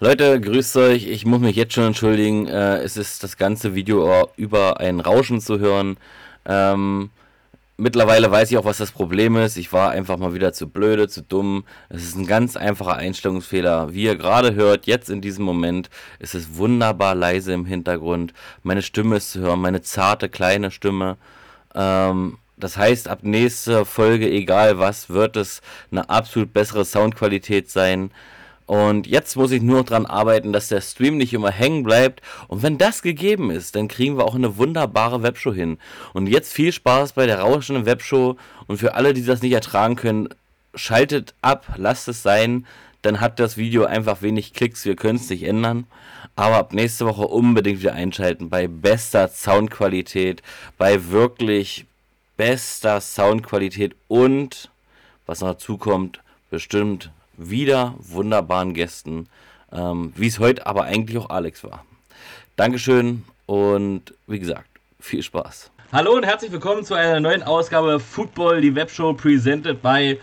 Leute, grüßt euch. Ich muss mich jetzt schon entschuldigen. Äh, es ist das ganze Video über ein Rauschen zu hören. Ähm, mittlerweile weiß ich auch, was das Problem ist. Ich war einfach mal wieder zu blöde, zu dumm. Es ist ein ganz einfacher Einstellungsfehler. Wie ihr gerade hört, jetzt in diesem Moment, ist es wunderbar leise im Hintergrund. Meine Stimme ist zu hören, meine zarte, kleine Stimme. Ähm, das heißt, ab nächster Folge, egal was, wird es eine absolut bessere Soundqualität sein. Und jetzt muss ich nur noch dran arbeiten, dass der Stream nicht immer hängen bleibt. Und wenn das gegeben ist, dann kriegen wir auch eine wunderbare Webshow hin. Und jetzt viel Spaß bei der rauschenden Webshow. Und für alle, die das nicht ertragen können, schaltet ab, lasst es sein. Dann hat das Video einfach wenig Klicks. Wir können es nicht ändern. Aber ab nächste Woche unbedingt wieder einschalten bei bester Soundqualität, bei wirklich bester Soundqualität und was noch dazu kommt, bestimmt wieder wunderbaren Gästen, ähm, wie es heute aber eigentlich auch Alex war. Dankeschön und wie gesagt, viel Spaß. Hallo und herzlich willkommen zu einer neuen Ausgabe Football, die Webshow, presented by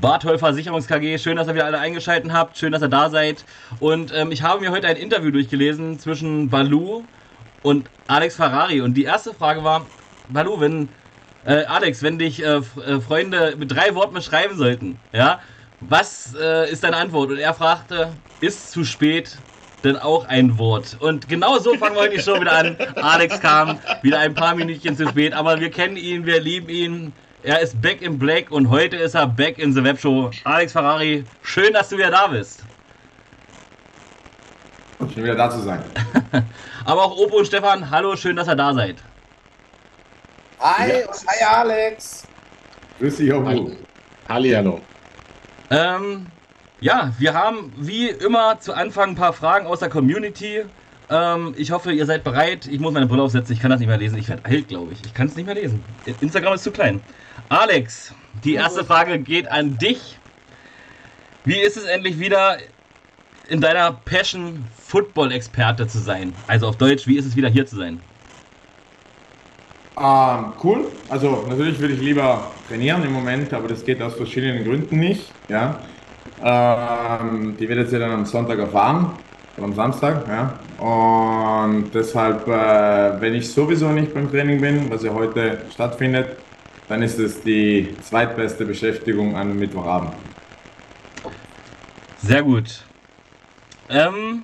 Barthold Versicherungs KG. Schön, dass ihr wieder alle eingeschaltet habt. Schön, dass ihr da seid. Und ähm, ich habe mir heute ein Interview durchgelesen zwischen Balu und Alex Ferrari. Und die erste Frage war, Balu, wenn äh, Alex, wenn dich äh, äh Freunde mit drei Worten beschreiben sollten, ja, was äh, ist deine Antwort? Und er fragte, ist zu spät denn auch ein Wort? Und genau so fangen wir heute die Show wieder an. Alex kam wieder ein paar Minütchen zu spät, aber wir kennen ihn, wir lieben ihn. Er ist back in black und heute ist er back in the Webshow. Alex Ferrari, schön, dass du wieder da bist. Schön wieder da zu sein. aber auch Opo und Stefan, hallo, schön, dass ihr da seid. Hi, ja. hi Alex. Grüß dich, Opo. Halli, hallo. Ähm, ja, wir haben wie immer zu Anfang ein paar Fragen aus der Community. Ähm, ich hoffe, ihr seid bereit. Ich muss meine Brille aufsetzen. Ich kann das nicht mehr lesen. Ich werde alt, glaube ich. Ich kann es nicht mehr lesen. Instagram ist zu klein. Alex, die erste Frage geht an dich. Wie ist es endlich wieder in deiner Passion Football-Experte zu sein? Also auf Deutsch, wie ist es wieder hier zu sein? Ähm, cool. Also natürlich würde ich lieber trainieren im Moment, aber das geht aus verschiedenen Gründen nicht. Ja. Ähm, die jetzt ja dann am Sonntag erfahren oder am Samstag. Ja. Und deshalb, äh, wenn ich sowieso nicht beim Training bin, was ja heute stattfindet, dann ist es die zweitbeste Beschäftigung an Mittwochabend. Sehr gut. Ähm,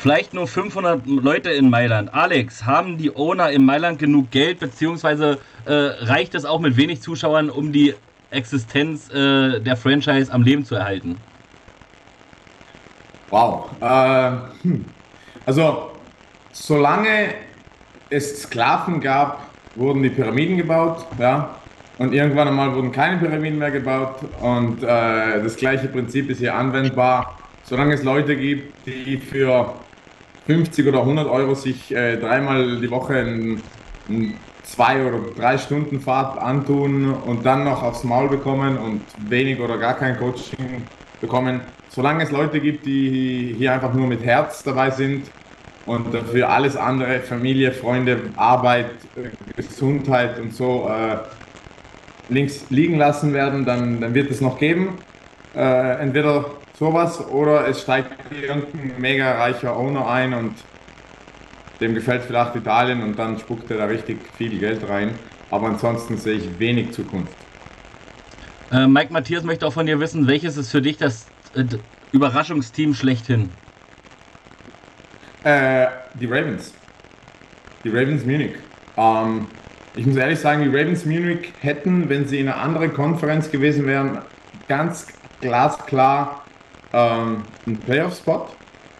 Vielleicht nur 500 Leute in Mailand. Alex, haben die Owner in Mailand genug Geld, beziehungsweise äh, reicht es auch mit wenig Zuschauern, um die Existenz äh, der Franchise am Leben zu erhalten? Wow. Äh, hm. Also, solange es Sklaven gab, wurden die Pyramiden gebaut, ja. Und irgendwann einmal wurden keine Pyramiden mehr gebaut. Und äh, das gleiche Prinzip ist hier anwendbar. Solange es Leute gibt, die für 50 oder 100 Euro sich äh, dreimal die Woche ein, ein zwei oder drei Stunden Fahrt antun und dann noch aufs Maul bekommen und wenig oder gar kein Coaching bekommen. Solange es Leute gibt, die hier einfach nur mit Herz dabei sind und für alles andere, Familie, Freunde, Arbeit, Gesundheit und so äh, links liegen lassen werden, dann, dann wird es noch geben. Äh, entweder sowas oder es steigt irgendein mega reicher Owner ein und dem gefällt vielleicht Italien und dann spuckt er da richtig viel Geld rein. Aber ansonsten sehe ich wenig Zukunft. Äh, Mike Matthias möchte auch von dir wissen, welches ist für dich das äh, Überraschungsteam schlechthin? Äh, die Ravens. Die Ravens Munich. Ähm, ich muss ehrlich sagen, die Ravens Munich hätten, wenn sie in einer anderen Konferenz gewesen wären, ganz glasklar ähm, einen Playoff-Spot.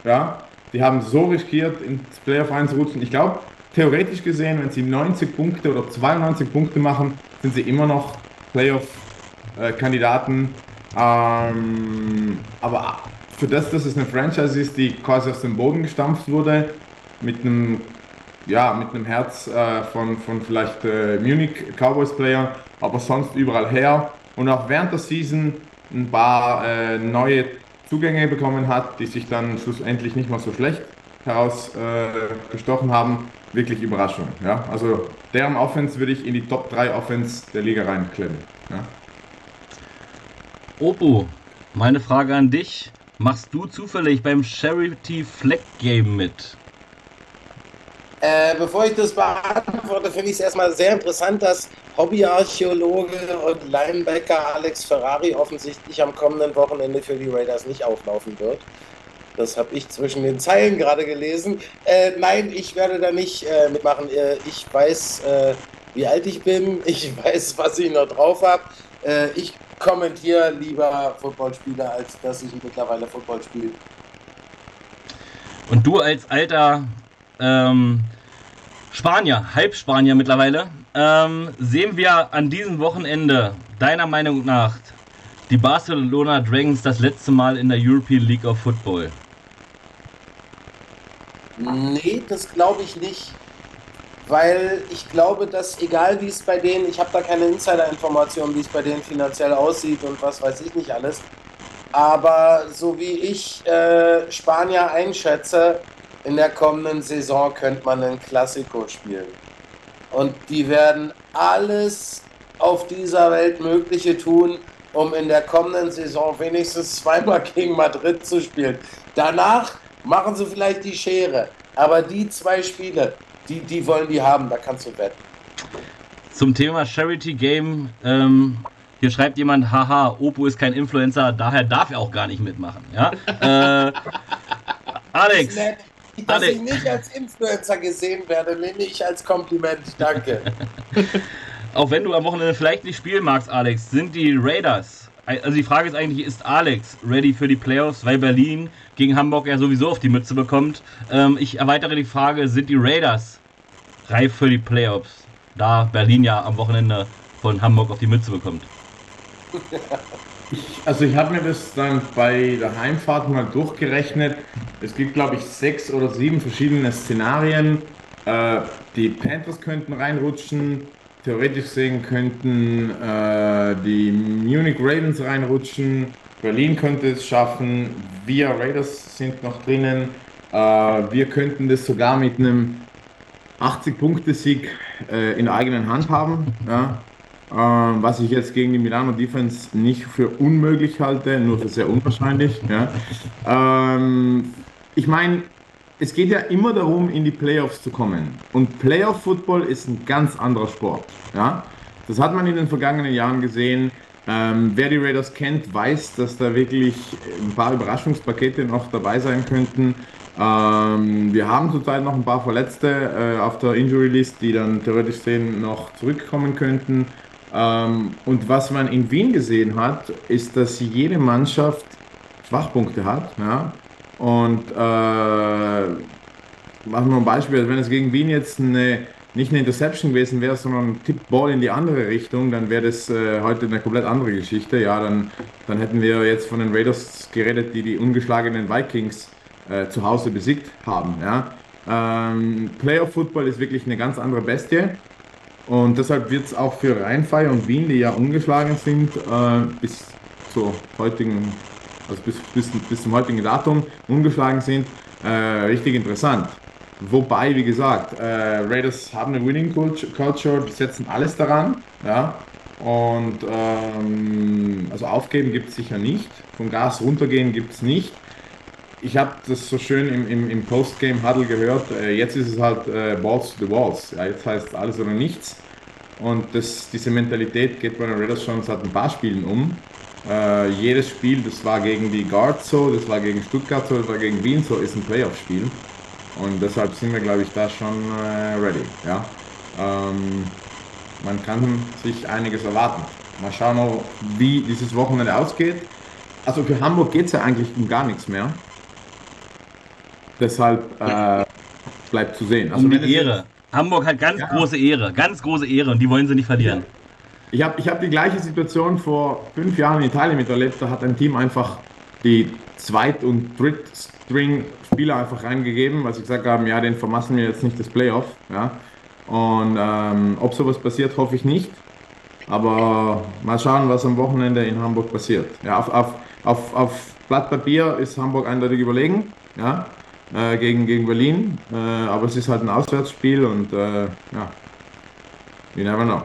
Ja, die haben so riskiert, ins Playoff einzurutschen. Ich glaube, theoretisch gesehen, wenn sie 90 Punkte oder 92 Punkte machen, sind sie immer noch Playoff-Kandidaten. Ähm, aber für das, dass es eine Franchise ist, die quasi aus dem Boden gestampft wurde, mit einem, ja, mit einem Herz äh, von, von vielleicht äh, Munich Cowboys-Player, aber sonst überall her. Und auch während der Season ein paar äh, neue Zugänge bekommen hat, die sich dann schlussendlich nicht mal so schlecht herausgestochen äh, haben. Wirklich Überraschung. Ja? Also deren Offense würde ich in die Top 3 Offense der Liga reinklemmen. Ja? Opo, meine Frage an dich. machst du zufällig beim Charity Flag Game mit? Äh, bevor ich das beantworte, finde ich es erstmal sehr interessant, dass Hobbyarchäologe und Linebacker Alex Ferrari offensichtlich am kommenden Wochenende für die Raiders nicht auflaufen wird. Das habe ich zwischen den Zeilen gerade gelesen. Äh, nein, ich werde da nicht äh, mitmachen. Äh, ich weiß, äh, wie alt ich bin. Ich weiß, was ich noch drauf habe. Äh, ich kommentiere lieber Footballspiele, als dass ich mittlerweile Football spiele. Und du als alter ähm, Spanier, Halbspanier mittlerweile, ähm, sehen wir an diesem Wochenende deiner Meinung nach die Barcelona Dragons das letzte Mal in der European League of Football? Nee, das glaube ich nicht. Weil ich glaube, dass egal wie es bei denen, ich habe da keine Insider-Informationen, wie es bei denen finanziell aussieht und was weiß ich nicht alles. Aber so wie ich äh, Spanier einschätze, in der kommenden Saison könnte man einen Klassiko spielen. Und die werden alles auf dieser Welt Mögliche tun, um in der kommenden Saison wenigstens zweimal gegen Madrid zu spielen. Danach machen sie vielleicht die Schere. Aber die zwei Spiele, die, die wollen die haben, da kannst du wetten. Zum Thema Charity Game, ähm, hier schreibt jemand, haha, Oppo ist kein Influencer, daher darf er auch gar nicht mitmachen. Ja? äh, Alex. Dass ich nicht als Influencer gesehen werde, nehme ich als Kompliment. Danke. auch wenn du am Wochenende vielleicht nicht spielen magst, Alex, sind die Raiders, also die Frage ist eigentlich, ist Alex ready für die Playoffs, weil Berlin gegen Hamburg ja sowieso auf die Mütze bekommt. Ähm, ich erweitere die Frage, sind die Raiders reif für die Playoffs, da Berlin ja am Wochenende von Hamburg auf die Mütze bekommt? Ich, also ich habe mir das dann bei der Heimfahrt mal durchgerechnet. Es gibt, glaube ich, sechs oder sieben verschiedene Szenarien. Äh, die Panthers könnten reinrutschen, theoretisch sehen könnten äh, die Munich Ravens reinrutschen, Berlin könnte es schaffen, wir Raiders sind noch drinnen. Äh, wir könnten das sogar mit einem 80-Punkte-Sieg äh, in der eigenen Hand haben. Ja? Äh, was ich jetzt gegen die Milano Defense nicht für unmöglich halte, nur für sehr unwahrscheinlich. Ja? Ähm, ich meine, es geht ja immer darum, in die Playoffs zu kommen. Und Playoff-Football ist ein ganz anderer Sport. Ja? Das hat man in den vergangenen Jahren gesehen. Ähm, wer die Raiders kennt, weiß, dass da wirklich ein paar Überraschungspakete noch dabei sein könnten. Ähm, wir haben zurzeit noch ein paar Verletzte äh, auf der Injury List, die dann theoretisch sehen noch zurückkommen könnten. Ähm, und was man in Wien gesehen hat, ist, dass jede Mannschaft Schwachpunkte hat. Ja? Und äh, machen wir ein Beispiel, wenn es gegen Wien jetzt eine nicht eine Interception gewesen wäre, sondern ein Tippball in die andere Richtung, dann wäre das äh, heute eine komplett andere Geschichte. Ja, dann, dann hätten wir jetzt von den Raiders geredet, die die ungeschlagenen Vikings äh, zu Hause besiegt haben. Ja. Ähm, Playoff Football ist wirklich eine ganz andere Bestie. Und deshalb wird es auch für Rheinfeier und Wien, die ja ungeschlagen sind, äh, bis zur heutigen, also bis, bis, bis zum heutigen Datum ungeschlagen sind, äh, richtig interessant. Wobei, wie gesagt, äh, Raiders haben eine Winning Culture, setzen alles daran. Ja? Und ähm, also aufgeben gibt es sicher nicht. Vom Gas runtergehen gibt es nicht. Ich habe das so schön im, im, im Postgame-Huddle gehört. Äh, jetzt ist es halt äh, Balls to the Walls. Ja, jetzt heißt es alles oder nichts. Und das, diese Mentalität geht bei den Raiders schon seit ein paar Spielen um. Äh, jedes Spiel, das war gegen die Guards so, das war gegen Stuttgart so, das war gegen Wien so, ist ein Playoff-Spiel. Und deshalb sind wir, glaube ich, da schon äh, ready. Ja? Ähm, man kann sich einiges erwarten. Mal schauen, wie dieses Wochenende ausgeht. Also für Hamburg geht es ja eigentlich um gar nichts mehr. Deshalb äh, bleibt zu sehen. Also um die Ehre. Hamburg hat ganz ja. große Ehre, ganz große Ehre und die wollen sie nicht verlieren. Ich habe ich hab die gleiche Situation vor fünf Jahren in Italien miterlebt. Da hat ein Team einfach die Zweit- und Dritt-String-Spieler einfach reingegeben, weil sie gesagt haben, ja, den vermassen wir jetzt nicht das Playoff. Ja. Und ähm, ob sowas passiert, hoffe ich nicht. Aber mal schauen, was am Wochenende in Hamburg passiert. Ja, auf, auf, auf, auf Blatt Papier ist Hamburg eindeutig überlegen ja, äh, gegen, gegen Berlin. Äh, aber es ist halt ein Auswärtsspiel und äh, ja, you never know.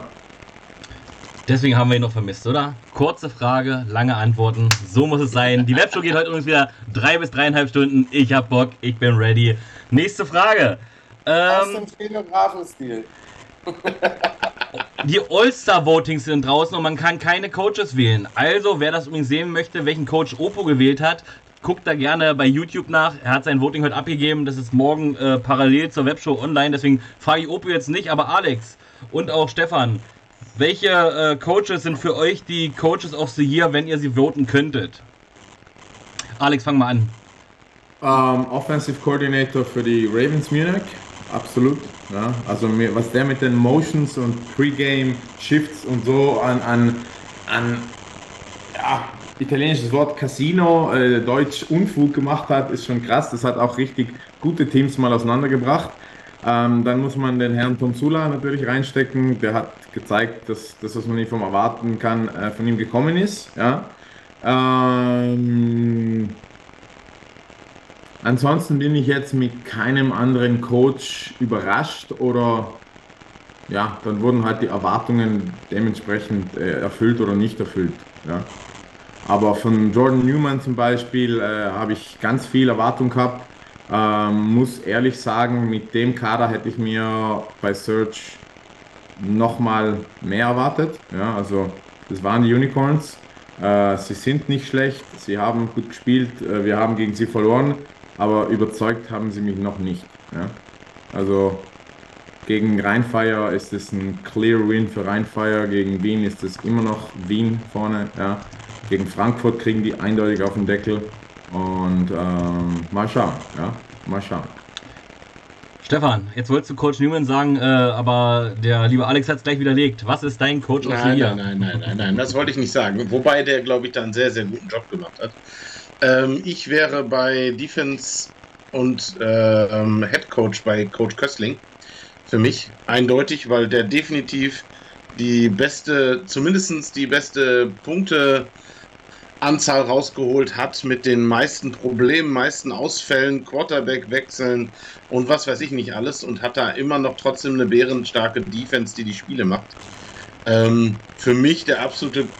Deswegen haben wir ihn noch vermisst, oder? Kurze Frage, lange Antworten. So muss es sein. Die Webshow geht heute übrigens wieder drei bis dreieinhalb Stunden. Ich hab Bock, ich bin ready. Nächste Frage. Aus dem Telegrafenstil. Die All-Star-Votings sind draußen und man kann keine Coaches wählen. Also, wer das übrigens sehen möchte, welchen Coach Oppo gewählt hat, guckt da gerne bei YouTube nach. Er hat sein Voting heute abgegeben. Das ist morgen äh, parallel zur Webshow online. Deswegen frage ich Oppo jetzt nicht, aber Alex und auch Stefan, welche äh, Coaches sind für euch die Coaches of the Year, wenn ihr sie voten könntet? Alex, fang mal an. Um, Offensive Coordinator für die Ravens Munich, absolut. Ja, also mir, was der mit den Motions und Pre-Game Shifts und so an, an, an ja, italienisches Wort Casino, äh, Deutsch Unfug gemacht hat, ist schon krass. Das hat auch richtig gute Teams mal auseinandergebracht. Ähm, dann muss man den Herrn Tom Sula natürlich reinstecken. Der hat gezeigt, dass das, was man nicht vom erwarten kann, äh, von ihm gekommen ist. Ja. Ähm, ansonsten bin ich jetzt mit keinem anderen Coach überrascht oder ja, dann wurden halt die Erwartungen dementsprechend äh, erfüllt oder nicht erfüllt. Ja. Aber von Jordan Newman zum Beispiel äh, habe ich ganz viel Erwartung gehabt. Ähm, muss ehrlich sagen, mit dem Kader hätte ich mir bei Search nochmal mehr erwartet. Ja, also das waren die Unicorns. Äh, sie sind nicht schlecht, sie haben gut gespielt, äh, wir haben gegen sie verloren, aber überzeugt haben sie mich noch nicht. Ja. Also gegen Rheinfire ist es ein clear Win für Rheinfire, gegen Wien ist es immer noch Wien vorne. Ja. Gegen Frankfurt kriegen die eindeutig auf den Deckel und ähm, mal schauen, ja, mal schauen. Stefan, jetzt wolltest du Coach Newman sagen, äh, aber der liebe Alex hat es gleich widerlegt. Was ist dein Coach of the Year? Nein, nein, nein, nein, das wollte ich nicht sagen. Wobei der, glaube ich, da einen sehr, sehr guten Job gemacht hat. Ähm, ich wäre bei Defense und äh, ähm, Head Coach bei Coach Köstling. Für mich eindeutig, weil der definitiv die beste, zumindest die beste Punkte Anzahl rausgeholt hat mit den meisten Problemen, meisten Ausfällen, Quarterback-Wechseln und was weiß ich nicht alles und hat da immer noch trotzdem eine bärenstarke Defense, die die Spiele macht. Ähm, für mich der absolute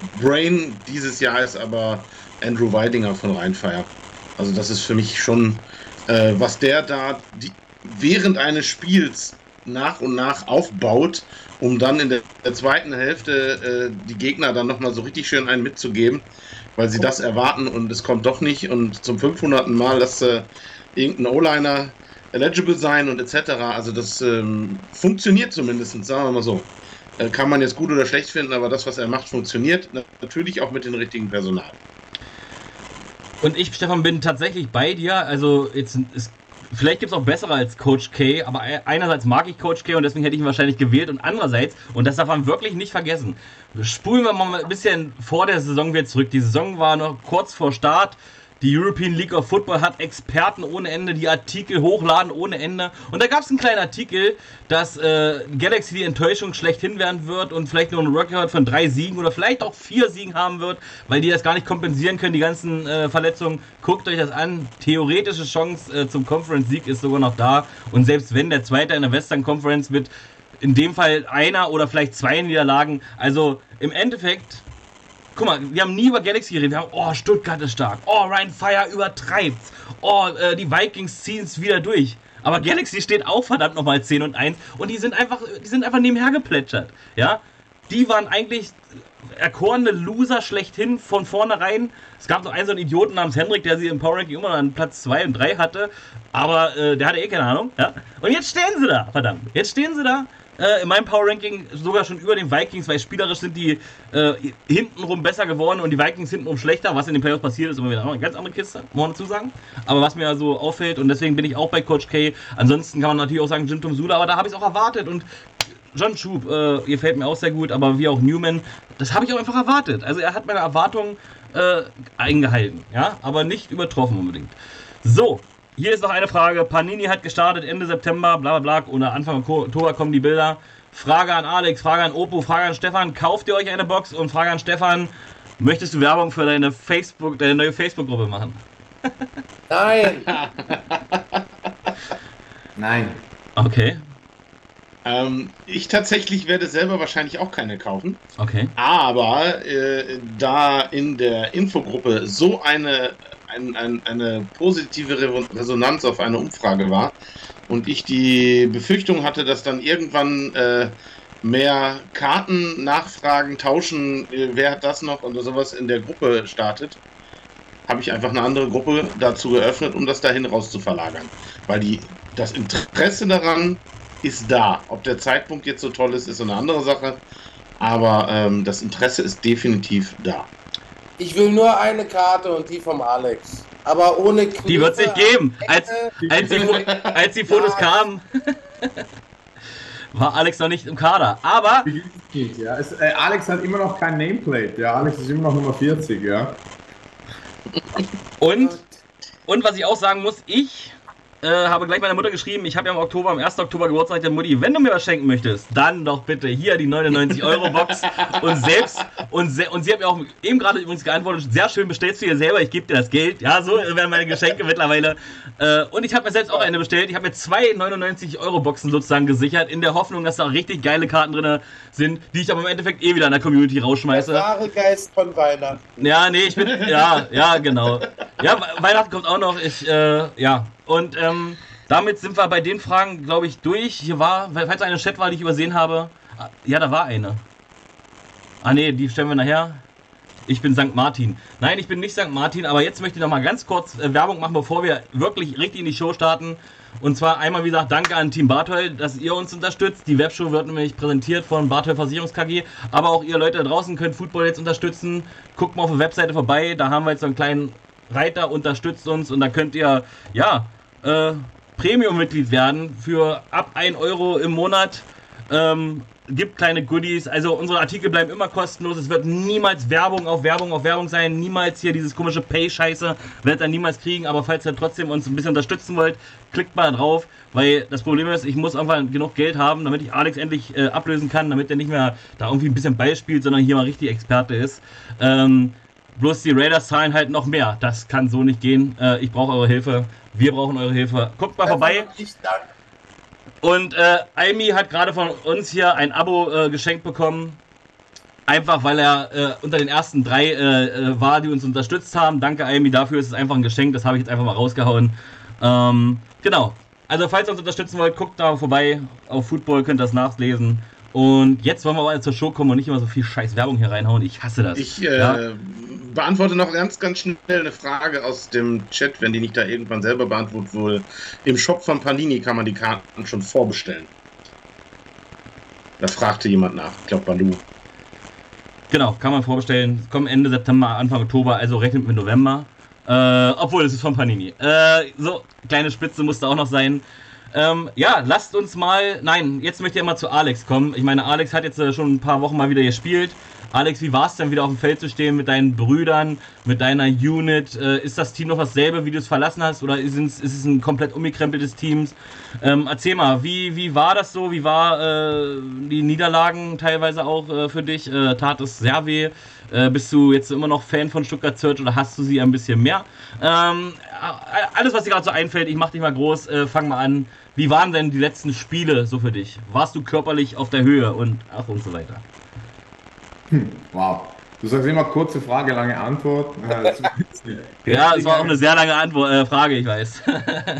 Brain dieses Jahr ist aber Andrew Weidinger von Rheinfire. Also das ist für mich schon, äh, was der da die, während eines Spiels nach und nach aufbaut, um dann in der, zweiten Hälfte äh, die Gegner dann nochmal so richtig schön einen mitzugeben, weil sie das erwarten und es kommt doch nicht und zum 500. Mal lässt äh, irgendein O-Liner eligible sein und etc. Also das ähm, funktioniert zumindest, sagen wir mal so. Äh, kann man jetzt gut oder schlecht finden, aber das, was er macht, funktioniert. Natürlich auch mit dem richtigen Personal. Und ich, Stefan, bin tatsächlich bei dir. Also jetzt ist Vielleicht gibt es auch bessere als Coach K, aber einerseits mag ich Coach K und deswegen hätte ich ihn wahrscheinlich gewählt und andererseits, und das darf man wirklich nicht vergessen, spulen wir mal ein bisschen vor der Saison wieder zurück. Die Saison war noch kurz vor Start. Die European League of Football hat Experten ohne Ende, die Artikel hochladen ohne Ende. Und da gab es einen kleinen Artikel, dass äh, Galaxy die Enttäuschung schlechthin werden wird und vielleicht nur einen Record von drei Siegen oder vielleicht auch vier Siegen haben wird, weil die das gar nicht kompensieren können, die ganzen äh, Verletzungen. Guckt euch das an. Theoretische Chance äh, zum Conference-Sieg ist sogar noch da. Und selbst wenn der Zweite in der Western Conference mit in dem Fall einer oder vielleicht zwei Niederlagen, also im Endeffekt Guck mal, wir haben nie über Galaxy geredet. Wir haben, oh, Stuttgart ist stark. Oh, Ryan Fire übertreibt. Oh, äh, die Vikings ziehen es wieder durch. Aber Galaxy steht auch verdammt nochmal 10 und 1 und die sind einfach, die sind einfach nebenher geplätschert. Ja? Die waren eigentlich erkorene Loser schlechthin von vornherein. Es gab noch einen so einen Idioten namens Hendrik, der sie im Power Ranking immer an Platz 2 und 3 hatte. Aber äh, der hatte eh keine Ahnung. Ja? Und jetzt stehen sie da, verdammt. Jetzt stehen sie da äh, in meinem Power Ranking sogar schon über den Vikings, weil spielerisch sind die äh, hintenrum besser geworden und die Vikings hintenrum schlechter. Was in den Playoffs passiert ist, immer wieder eine ganz andere Kiste, muss man dazu sagen. Aber was mir so auffällt und deswegen bin ich auch bei Coach K. Ansonsten kann man natürlich auch sagen Jim Tom Sula, aber da habe ich es auch erwartet und John Schub, äh, ihr fällt mir auch sehr gut, aber wie auch Newman, das habe ich auch einfach erwartet. Also er hat meine Erwartungen äh, eingehalten, ja, aber nicht übertroffen unbedingt. So, hier ist noch eine Frage. Panini hat gestartet Ende September, bla bla bla. Oder Anfang Oktober kommen die Bilder. Frage an Alex, Frage an Oppo, Frage an Stefan. Kauft ihr euch eine Box? Und Frage an Stefan, möchtest du Werbung für deine Facebook, deine neue Facebook-Gruppe machen? Nein. Nein. Okay. Ähm, ich tatsächlich werde selber wahrscheinlich auch keine kaufen. Okay. Aber äh, da in der Infogruppe so eine, ein, ein, eine positive Resonanz auf eine Umfrage war und ich die Befürchtung hatte, dass dann irgendwann äh, mehr Karten, Nachfragen, Tauschen, äh, wer hat das noch oder sowas in der Gruppe startet, habe ich einfach eine andere Gruppe dazu geöffnet, um das dahin raus zu verlagern. Weil die, das Interesse daran ist da. Ob der Zeitpunkt jetzt so toll ist, ist eine andere Sache. Aber ähm, das Interesse ist definitiv da. Ich will nur eine Karte und die vom Alex. Aber ohne Kniffe, Die wird es nicht geben. Als, als, die, als die Fotos kamen, war Alex noch nicht im Kader. Aber. Ja, es, äh, Alex hat immer noch kein Nameplate. Ja, Alex ist immer noch Nummer 40, ja. Und, und was ich auch sagen muss, ich äh, habe gleich meiner Mutter geschrieben, ich habe ja im Oktober, am 1. Oktober Geburtstag der Mutti, wenn du mir was schenken möchtest, dann doch bitte hier die 99-Euro-Box und selbst, und, se und sie hat mir auch eben gerade übrigens geantwortet, sehr schön bestellst du dir selber, ich gebe dir das Geld. Ja, so werden meine Geschenke mittlerweile. Äh, und ich habe mir selbst auch eine bestellt. Ich habe mir zwei 99-Euro-Boxen sozusagen gesichert, in der Hoffnung, dass da richtig geile Karten drin sind, die ich aber im Endeffekt eh wieder in der Community rausschmeiße. Der wahre Geist von Weihnachten. Ja, nee, ich bin, ja, ja, genau. Ja, Weihnachten kommt auch noch. Ich, äh, ja, und ähm, damit sind wir bei den Fragen, glaube ich, durch. Hier war, falls eine Chat war, die ich übersehen habe. Ah, ja, da war eine. Ah ne, die stellen wir nachher. Ich bin St. Martin. Nein, ich bin nicht St. Martin, aber jetzt möchte ich noch mal ganz kurz äh, Werbung machen, bevor wir wirklich richtig in die Show starten. Und zwar einmal, wie gesagt, danke an Team Bartol, dass ihr uns unterstützt. Die Webshow wird nämlich präsentiert von Bartol Versicherungs KG. Aber auch ihr Leute da draußen könnt Football jetzt unterstützen. Guckt mal auf der Webseite vorbei. Da haben wir jetzt so einen kleinen Reiter, unterstützt uns. Und da könnt ihr, ja, äh, Premium-Mitglied werden für ab 1 Euro im Monat. Ähm, gibt kleine Goodies. Also unsere Artikel bleiben immer kostenlos. Es wird niemals Werbung auf Werbung auf Werbung sein. Niemals hier dieses komische Pay-Scheiße. Werdet ihr niemals kriegen. Aber falls ihr trotzdem uns ein bisschen unterstützen wollt, klickt mal drauf. Weil das Problem ist, ich muss irgendwann genug Geld haben, damit ich Alex endlich äh, ablösen kann, damit er nicht mehr da irgendwie ein bisschen beispielt, sondern hier mal richtig Experte ist. Ähm, bloß die Raiders zahlen halt noch mehr. Das kann so nicht gehen. Äh, ich brauche eure Hilfe. Wir brauchen eure Hilfe. Guckt mal vorbei. Und äh, Aimi hat gerade von uns hier ein Abo äh, geschenkt bekommen. Einfach weil er äh, unter den ersten drei äh, äh, war, die uns unterstützt haben. Danke, Aimi, dafür ist es einfach ein Geschenk. Das habe ich jetzt einfach mal rausgehauen. Ähm, genau. Also, falls ihr uns unterstützen wollt, guckt da vorbei. Auf Football könnt ihr das nachlesen. Und jetzt wollen wir mal zur Show kommen und nicht immer so viel scheiß Werbung hier reinhauen. Ich hasse das. Ich äh, ja? Beantworte noch ganz, ganz schnell eine Frage aus dem Chat, wenn die nicht da irgendwann selber beantwortet wurde. Im Shop von Panini kann man die Karten schon vorbestellen. Da fragte jemand nach. Ich glaube, Balu. Genau, kann man vorbestellen. Kommen Ende September, Anfang Oktober, also rechnet mit November. Äh, obwohl, es ist von Panini. Äh, so, kleine Spitze musste auch noch sein. Ähm, ja, lasst uns mal. Nein, jetzt möchte ich mal zu Alex kommen. Ich meine, Alex hat jetzt äh, schon ein paar Wochen mal wieder gespielt. Alex, wie war es denn wieder auf dem Feld zu stehen mit deinen Brüdern, mit deiner Unit? Äh, ist das Team noch dasselbe, wie du es verlassen hast, oder ist es, ist es ein komplett umgekrempeltes Team? Ähm, erzähl mal, wie, wie war das so? Wie war äh, die Niederlagen teilweise auch äh, für dich? Äh, tat es sehr weh? Äh, bist du jetzt immer noch Fan von Stuttgart Search oder hast du sie ein bisschen mehr? Ähm, alles, was dir gerade so einfällt, ich mach dich mal groß, äh, fang mal an. Wie waren denn die letzten Spiele so für dich? Warst du körperlich auf der Höhe und ach und so weiter? Hm, wow. Du sagst immer kurze Frage, lange Antwort. ja, es war auch eine sehr lange Antwort, äh, Frage, ich weiß.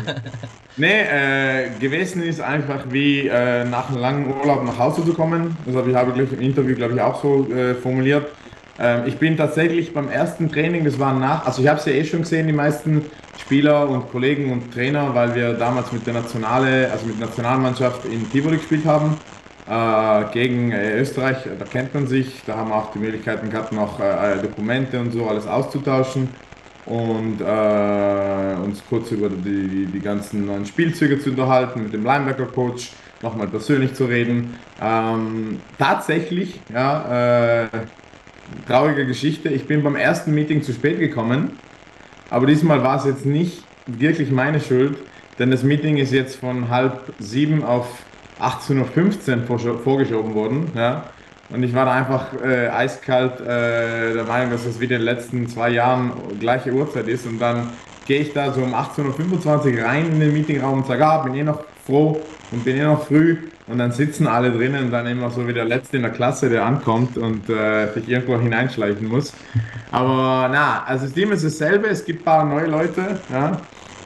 nee, äh, gewesen ist einfach wie äh, nach einem langen Urlaub nach Hause zu kommen. Das habe ich, habe ich im Interview, glaube ich, auch so äh, formuliert. Ähm, ich bin tatsächlich beim ersten Training, das war nach, also ich habe es ja eh schon gesehen, die meisten Spieler und Kollegen und Trainer, weil wir damals mit der Nationale, also mit der Nationalmannschaft in Tivoli gespielt haben äh, gegen äh, Österreich, da kennt man sich, da haben wir auch die Möglichkeiten gehabt, noch äh, Dokumente und so alles auszutauschen und äh, uns kurz über die, die ganzen neuen Spielzüge zu unterhalten, mit dem Linebacker-Coach nochmal persönlich zu reden. Ähm, tatsächlich, ja, äh, traurige Geschichte, ich bin beim ersten Meeting zu spät gekommen, aber diesmal war es jetzt nicht wirklich meine Schuld, denn das Meeting ist jetzt von halb sieben auf 18.15 Uhr vorgeschoben worden. Ja? Und ich war da einfach äh, eiskalt äh, der Meinung, dass das wie in den letzten zwei Jahren gleiche Uhrzeit ist. Und dann gehe ich da so um 18.25 Uhr rein in den Meetingraum und sage, ah, bin eh noch froh und bin eh noch früh und dann sitzen alle drinnen und dann immer so wie der Letzte in der Klasse, der ankommt und äh, sich irgendwo hineinschleichen muss. Aber na, also das Team ist dasselbe, es gibt ein paar neue Leute, ja.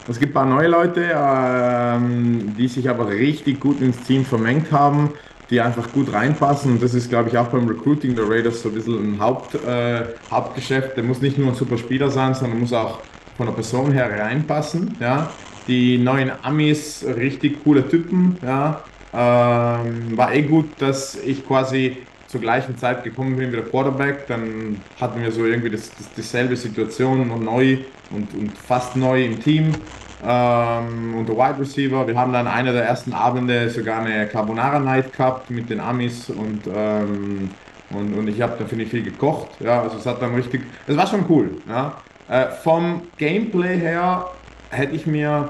Es gibt ein paar neue Leute, ähm, die sich aber richtig gut ins Team vermengt haben, die einfach gut reinpassen. Und das ist, glaube ich, auch beim Recruiting der Raiders so ein bisschen ein Haupt, äh, Hauptgeschäft. Der muss nicht nur ein super Spieler sein, sondern muss auch von der Person her reinpassen. Ja. Die neuen Amis, richtig coole Typen. Ja. Ähm, war eh gut, dass ich quasi zur gleichen Zeit gekommen bin wie der Quarterback. Dann hatten wir so irgendwie das, das, dieselbe Situation, noch neu und, und fast neu im Team. Ähm, und der Wide Receiver. Wir haben dann einer der ersten Abende sogar eine Carbonara Night gehabt mit den Amis und, ähm, und, und ich habe dann finde ich viel gekocht. Ja, also es hat dann richtig, es war schon cool. Ja. Äh, vom Gameplay her hätte ich mir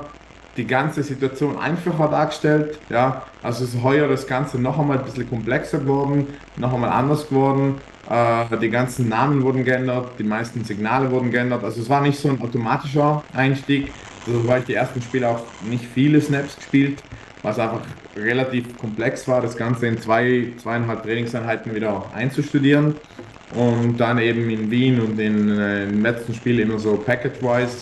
die ganze Situation einfacher dargestellt. Ja, also ist heuer das Ganze noch einmal ein bisschen komplexer geworden, noch einmal anders geworden. Äh, die ganzen Namen wurden geändert, die meisten Signale wurden geändert. Also es war nicht so ein automatischer Einstieg. Also weil ich die ersten Spiele auch nicht viele Snaps gespielt, was einfach relativ komplex war, das Ganze in zwei, zweieinhalb Trainingseinheiten wieder einzustudieren. Und dann eben in Wien und in, äh, im letzten Spiel immer so package-wise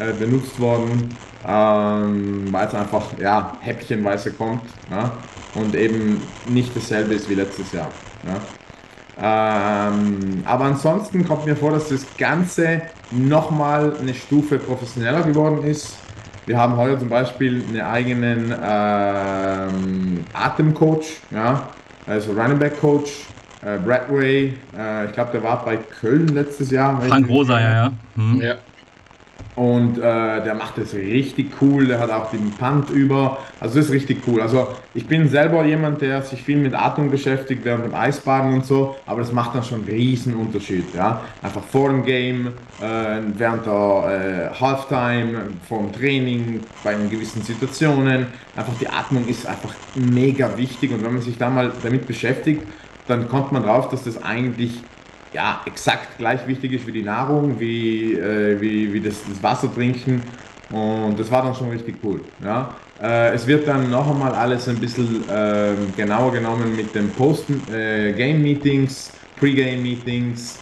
äh, benutzt worden ähm, weil es einfach ja, häppchenweise kommt ja, und eben nicht dasselbe ist wie letztes Jahr. Ja. Ähm, aber ansonsten kommt mir vor, dass das Ganze nochmal eine Stufe professioneller geworden ist. Wir haben heute zum Beispiel einen eigenen ähm, Atemcoach, ja, also Running Back Coach, äh, Bradway. Äh, ich glaube, der war bei Köln letztes Jahr. Frank Rosa, ja, ja. Hm. ja. Und äh, der macht das richtig cool, der hat auch den Punt über. Also das ist richtig cool. Also ich bin selber jemand, der sich viel mit Atmung beschäftigt, während dem Eisbaden und so, aber das macht dann schon einen riesen Unterschied. Ja? Einfach vor dem Game, äh, während der äh, Halftime, vor dem Training, bei gewissen Situationen. Einfach die Atmung ist einfach mega wichtig und wenn man sich da mal damit beschäftigt, dann kommt man drauf, dass das eigentlich ja, exakt gleich wichtig ist wie die Nahrung, wie, äh, wie, wie das, das Wasser trinken. Und das war dann schon richtig cool. Ja. Äh, es wird dann noch einmal alles ein bisschen äh, genauer genommen mit den Post-Game-Meetings, äh, Pre-Game-Meetings.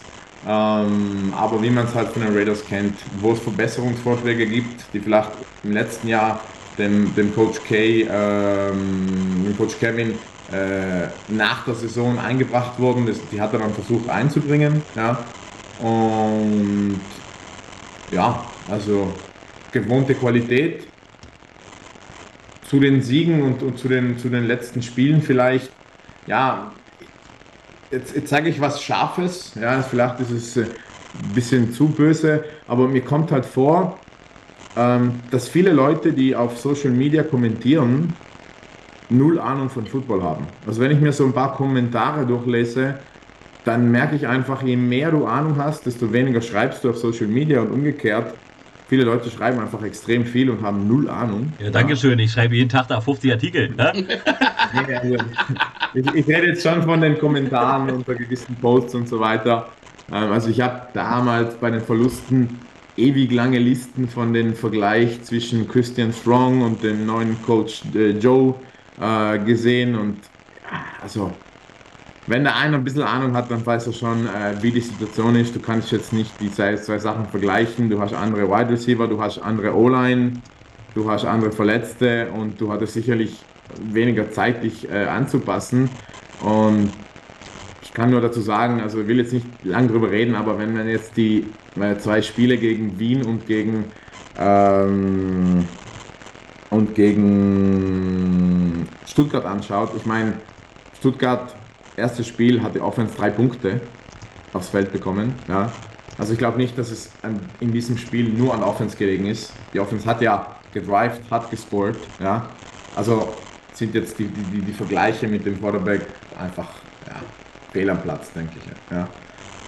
Ähm, aber wie man es halt von den Raiders kennt, wo es Verbesserungsvorschläge gibt, die vielleicht im letzten Jahr dem, dem Coach K, ähm, dem Coach Kevin nach der Saison eingebracht wurden. Die hat er dann versucht einzubringen. Ja. Und ja, also gewohnte Qualität. Zu den Siegen und, und zu, den, zu den letzten Spielen vielleicht, ja, jetzt, jetzt sage ich was Scharfes, ja, vielleicht ist es ein bisschen zu böse, aber mir kommt halt vor, ähm, dass viele Leute, die auf Social Media kommentieren, null Ahnung von Football haben. Also wenn ich mir so ein paar Kommentare durchlese, dann merke ich einfach, je mehr du Ahnung hast, desto weniger schreibst du auf Social Media und umgekehrt. Viele Leute schreiben einfach extrem viel und haben null Ahnung. Ja, danke schön. Ich schreibe jeden Tag da 50 Artikel. Ne? Also, ich, ich rede jetzt schon von den Kommentaren unter gewissen Posts und so weiter. Ähm, also ich habe damals bei den Verlusten ewig lange Listen von den Vergleich zwischen Christian Strong und dem neuen Coach äh, Joe äh, gesehen und also wenn der eine ein bisschen Ahnung hat, dann weiß er schon, äh, wie die Situation ist. Du kannst jetzt nicht die zwei, zwei Sachen vergleichen. Du hast andere Wide Receiver, du hast andere O-Line, du hast andere Verletzte und du hattest sicherlich weniger Zeit, dich äh, anzupassen. Und ich kann nur dazu sagen, also ich will jetzt nicht lang drüber reden, aber wenn man jetzt die äh, zwei Spiele gegen Wien und gegen ähm, und gegen Stuttgart anschaut, ich meine, Stuttgart, erstes Spiel, hat die Offense drei Punkte aufs Feld bekommen. Ja. Also ich glaube nicht, dass es in diesem Spiel nur an Offense gelegen ist. Die Offense hat ja gedrived, hat gescored. Ja. Also sind jetzt die, die, die Vergleiche mit dem Quarterback einfach ja, fehl am Platz, denke ich. Ja.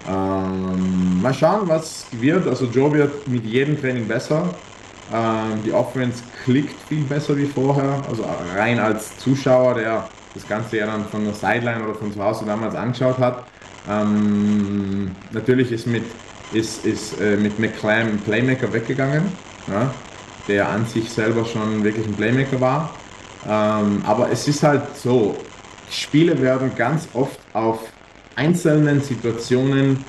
Ähm, mal schauen, was wird. Also Joe wird mit jedem Training besser. Ähm, die Offense klickt viel besser wie vorher. Also rein als Zuschauer, der das Ganze ja dann von der Sideline oder von zu Hause damals angeschaut hat. Ähm, natürlich ist mit, ist, ist, äh, mit McClam ein Playmaker weggegangen, ja, der an sich selber schon wirklich ein Playmaker war. Ähm, aber es ist halt so, Spiele werden ganz oft auf einzelnen Situationen,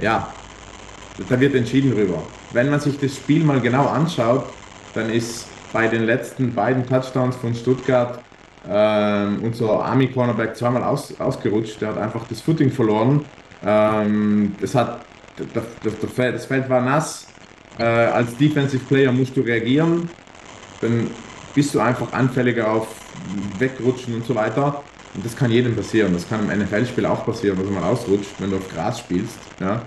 ja, da wird entschieden drüber. Wenn man sich das Spiel mal genau anschaut, dann ist bei den letzten beiden Touchdowns von Stuttgart ähm, unser Army Cornerback zweimal aus, ausgerutscht. Der hat einfach das Footing verloren. Ähm, das, hat, das, das, das Feld war nass. Äh, als Defensive Player musst du reagieren. Dann bist du einfach anfälliger auf Wegrutschen und so weiter. Und das kann jedem passieren. Das kann im NFL-Spiel auch passieren, dass man ausrutscht, wenn du auf Gras spielst. Ja?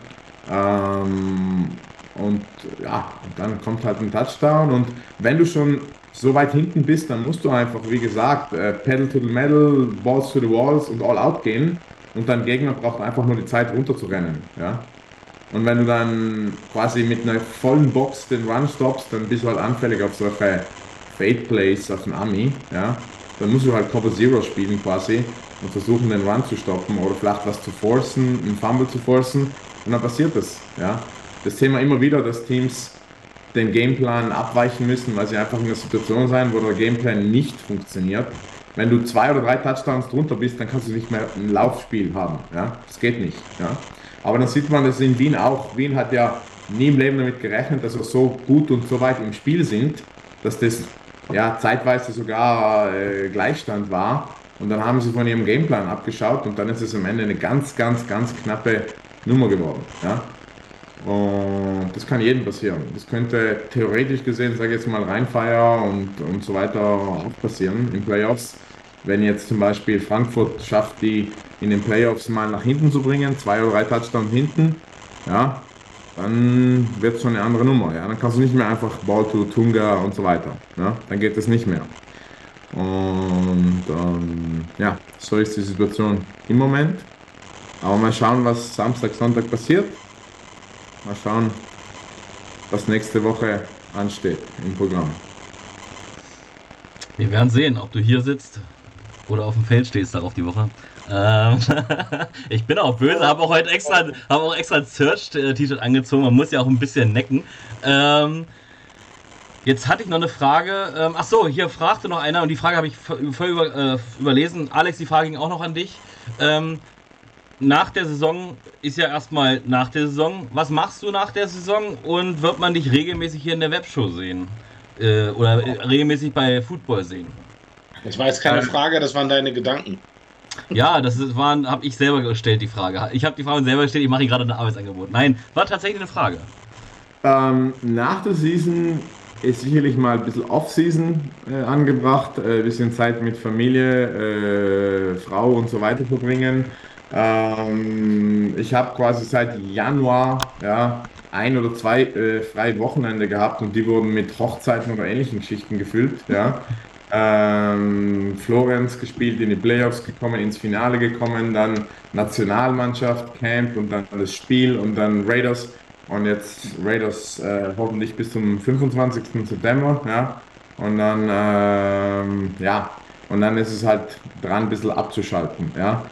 Ähm, und ja, dann kommt halt ein Touchdown. Und wenn du schon so weit hinten bist, dann musst du einfach, wie gesagt, äh, Pedal to the Metal, Balls to the Walls und All Out gehen. Und dein Gegner braucht einfach nur die Zeit runter zu rennen. Ja? Und wenn du dann quasi mit einer vollen Box den Run stoppst, dann bist du halt anfällig auf solche Fade Plays auf den Army. Ja? Dann musst du halt Cover Zero spielen quasi und versuchen den Run zu stoppen oder vielleicht was zu forcen, einen Fumble zu forcen. Und dann passiert das. Ja? Das Thema immer wieder, dass Teams den Gameplan abweichen müssen, weil sie einfach in einer Situation sein, wo der Gameplan nicht funktioniert. Wenn du zwei oder drei Touchdowns drunter bist, dann kannst du nicht mehr ein Laufspiel haben. Ja? Das geht nicht. Ja? Aber dann sieht man das in Wien auch. Wien hat ja nie im Leben damit gerechnet, dass wir so gut und so weit im Spiel sind, dass das ja zeitweise sogar äh, Gleichstand war. Und dann haben sie von ihrem Gameplan abgeschaut und dann ist es am Ende eine ganz, ganz, ganz knappe Nummer geworden. Ja? Und das kann jedem passieren. Das könnte theoretisch gesehen, sage ich jetzt mal, Rheinfeier und, und so weiter auch passieren in Playoffs. Wenn jetzt zum Beispiel Frankfurt schafft, die in den Playoffs mal nach hinten zu bringen, zwei oder drei Touchdowns hinten, ja, dann wird es schon eine andere Nummer. Ja? Dann kannst du nicht mehr einfach Ball to Tunga und so weiter. Ja? Dann geht das nicht mehr. Und ähm, ja, so ist die Situation im Moment. Aber mal schauen, was Samstag, Sonntag passiert. Mal schauen, was nächste Woche ansteht im Programm. Wir werden sehen, ob du hier sitzt oder auf dem Feld stehst darauf die Woche. Ähm, ich bin auch böse, habe auch heute extra, habe auch extra ein Search-T-Shirt angezogen. Man muss ja auch ein bisschen necken. Ähm, jetzt hatte ich noch eine Frage. Ähm, ach so, hier fragte noch einer und die Frage habe ich voll über, äh, überlesen. Alex, die Frage ging auch noch an dich. Ähm, nach der Saison ist ja erstmal nach der Saison. Was machst du nach der Saison und wird man dich regelmäßig hier in der Webshow sehen? Äh, oder regelmäßig bei Football sehen? Das war jetzt keine ähm, Frage, das waren deine Gedanken. Ja, das habe ich selber gestellt, die Frage. Ich habe die Frage selber gestellt, ich mache gerade ein Arbeitsangebot. Nein, war tatsächlich eine Frage. Ähm, nach der Season ist sicherlich mal ein bisschen Off-Season äh, angebracht, äh, ein bisschen Zeit mit Familie, äh, Frau und so weiter verbringen. Ähm, ich habe quasi seit Januar ja, ein oder zwei äh, freie Wochenende gehabt und die wurden mit Hochzeiten oder ähnlichen Geschichten gefüllt. Ja. Ähm, Florenz gespielt, in die Playoffs gekommen, ins Finale gekommen, dann Nationalmannschaft, Camp und dann das Spiel und dann Raiders und jetzt Raiders äh, hoffentlich bis zum 25. September, ja. Und dann, ähm, ja, und dann ist es halt dran, ein bisschen abzuschalten, ja.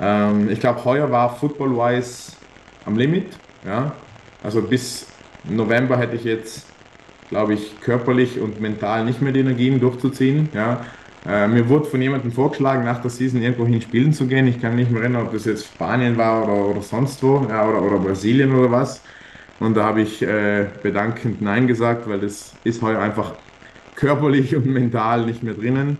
Ähm, ich glaube, heuer war football-wise am Limit. Ja? Also bis November hätte ich jetzt, glaube ich, körperlich und mental nicht mehr die Energien durchzuziehen. Ja? Äh, mir wurde von jemandem vorgeschlagen, nach der Season irgendwo hin spielen zu gehen. Ich kann nicht mehr erinnern, ob das jetzt Spanien war oder, oder sonst wo ja, oder, oder Brasilien oder was. Und da habe ich äh, bedankend Nein gesagt, weil das ist heuer einfach körperlich und mental nicht mehr drinnen.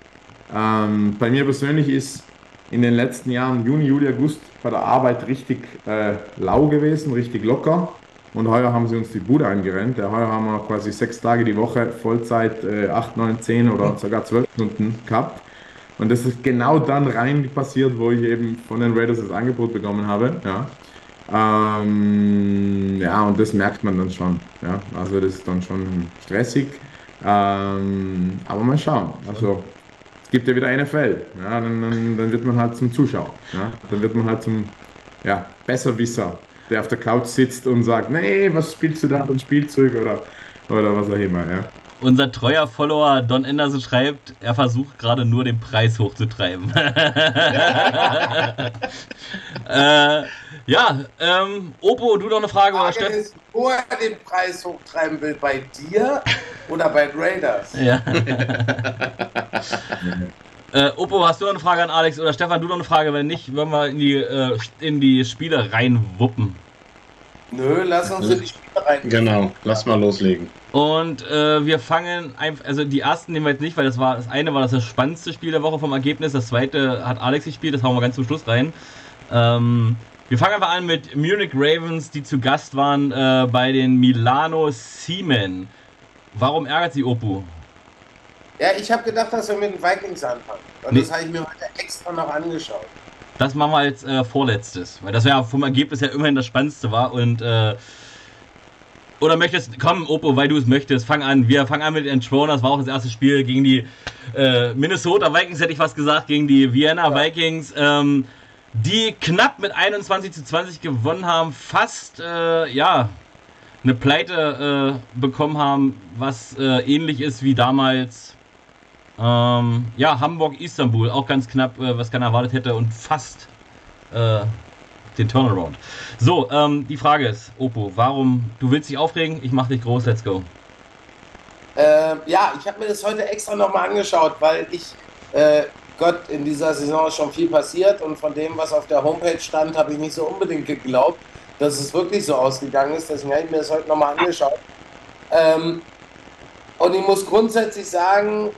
Ähm, bei mir persönlich ist in den letzten Jahren, Juni, Juli, August, bei der Arbeit richtig äh, lau gewesen, richtig locker. Und heuer haben sie uns die Bude eingerennt. Ja, heuer haben wir quasi sechs Tage die Woche Vollzeit, äh, acht, neun, zehn oder sogar zwölf Stunden gehabt. Und das ist genau dann rein passiert, wo ich eben von den Raiders das Angebot bekommen habe. Ja. Ähm, ja, und das merkt man dann schon. Ja. Also das ist dann schon stressig. Ähm, aber mal schauen. Also gibt ja wieder NFL. Ja, dann, dann, dann, wird man halt zum Zuschauer. Ja, dann wird man halt zum ja, Besserwisser, der auf der Couch sitzt und sagt, nee, was spielst du da für ein Spielzeug oder, oder was auch immer. Ja. Unser treuer Follower Don Anderson schreibt, er versucht gerade nur den Preis hochzutreiben. äh, ja, ähm, Opo, du noch eine Frage, Frage oder Steff? ist, wo er den Preis hochtreiben will, bei dir oder bei Raiders? Ja. äh, Opo, hast du noch eine Frage an Alex oder Stefan, du noch eine Frage? Wenn nicht, wollen wir in die, äh, in die Spiele reinwuppen. Nö, lass uns in die Spiele rein. Genau, lass mal loslegen. Und äh, wir fangen einfach, also die ersten nehmen wir jetzt nicht, weil das war das eine war das, das spannendste Spiel der Woche vom Ergebnis, das zweite hat Alex gespielt, das hauen wir ganz zum Schluss rein. Ähm, wir fangen einfach an mit Munich Ravens, die zu Gast waren äh, bei den Milano Siemen. Warum ärgert sie Opu? Ja, ich habe gedacht, dass wir mit den Vikings anfangen. Und nee. das habe ich mir heute extra noch angeschaut. Das machen wir als äh, vorletztes, weil das ja vom Ergebnis ja immerhin das Spannendste war und äh, oder möchtest, komm, Opo, weil du es möchtest, fang an. Wir fangen an mit den Throne. Das war auch das erste Spiel gegen die äh, Minnesota Vikings, hätte ich was gesagt, gegen die Vienna ja. Vikings, ähm, die knapp mit 21 zu 20 gewonnen haben, fast, äh, ja, eine Pleite äh, bekommen haben, was äh, ähnlich ist wie damals, ähm, ja, Hamburg-Istanbul, auch ganz knapp, äh, was keiner erwartet hätte und fast äh, den Turnaround. So, ähm, die Frage ist, Opo, warum, du willst dich aufregen? Ich mach dich groß, let's go. Äh, ja, ich habe mir das heute extra nochmal angeschaut, weil ich, äh, Gott, in dieser Saison ist schon viel passiert und von dem, was auf der Homepage stand, habe ich nicht so unbedingt geglaubt, dass es wirklich so ausgegangen ist. Deswegen habe ich mir das heute nochmal angeschaut. Ähm, und ich muss grundsätzlich sagen,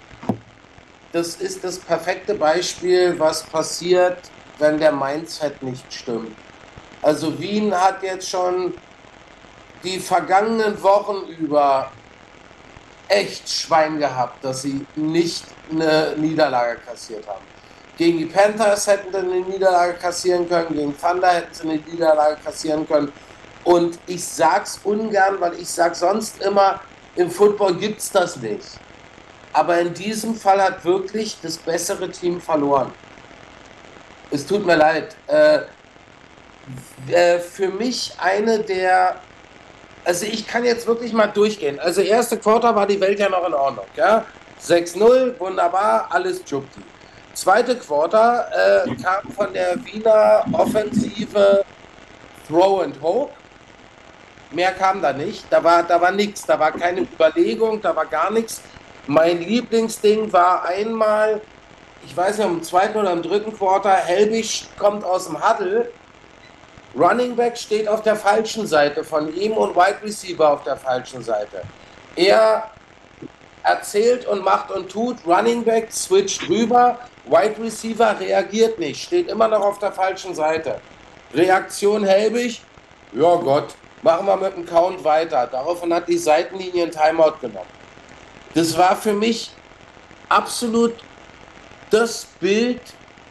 das ist das perfekte Beispiel, was passiert, wenn der Mindset nicht stimmt. Also Wien hat jetzt schon die vergangenen Wochen über echt Schwein gehabt, dass sie nicht eine Niederlage kassiert haben. Gegen die Panthers hätten sie eine Niederlage kassieren können, gegen Thunder hätten sie eine Niederlage kassieren können. Und ich sag's ungern, weil ich sag sonst immer, im Football gibt's das nicht. Aber in diesem Fall hat wirklich das bessere Team verloren. Es tut mir leid. Äh, äh, für mich eine der. Also ich kann jetzt wirklich mal durchgehen. Also erste Quarter war die Welt ja noch in Ordnung. Ja? 6-0, wunderbar, alles Jupti. Zweite Quarter äh, kam von der Wiener Offensive Throw and Hope. Mehr kam da nicht. Da war, da war nichts. Da war keine Überlegung, da war gar nichts. Mein Lieblingsding war einmal, ich weiß nicht, im zweiten oder im dritten Quarter, Helbig kommt aus dem Huddle Running Back steht auf der falschen Seite von ihm und Wide Receiver auf der falschen Seite. Er erzählt und macht und tut, Running Back switcht rüber, Wide Receiver reagiert nicht, steht immer noch auf der falschen Seite. Reaktion Helbig, ja Gott, machen wir mit dem Count weiter. Daraufhin hat die Seitenlinie ein Timeout genommen. Das war für mich absolut das Bild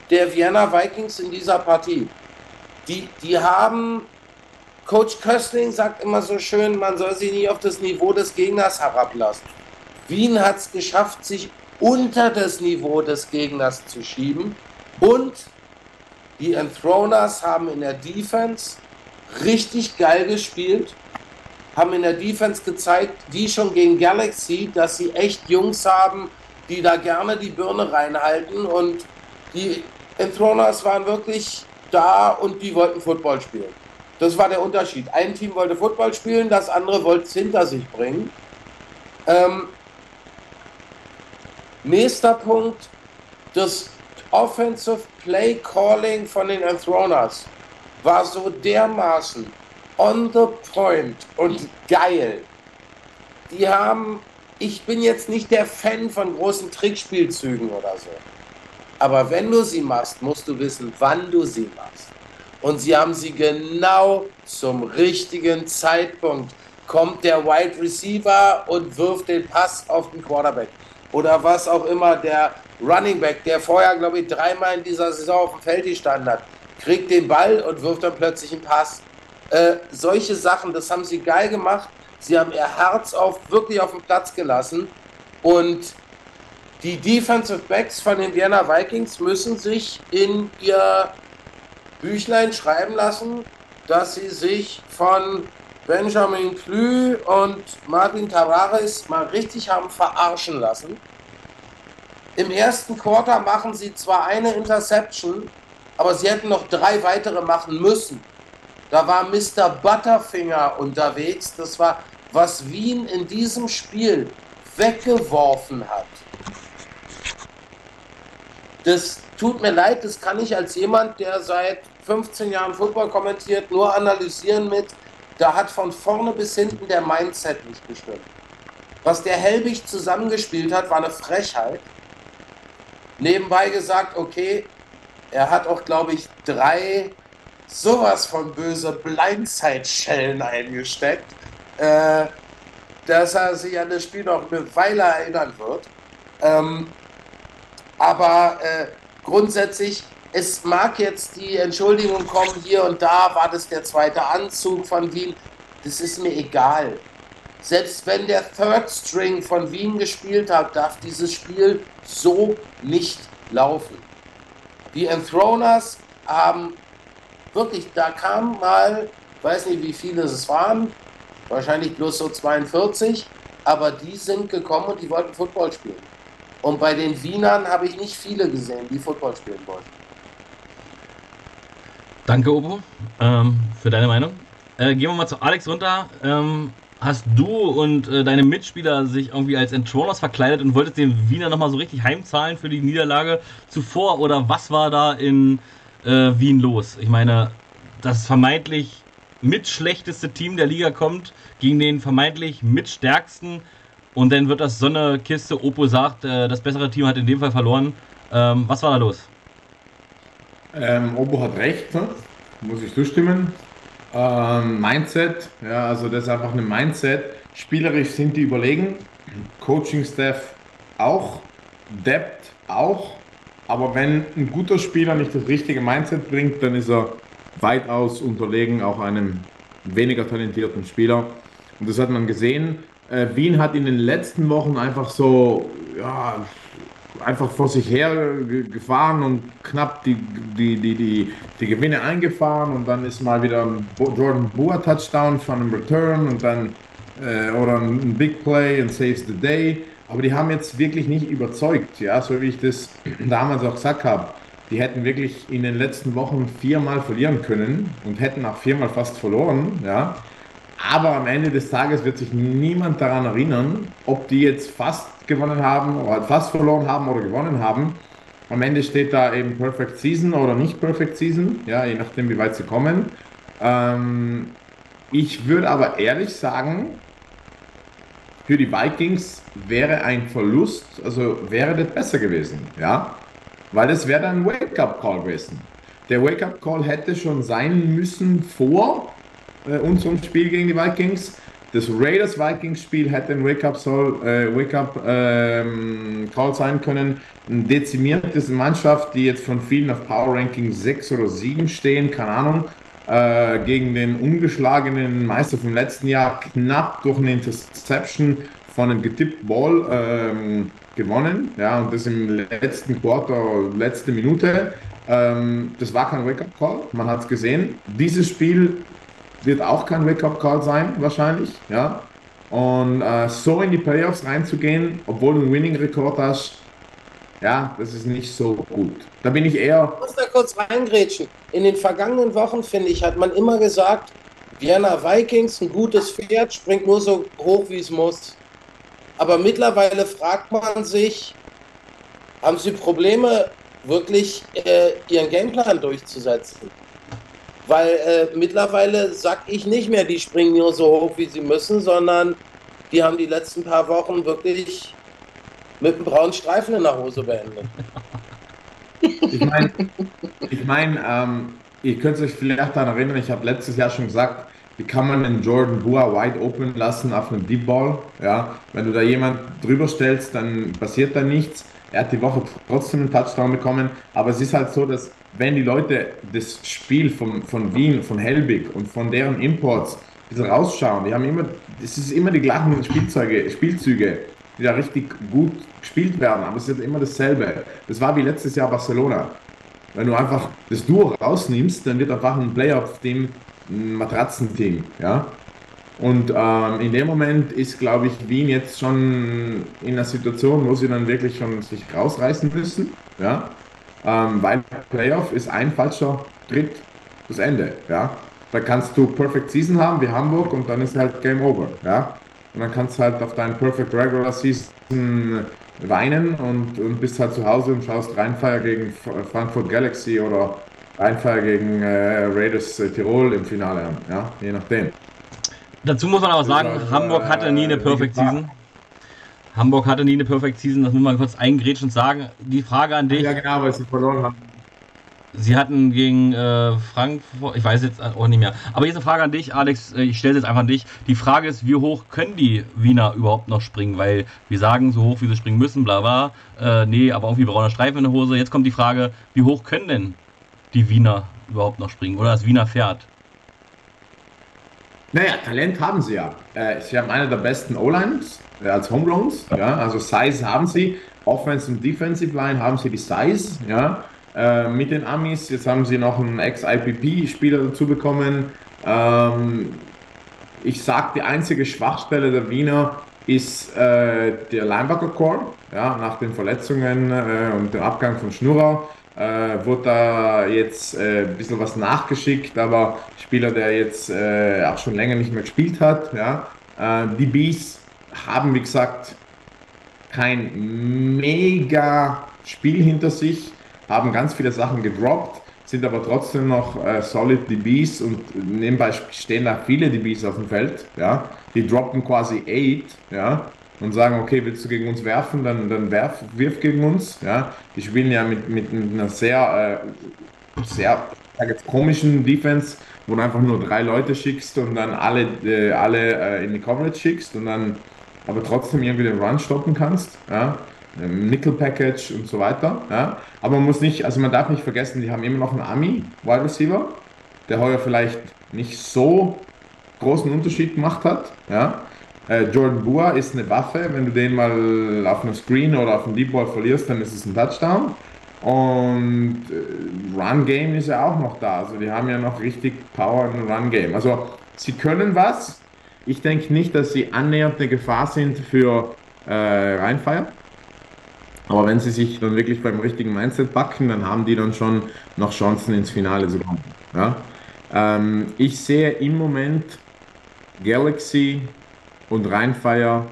der Vienna Vikings in dieser Partie. Die, die haben, Coach Köstling sagt immer so schön, man soll sich nie auf das Niveau des Gegners herablassen. Wien hat es geschafft, sich unter das Niveau des Gegners zu schieben. Und die Enthroners haben in der Defense richtig geil gespielt, haben in der Defense gezeigt, wie schon gegen Galaxy, dass sie echt Jungs haben, die da gerne die Birne reinhalten. Und die Enthroners waren wirklich da und die wollten Football spielen. Das war der Unterschied. Ein Team wollte Football spielen, das andere wollte es hinter sich bringen. Ähm, nächster Punkt, das Offensive Play Calling von den Enthroners war so dermaßen on the point und geil. Die haben, ich bin jetzt nicht der Fan von großen Trickspielzügen oder so. Aber wenn du sie machst, musst du wissen, wann du sie machst. Und sie haben sie genau zum richtigen Zeitpunkt. Kommt der Wide Receiver und wirft den Pass auf den Quarterback. Oder was auch immer, der Running Back, der vorher, glaube ich, dreimal in dieser Saison auf dem Feld gestanden hat, kriegt den Ball und wirft dann plötzlich einen Pass. Äh, solche Sachen, das haben sie geil gemacht. Sie haben ihr Herz auf, wirklich auf den Platz gelassen. Und die Defensive Backs von den Vienna Vikings müssen sich in ihr Büchlein schreiben lassen, dass sie sich von Benjamin Plü und Martin Tavares mal richtig haben verarschen lassen. Im ersten Quarter machen sie zwar eine Interception, aber sie hätten noch drei weitere machen müssen. Da war Mr. Butterfinger unterwegs. Das war, was Wien in diesem Spiel weggeworfen hat. Das tut mir leid, das kann ich als jemand, der seit 15 Jahren Football kommentiert, nur analysieren mit, da hat von vorne bis hinten der Mindset nicht gestimmt. Was der Helbig zusammengespielt hat, war eine Frechheit. Nebenbei gesagt, okay, er hat auch, glaube ich, drei sowas von böse Blindside-Schellen eingesteckt, äh, dass er sich an das Spiel noch eine Weile erinnern wird. Ähm, aber äh, grundsätzlich, es mag jetzt die Entschuldigung kommen, hier und da war das der zweite Anzug von Wien. Das ist mir egal. Selbst wenn der Third String von Wien gespielt hat, darf dieses Spiel so nicht laufen. Die Enthroners haben wirklich, da kam mal, weiß nicht wie viele es waren, wahrscheinlich bloß so 42, aber die sind gekommen und die wollten Football spielen. Und bei den Wienern habe ich nicht viele gesehen, die Football spielen wollten. Danke, Obo, ähm, für deine Meinung. Äh, gehen wir mal zu Alex runter. Ähm, hast du und äh, deine Mitspieler sich irgendwie als Entroners verkleidet und wolltest den Wiener nochmal so richtig heimzahlen für die Niederlage zuvor? Oder was war da in äh, Wien los? Ich meine, das vermeintlich mitschlechteste Team der Liga kommt gegen den vermeintlich mitstärksten und dann wird das so eine Kiste, Oppo sagt, äh, das bessere Team hat in dem Fall verloren. Ähm, was war da los? Ähm, Obo hat recht, ne? muss ich zustimmen. Ähm, Mindset, ja, also das ist einfach ein Mindset. Spielerisch sind die überlegen, Coaching-Staff auch, Depth auch. Aber wenn ein guter Spieler nicht das richtige Mindset bringt, dann ist er weitaus unterlegen auch einem weniger talentierten Spieler. Und das hat man gesehen. Äh, Wien hat in den letzten Wochen einfach so, ja, einfach vor sich her gefahren und knapp die, die, die, die, die Gewinne eingefahren und dann ist mal wieder ein Jordan Boer Touchdown von einem Return und dann äh, oder ein Big Play und Saves the Day. Aber die haben jetzt wirklich nicht überzeugt, ja, so wie ich das damals auch gesagt habe. Die hätten wirklich in den letzten Wochen viermal verlieren können und hätten auch viermal fast verloren, ja. Aber am Ende des Tages wird sich niemand daran erinnern, ob die jetzt fast gewonnen haben oder fast verloren haben oder gewonnen haben. Am Ende steht da eben Perfect Season oder nicht Perfect Season, ja, je nachdem, wie weit sie kommen. Ähm, ich würde aber ehrlich sagen, für die Vikings wäre ein Verlust, also wäre das besser gewesen, ja, weil es wäre dann ein Wake-up-Call gewesen. Der Wake-up-Call hätte schon sein müssen vor äh, unserem Spiel gegen die Vikings. Das Raiders-Vikings-Spiel hätte ein Wake-up-Call äh, Wake ähm, sein können. Eine dezimierte Mannschaft, die jetzt von vielen auf Power Ranking 6 oder 7 stehen, keine Ahnung, äh, gegen den ungeschlagenen Meister vom letzten Jahr knapp durch eine Interception von einem getippten Ball ähm, gewonnen. Ja, und das im letzten Quarter, letzte Minute. Ähm, das war kein Wake-up-Call, man hat es gesehen. Dieses Spiel wird auch kein Wake-up-Call sein, wahrscheinlich. Ja? Und äh, so in die Playoffs reinzugehen, obwohl du einen Winning-Rekord hast, ja, das ist nicht so gut. Da bin ich eher. Ich muss da kurz reingrätschen. In den vergangenen Wochen, finde ich, hat man immer gesagt, Vienna Vikings, ein gutes Pferd, springt nur so hoch, wie es muss. Aber mittlerweile fragt man sich, haben sie Probleme, wirklich äh, ihren Gameplan durchzusetzen? Weil äh, mittlerweile sag ich nicht mehr, die springen nur so hoch, wie sie müssen, sondern die haben die letzten paar Wochen wirklich mit einem braunen Streifen in der Hose beendet. Ich meine, ich mein, ähm, ihr könnt euch vielleicht daran erinnern, ich habe letztes Jahr schon gesagt, wie kann man den Jordan Bua wide open lassen auf einem Deep Ball? Ja, wenn du da jemand drüber stellst, dann passiert da nichts. Er hat die Woche trotzdem einen Touchdown bekommen, aber es ist halt so, dass wenn die Leute das Spiel von, von Wien, von Helbig und von deren Imports rausschauen, die haben immer, es ist immer die gleichen Spielzeuge, Spielzüge, die da richtig gut gespielt werden, aber es ist immer dasselbe. Das war wie letztes Jahr Barcelona. Wenn du einfach das Duo rausnimmst, dann wird einfach ein Playoff-Team ein Matratzenteam, ja. Und ähm, in dem Moment ist, glaube ich, Wien jetzt schon in einer Situation, wo sie dann wirklich schon sich rausreißen müssen. Ja? Ähm, weil Playoff ist ein falscher Tritt das Ende. Ja? Da kannst du Perfect Season haben wie Hamburg und dann ist halt Game Over. Ja? Und dann kannst du halt auf deinen Perfect Regular Season weinen und, und bist halt zu Hause und schaust Rheinfeier gegen Frankfurt Galaxy oder Rheinfeier gegen äh, Raiders äh, Tirol im Finale an. Ja? Je nachdem. Dazu muss man aber sagen, also, Hamburg hatte nie eine äh, Perfect Season. Hamburg hatte nie eine Perfect Season, das muss man kurz eingrätschen sagen. Die Frage an dich. Ja, genau, weil sie verloren haben. Sie hatten gegen äh, Frankfurt, ich weiß jetzt auch nicht mehr. Aber jetzt eine Frage an dich, Alex. Äh, ich stelle jetzt einfach an dich. Die Frage ist, wie hoch können die Wiener überhaupt noch springen? Weil wir sagen, so hoch wie sie springen müssen, bla bla. Äh, nee, aber irgendwie brauner Streifen in der Hose. Jetzt kommt die Frage, wie hoch können denn die Wiener überhaupt noch springen? Oder das Wiener Pferd? Naja, Talent haben sie ja. Äh, sie haben eine der besten O-Lines äh, als Homeloans. Ja, also Size haben sie. Offensive und Defensive Line haben sie die Size. Ja, äh, mit den Amis. Jetzt haben sie noch einen Ex-IPP-Spieler dazu bekommen. Ähm, ich sage, die einzige Schwachstelle der Wiener ist äh, der Linebacker-Core. Ja, nach den Verletzungen äh, und dem Abgang von Schnurrer äh, wurde da jetzt äh, ein bisschen was nachgeschickt, aber Spieler, der jetzt äh, auch schon länger nicht mehr gespielt hat. Ja. Äh, die Bees haben, wie gesagt, kein mega Spiel hinter sich, haben ganz viele Sachen gedroppt, sind aber trotzdem noch äh, solid DBs und nebenbei stehen da viele DBs auf dem Feld. Ja. Die droppen quasi 8, ja, und sagen, okay, willst du gegen uns werfen, dann, dann werf, wirf gegen uns. Ja? Die spielen ja mit, mit einer sehr, äh, sehr jetzt, komischen Defense, wo du einfach nur drei Leute schickst und dann alle, äh, alle äh, in die Coverage schickst und dann aber trotzdem irgendwie den Run stoppen kannst. Ja? Nickel Package und so weiter. Ja? Aber man muss nicht, also man darf nicht vergessen, die haben immer noch einen Ami Wide Receiver, der heuer vielleicht nicht so großen Unterschied gemacht hat. Ja? Äh, Jordan Bua ist eine Waffe. Wenn du den mal auf einem Screen oder auf einem Deep Ball verlierst, dann ist es ein Touchdown. Und äh, Run Game ist ja auch noch da. Also die haben ja noch richtig Power im Run Game. Also sie können was. Ich denke nicht, dass sie annähernd eine Gefahr sind für äh, Rheinfeier. Aber wenn sie sich dann wirklich beim richtigen Mindset backen, dann haben die dann schon noch Chancen ins Finale zu kommen. Ja? Ähm, ich sehe im Moment Galaxy und Rheinfeier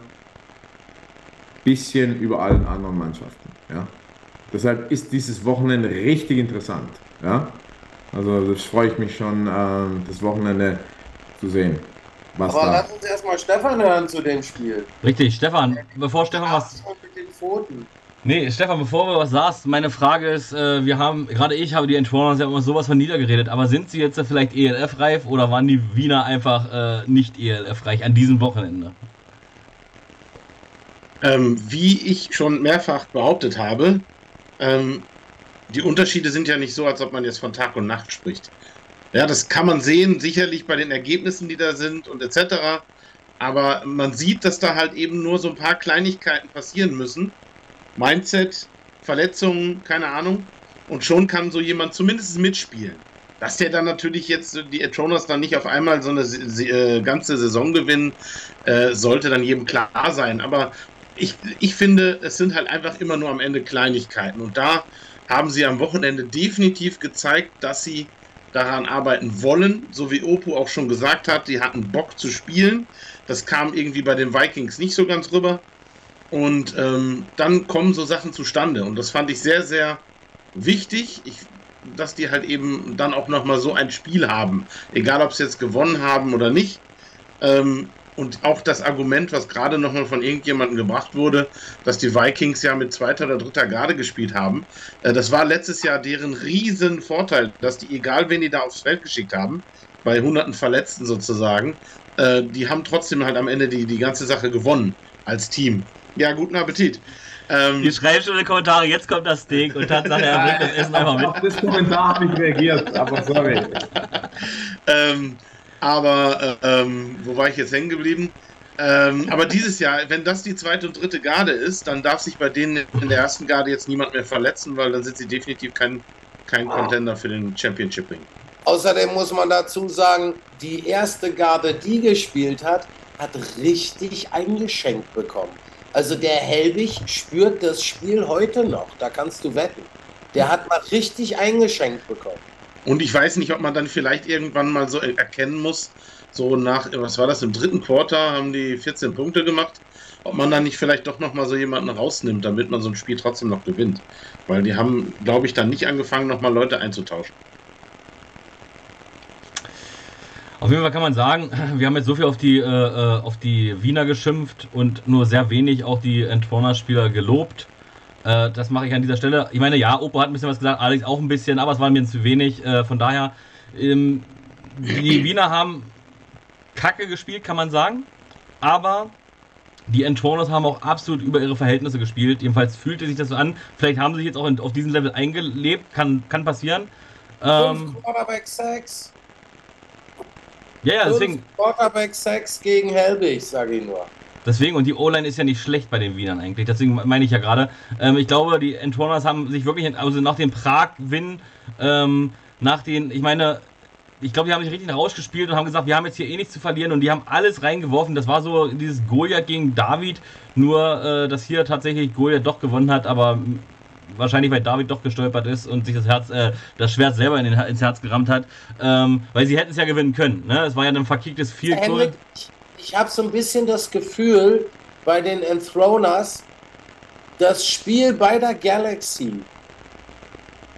bisschen über allen anderen Mannschaften. Ja. Deshalb ist dieses Wochenende richtig interessant. Ja. Also das freue ich mich schon, ähm, das Wochenende zu sehen. Was Aber da. lass uns erstmal Stefan hören zu dem Spiel. Richtig, Stefan, bevor Stefan was. Mit den Pfoten. Nee, Stefan, bevor du was sagst, meine Frage ist, äh, wir haben, gerade ich habe die Entwarners ja immer sowas von niedergeredet, aber sind sie jetzt vielleicht ELF-reif oder waren die Wiener einfach äh, nicht ELF-reich an diesem Wochenende? Ähm, wie ich schon mehrfach behauptet habe, ähm, die Unterschiede sind ja nicht so, als ob man jetzt von Tag und Nacht spricht. Ja, das kann man sehen, sicherlich bei den Ergebnissen, die da sind und etc. Aber man sieht, dass da halt eben nur so ein paar Kleinigkeiten passieren müssen Mindset, Verletzungen, keine Ahnung. Und schon kann so jemand zumindest mitspielen. Dass der dann natürlich jetzt die Etroners dann nicht auf einmal so eine äh, ganze Saison gewinnen, äh, sollte dann jedem klar sein. Aber ich, ich finde, es sind halt einfach immer nur am Ende Kleinigkeiten. Und da haben sie am Wochenende definitiv gezeigt, dass sie daran arbeiten wollen, so wie Opu auch schon gesagt hat, die hatten Bock zu spielen. Das kam irgendwie bei den Vikings nicht so ganz rüber. Und ähm, dann kommen so Sachen zustande. Und das fand ich sehr, sehr wichtig, ich, dass die halt eben dann auch nochmal so ein Spiel haben. Egal, ob sie jetzt gewonnen haben oder nicht. Ähm, und auch das Argument, was gerade nochmal von irgendjemandem gebracht wurde, dass die Vikings ja mit zweiter oder dritter Garde gespielt haben. Äh, das war letztes Jahr deren riesen Vorteil, dass die, egal wen die da aufs Feld geschickt haben, bei hunderten Verletzten sozusagen, äh, die haben trotzdem halt am Ende die, die ganze Sache gewonnen als Team. Ja, guten Appetit. Ähm, die schreiben schon in die Kommentare, jetzt kommt das Steak und Tatsache, er bringt das Essen einfach mit. Auf das Kommentar habe ich reagiert, aber sorry. ähm, aber, äh, ähm, wo war ich jetzt hängen geblieben? Ähm, aber dieses Jahr, wenn das die zweite und dritte Garde ist, dann darf sich bei denen in der ersten Garde jetzt niemand mehr verletzen, weil dann sind sie definitiv kein, kein Contender für den Championship Ring. Außerdem muss man dazu sagen, die erste Garde, die gespielt hat, hat richtig eingeschenkt bekommen. Also der Helbig spürt das Spiel heute noch, da kannst du wetten. Der hat mal richtig eingeschenkt bekommen. Und ich weiß nicht, ob man dann vielleicht irgendwann mal so erkennen muss, so nach, was war das, im dritten Quarter haben die 14 Punkte gemacht, ob man dann nicht vielleicht doch nochmal so jemanden rausnimmt, damit man so ein Spiel trotzdem noch gewinnt. Weil die haben, glaube ich, dann nicht angefangen, nochmal Leute einzutauschen. Auf jeden Fall kann man sagen, wir haben jetzt so viel auf die, äh, äh auf die Wiener geschimpft und nur sehr wenig auch die Entwarner-Spieler gelobt. Äh, das mache ich an dieser Stelle. Ich meine, ja, Opa hat ein bisschen was gesagt, Alex auch ein bisschen, aber es war mir zu wenig. Äh, von daher, ähm, die Wiener haben Kacke gespielt, kann man sagen. Aber die Entwarners haben auch absolut über ihre Verhältnisse gespielt. Jedenfalls fühlte sich das so an. Vielleicht haben sie sich jetzt auch in, auf diesem Level eingelebt. Kann, kann passieren. Ähm, Quarterback 6. Ja, ja, deswegen. Quarterback 6 gegen Helbig, sage ich nur. Deswegen, und die O-Line ist ja nicht schlecht bei den Wienern eigentlich. Deswegen meine ich ja gerade. Ähm, ich glaube, die Entwarners haben sich wirklich, also nach dem Prag-Win, ähm, nach den, ich meine, ich glaube, die haben sich richtig rausgespielt und haben gesagt, wir haben jetzt hier eh nichts zu verlieren und die haben alles reingeworfen. Das war so dieses Goliath gegen David, nur äh, dass hier tatsächlich Goliath doch gewonnen hat, aber wahrscheinlich weil David doch gestolpert ist und sich das Herz, äh, das Schwert selber in den, ins Herz gerammt hat, ähm, weil sie hätten es ja gewinnen können. Ne? Es war ja ein verkicktes Field Goal. Ich, ich habe so ein bisschen das Gefühl bei den Enthroners, das Spiel bei der Galaxy,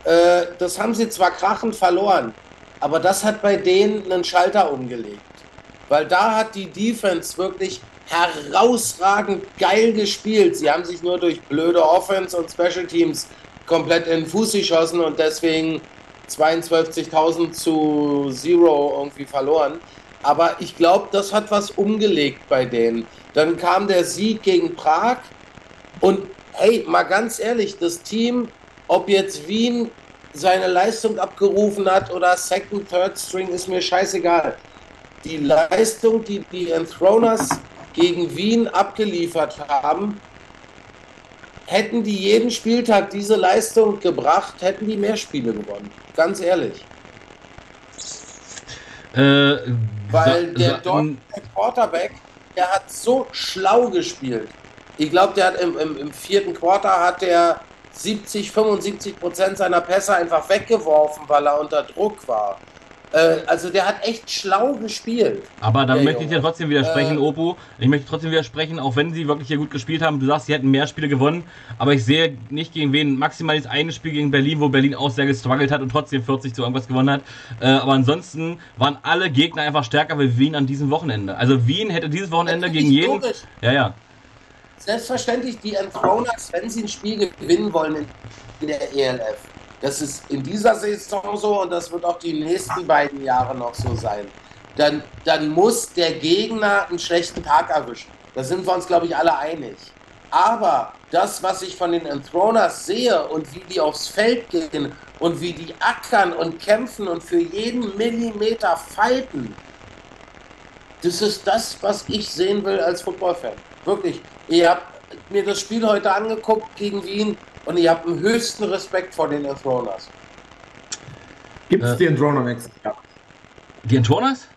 äh, das haben sie zwar krachend verloren, aber das hat bei denen einen Schalter umgelegt. Weil da hat die Defense wirklich herausragend geil gespielt. Sie haben sich nur durch blöde Offense und Special Teams komplett in den Fuß geschossen und deswegen 52.000 zu Zero irgendwie verloren. Aber ich glaube, das hat was umgelegt bei denen. Dann kam der Sieg gegen Prag und hey, mal ganz ehrlich, das Team, ob jetzt Wien seine Leistung abgerufen hat oder Second, Third String, ist mir scheißegal. Die Leistung, die die Enthroners gegen Wien abgeliefert haben, hätten die jeden Spieltag diese Leistung gebracht, hätten die mehr Spiele gewonnen. Ganz ehrlich. Äh, Weil der so, Quarterback, der hat so schlau gespielt. Ich glaube, der hat im, im, im, vierten Quarter hat der 70, 75 Prozent seiner Pässe einfach weggeworfen, weil er unter Druck war. Äh, also der hat echt schlau gespielt. Aber da möchte Junge. ich dir trotzdem widersprechen, äh, Opo. Ich möchte trotzdem widersprechen, auch wenn sie wirklich hier gut gespielt haben. Du sagst, sie hätten mehr Spiele gewonnen, aber ich sehe nicht gegen wen. Maximal das eine Spiel gegen Berlin, wo Berlin auch sehr gestruggelt hat und trotzdem 40 zu irgendwas gewonnen hat. Äh, aber ansonsten waren alle Gegner einfach stärker wie Wien an diesem Wochenende. Also Wien hätte dieses Wochenende gegen jeden. Logisch. Ja, ja. Selbstverständlich, die Enthroners, wenn sie ein Spiel gewinnen wollen in der ELF, das ist in dieser Saison so und das wird auch die nächsten beiden Jahre noch so sein. Dann, dann muss der Gegner einen schlechten Tag erwischen. Da sind wir uns, glaube ich, alle einig. Aber das, was ich von den Enthroners sehe und wie die aufs Feld gehen und wie die ackern und kämpfen und für jeden Millimeter fighten, das ist das, was ich sehen will als Footballfan. Wirklich. Ihr habt mir das Spiel heute angeguckt gegen Wien und ich habe den höchsten Respekt vor den Enthroners. Gibt es äh, die Enthroner nächstes Jahr? Die Enthroners?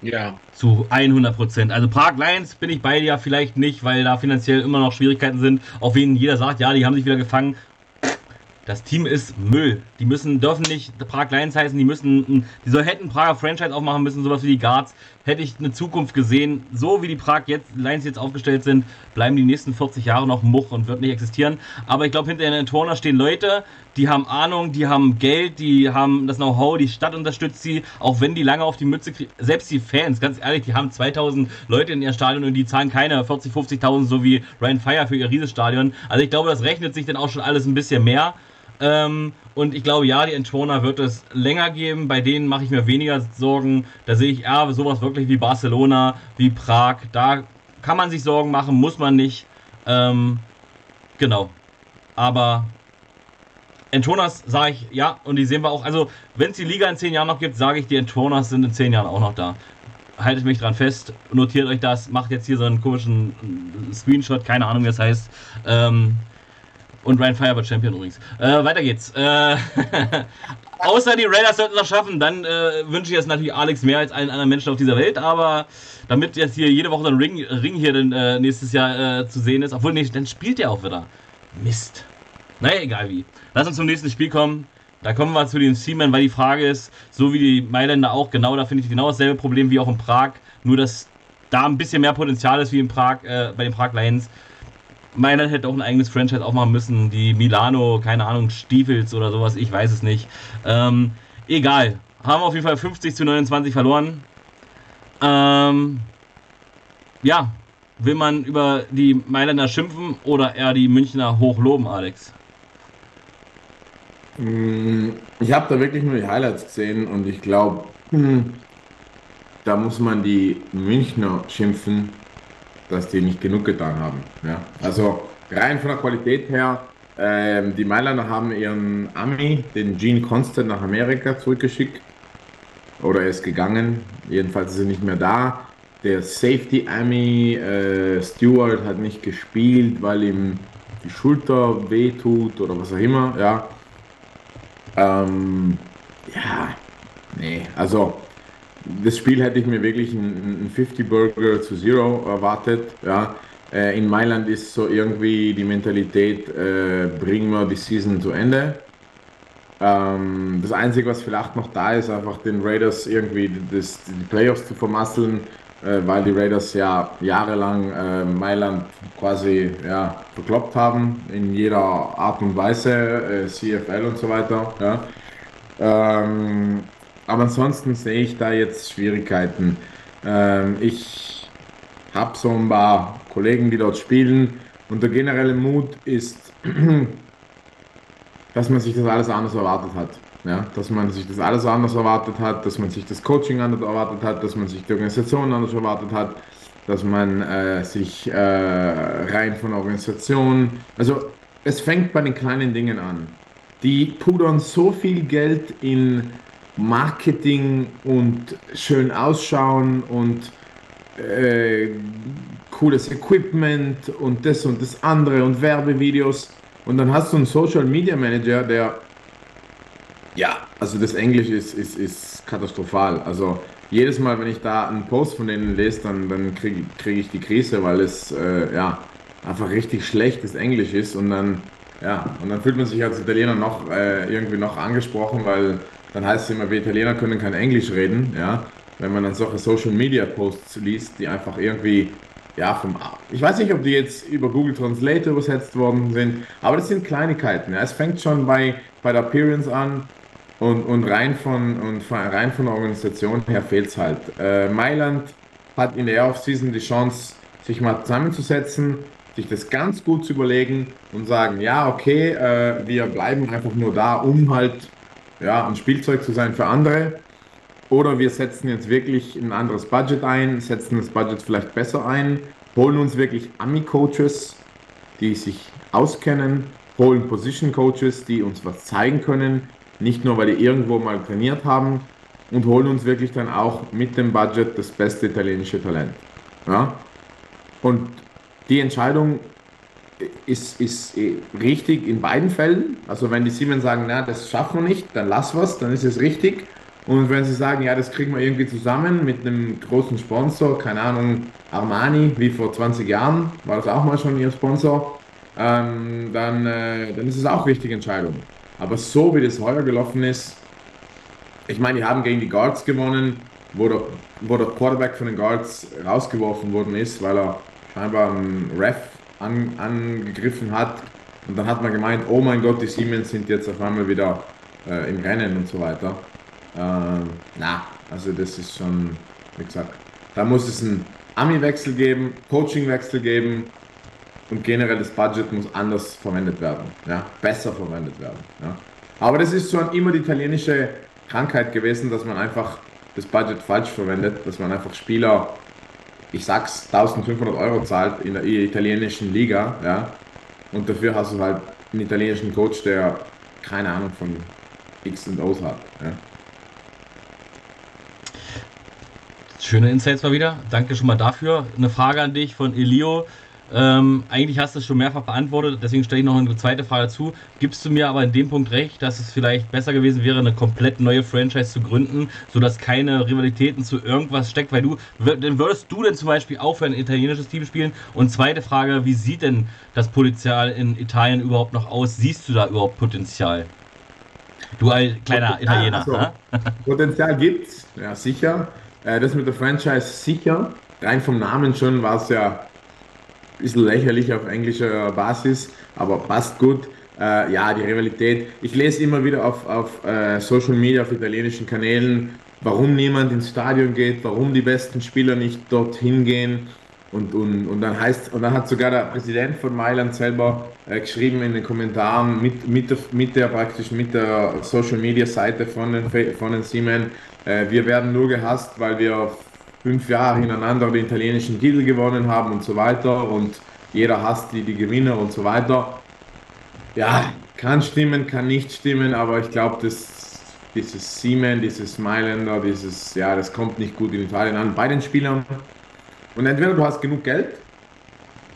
Ja. Zu 100 Prozent. Also Park Lions bin ich bei dir vielleicht nicht, weil da finanziell immer noch Schwierigkeiten sind. Auf wen jeder sagt, ja, die haben sich wieder gefangen. Das Team ist Müll. Die müssen, dürfen nicht Prag Lions heißen, die müssen, die soll, hätten Prager Franchise aufmachen müssen, sowas wie die Guards. Hätte ich eine Zukunft gesehen, so wie die Prag jetzt, Lions jetzt aufgestellt sind, bleiben die nächsten 40 Jahre noch Much und wird nicht existieren. Aber ich glaube, hinter den Turner stehen Leute, die haben Ahnung, die haben Geld, die haben das Know-how, die Stadt unterstützt sie, auch wenn die lange auf die Mütze kriegen. Selbst die Fans, ganz ehrlich, die haben 2000 Leute in ihr Stadion und die zahlen keine 40, 50.000, so wie Ryan Fire für ihr Riesenstadion. Also ich glaube, das rechnet sich dann auch schon alles ein bisschen mehr. Ähm, und ich glaube, ja, die Entwarner wird es länger geben. Bei denen mache ich mir weniger Sorgen. Da sehe ich eher sowas wirklich wie Barcelona, wie Prag. Da kann man sich Sorgen machen, muss man nicht. Ähm, genau. Aber Entwarners sage ich ja, und die sehen wir auch. Also, wenn es die Liga in zehn Jahren noch gibt, sage ich, die Entwarners sind in zehn Jahren auch noch da. Haltet mich dran fest, notiert euch das, macht jetzt hier so einen komischen Screenshot, keine Ahnung, wie das heißt. Ähm, Und Ryan Fire war Champion übrigens. Äh, weiter geht's. Äh, außer die Raiders sollten das schaffen, dann äh, wünsche ich jetzt natürlich Alex mehr als allen anderen Menschen auf dieser Welt, aber damit jetzt hier jede Woche ein Ring, Ring hier dann, äh, nächstes Jahr äh, zu sehen ist, obwohl nicht, dann spielt er auch wieder. Mist. Naja, egal wie. Lass uns zum nächsten Spiel kommen. Da kommen wir zu den Seamen, weil die Frage ist, so wie die Mailänder auch, genau, da finde ich genau dasselbe Problem wie auch in Prag, nur dass da ein bisschen mehr Potenzial ist wie in Prag, äh, bei den Prag Lions. Mailand hätte auch ein eigenes Franchise aufmachen müssen, die Milano, keine Ahnung, Stiefels oder sowas, ich weiß es nicht. Ähm, egal. Haben auf jeden Fall 50 zu 29 verloren. Ähm, ja, will man über die Mailänder schimpfen oder eher die Münchner hochloben, Alex? Mm, ich habe da wirklich nur die Highlights gesehen und ich glaube, hm, da muss man die Münchner schimpfen, dass die nicht genug getan haben. Ja? Also rein von der Qualität her, ähm, die Mailänder haben ihren Ami, den Gene Constant, nach Amerika zurückgeschickt. Oder er ist gegangen. Jedenfalls ist er nicht mehr da. Der Safety Ami äh, Stewart hat nicht gespielt, weil ihm die Schulter wehtut oder was auch immer. Ja, ähm, ja, nee, also das Spiel hätte ich mir wirklich einen 50 Burger zu Zero erwartet. Ja. Äh, in Mailand ist so irgendwie die Mentalität, äh, bringen wir die Season zu Ende. Ähm, das Einzige, was vielleicht noch da ist, einfach den Raiders irgendwie das, die Playoffs zu vermasseln, äh, weil die Raiders ja jahrelang äh, Mailand quasi ja, verkloppt haben, in jeder Art und Weise, äh, CFL und so weiter. Ja. Ähm, aber ansonsten sehe ich da jetzt Schwierigkeiten. Ähm, ich habe so ein paar Kollegen, die dort spielen und der generelle Mut ist, dass man sich das alles anders erwartet hat. Ja, dass man sich das alles anders erwartet hat, dass man sich das Coaching anders erwartet hat, dass man sich die Organisation anders erwartet hat, dass man äh, sich äh, rein von Organisation, also es fängt bei den kleinen Dingen an. Die pudern so viel Geld in Marketing und schön ausschauen und äh, cooles Equipment und das und das andere und Werbevideos. Und dann hast du einen Social Media Manager, der ja, also das Englisch ist, ist, ist katastrophal. Also jedes Mal, wenn ich da einen Post von denen lese, dann, dann kriege krieg ich die Krise, weil es äh, ja einfach richtig schlechtes Englisch ist und dann ja und dann fühlt man sich als Italiener noch äh, irgendwie noch angesprochen, weil dann heißt es immer, wir Italiener können kein Englisch reden, ja. Wenn man dann solche Social Media Posts liest, die einfach irgendwie ja, vom, ich weiß nicht, ob die jetzt über Google Translate übersetzt worden sind, aber das sind Kleinigkeiten. Ja. Es fängt schon bei, bei der Appearance an, und, und, rein, von, und rein von der Organisation her fehlt es halt. Äh, Mailand hat in der Offseason die Chance, sich mal zusammenzusetzen, sich das ganz gut zu überlegen und sagen, ja, okay, äh, wir bleiben einfach nur da, um halt ja, ein Spielzeug zu sein für andere. Oder wir setzen jetzt wirklich ein anderes Budget ein, setzen das Budget vielleicht besser ein, holen uns wirklich Ami-Coaches, die sich auskennen, holen Position-Coaches, die uns was zeigen können, nicht nur, weil die irgendwo mal trainiert haben und holen uns wirklich dann auch mit dem Budget das beste italienische Talent. Ja? Und die Entscheidung ist, ist richtig in beiden Fällen. Also wenn die Siemens sagen, na, das schaffen wir nicht, dann lass was, dann ist es richtig. Und wenn sie sagen, ja, das kriegen wir irgendwie zusammen mit einem großen Sponsor, keine Ahnung, Armani, wie vor 20 Jahren, war das auch mal schon ihr Sponsor, ähm, dann, äh, dann ist es auch richtige Entscheidung. Aber so wie das heuer gelaufen ist, ich meine, die haben gegen die Guards gewonnen, wo der, wo der Quarterback von den Guards rausgeworfen worden ist, weil er scheinbar einen Ref an, angegriffen hat. Und dann hat man gemeint, oh mein Gott, die Siemens sind jetzt auf einmal wieder äh, im Rennen und so weiter. Ähm, na, also das ist schon, wie gesagt, da muss es einen Ami-Wechsel geben, Coaching-Wechsel geben, und generell das Budget muss anders verwendet werden, ja, besser verwendet werden. Ja. Aber das ist schon immer die italienische Krankheit gewesen, dass man einfach das Budget falsch verwendet, dass man einfach Spieler, ich sag's, 1500 Euro zahlt in der italienischen Liga, ja, und dafür hast du halt einen italienischen Coach, der keine Ahnung von X und O's hat. Ja. Schöne Insights mal wieder. Danke schon mal dafür. Eine Frage an dich von Elio. Ähm, eigentlich hast du es schon mehrfach beantwortet, deswegen stelle ich noch eine zweite Frage dazu. Gibst du mir aber in dem Punkt recht, dass es vielleicht besser gewesen wäre, eine komplett neue Franchise zu gründen, sodass keine Rivalitäten zu irgendwas steckt? Weil du, dann würdest du denn zum Beispiel auch für ein italienisches Team spielen? Und zweite Frage, wie sieht denn das Potenzial in Italien überhaupt noch aus? Siehst du da überhaupt Potenzial? Du als kleiner Italiener. Also, ne? Potenzial gibt's, ja sicher. Äh, das mit der Franchise sicher. Rein vom Namen schon war es ja bisschen lächerlich auf englischer Basis, aber passt gut. Äh, ja, die Rivalität. Ich lese immer wieder auf, auf äh, Social Media, auf italienischen Kanälen, warum niemand ins Stadion geht, warum die besten Spieler nicht dorthin gehen. Und, und, und dann heißt und dann hat sogar der Präsident von Mailand selber äh, geschrieben in den Kommentaren mit, mit, der, mit der praktisch mit der Social Media Seite von den von den Siemens, äh, wir werden nur gehasst, weil wir fünf Jahre hintereinander den italienischen Titel gewonnen haben und so weiter und jeder hasst die, die Gewinner und so weiter. Ja, kann stimmen, kann nicht stimmen, aber ich glaube, dass dieses Siemens, dieses Mailänder, dieses, ja, das kommt nicht gut in Italien an bei den Spielern. Und entweder du hast genug Geld,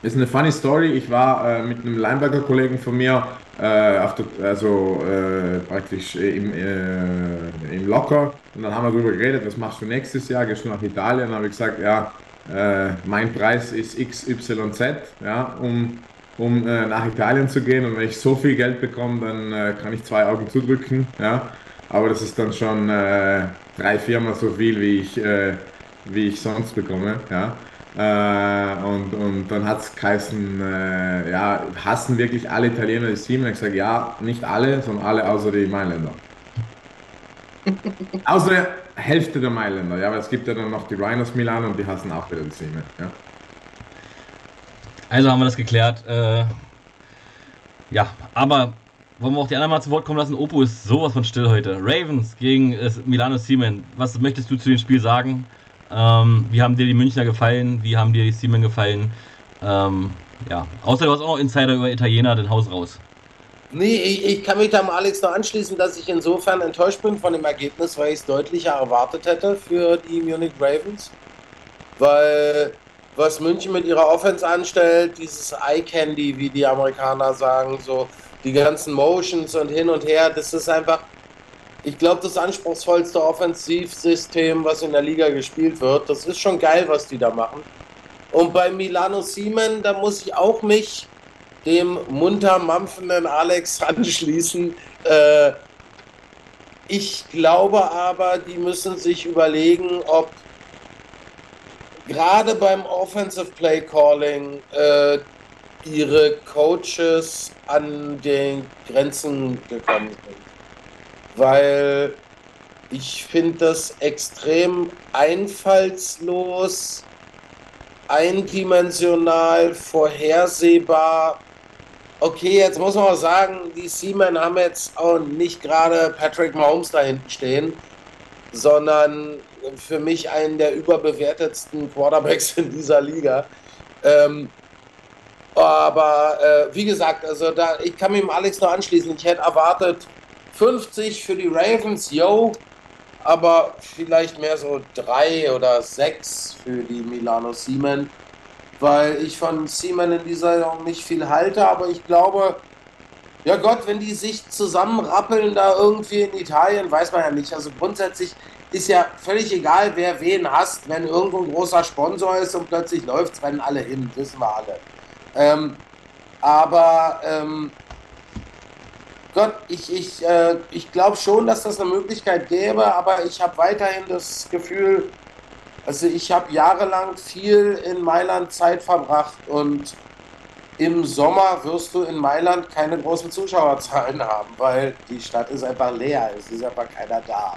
ist eine funny Story. Ich war äh, mit einem Linebacker-Kollegen von mir äh, auf der, also äh, praktisch im, äh, im Locker und dann haben wir darüber geredet, was machst du nächstes Jahr? Gehst du nach Italien? Dann habe ich gesagt, ja, äh, mein Preis ist XYZ, ja, um, um äh, nach Italien zu gehen und wenn ich so viel Geld bekomme, dann kann ich zwei Augen zudrücken, ja, aber das ist dann schon drei, viermal so viel, wie ich, wie ich sonst bekomme, ja. Äh, und, und dann hat es geheißen, äh, ja, hassen wirklich alle Italiener das Team? Und ich gesagt, ja, nicht alle, sondern alle außer die Mailänder. außer der Hälfte der Mailänder, ja, aber es gibt ja dann noch die Rhinos Milan und die hassen auch wieder das Team, ja. Also haben wir das geklärt. Äh, ja, aber wollen wir auch die anderen mal zu Wort kommen lassen? Oppo ist sowas von still heute. Ravens gegen äh, Milano Siemens. Was möchtest du zu dem Spiel sagen? Ähm, wie haben dir die Münchner gefallen? Wie haben dir die Siemens gefallen? Ähm, ja, außer du hast auch Insider über Italiener, den Haus raus. Nee, ich, ich, kann mich da mal Alex noch anschließen, dass ich insofern enttäuscht bin von dem Ergebnis, weil ich es deutlicher erwartet hätte für die Munich Ravens. Weil was München mit ihrer Offense anstellt, dieses Eye Candy, wie die Amerikaner sagen, so die ganzen Motions und hin und her, das ist einfach, ich glaube, das anspruchsvollste Offensivsystem, was in der Liga gespielt wird. Das ist schon geil, was die da machen. Und bei Milano Siemen, da muss ich auch mich dem munter mampfenden Alex anschließen. Äh, ich glaube aber, die müssen sich überlegen, ob gerade beim Offensive Play Calling äh, ihre Coaches an den Grenzen gekommen sind weil ich finde das extrem einfallslos, eindimensional, vorhersehbar. Okay, jetzt muss man auch sagen, die Seamen haben jetzt auch nicht gerade Patrick Mahomes da hinten stehen, sondern für mich einen der überbewertetsten Quarterbacks in dieser Liga. Ähm, aber äh, wie gesagt, also da, ich kann mich dem Alex nur anschließen. Ich hätte erwartet, 50 für die Ravens, yo, aber vielleicht mehr so drei oder sechs für die Milano Siemen, weil ich von Siemen in dieser Saison nicht viel halte, aber ich glaube, ja Gott, wenn die sich zusammenrappeln da irgendwie in Italien, weiß man ja nicht. Also grundsätzlich ist ja völlig egal, wer wen hasst, wenn irgendwo ein großer Sponsor ist und plötzlich läuft es, rennen alle hin, wissen wir alle. Ähm, aber ähm, Gott, ich, ich, äh, ich glaube schon, dass das eine Möglichkeit gäbe, aber ich habe weiterhin das Gefühl, also ich habe jahrelang viel in Mailand Zeit verbracht und im Sommer wirst du in Mailand keine großen Zuschauerzahlen haben, weil die Stadt ist einfach leer, es ist einfach keiner da.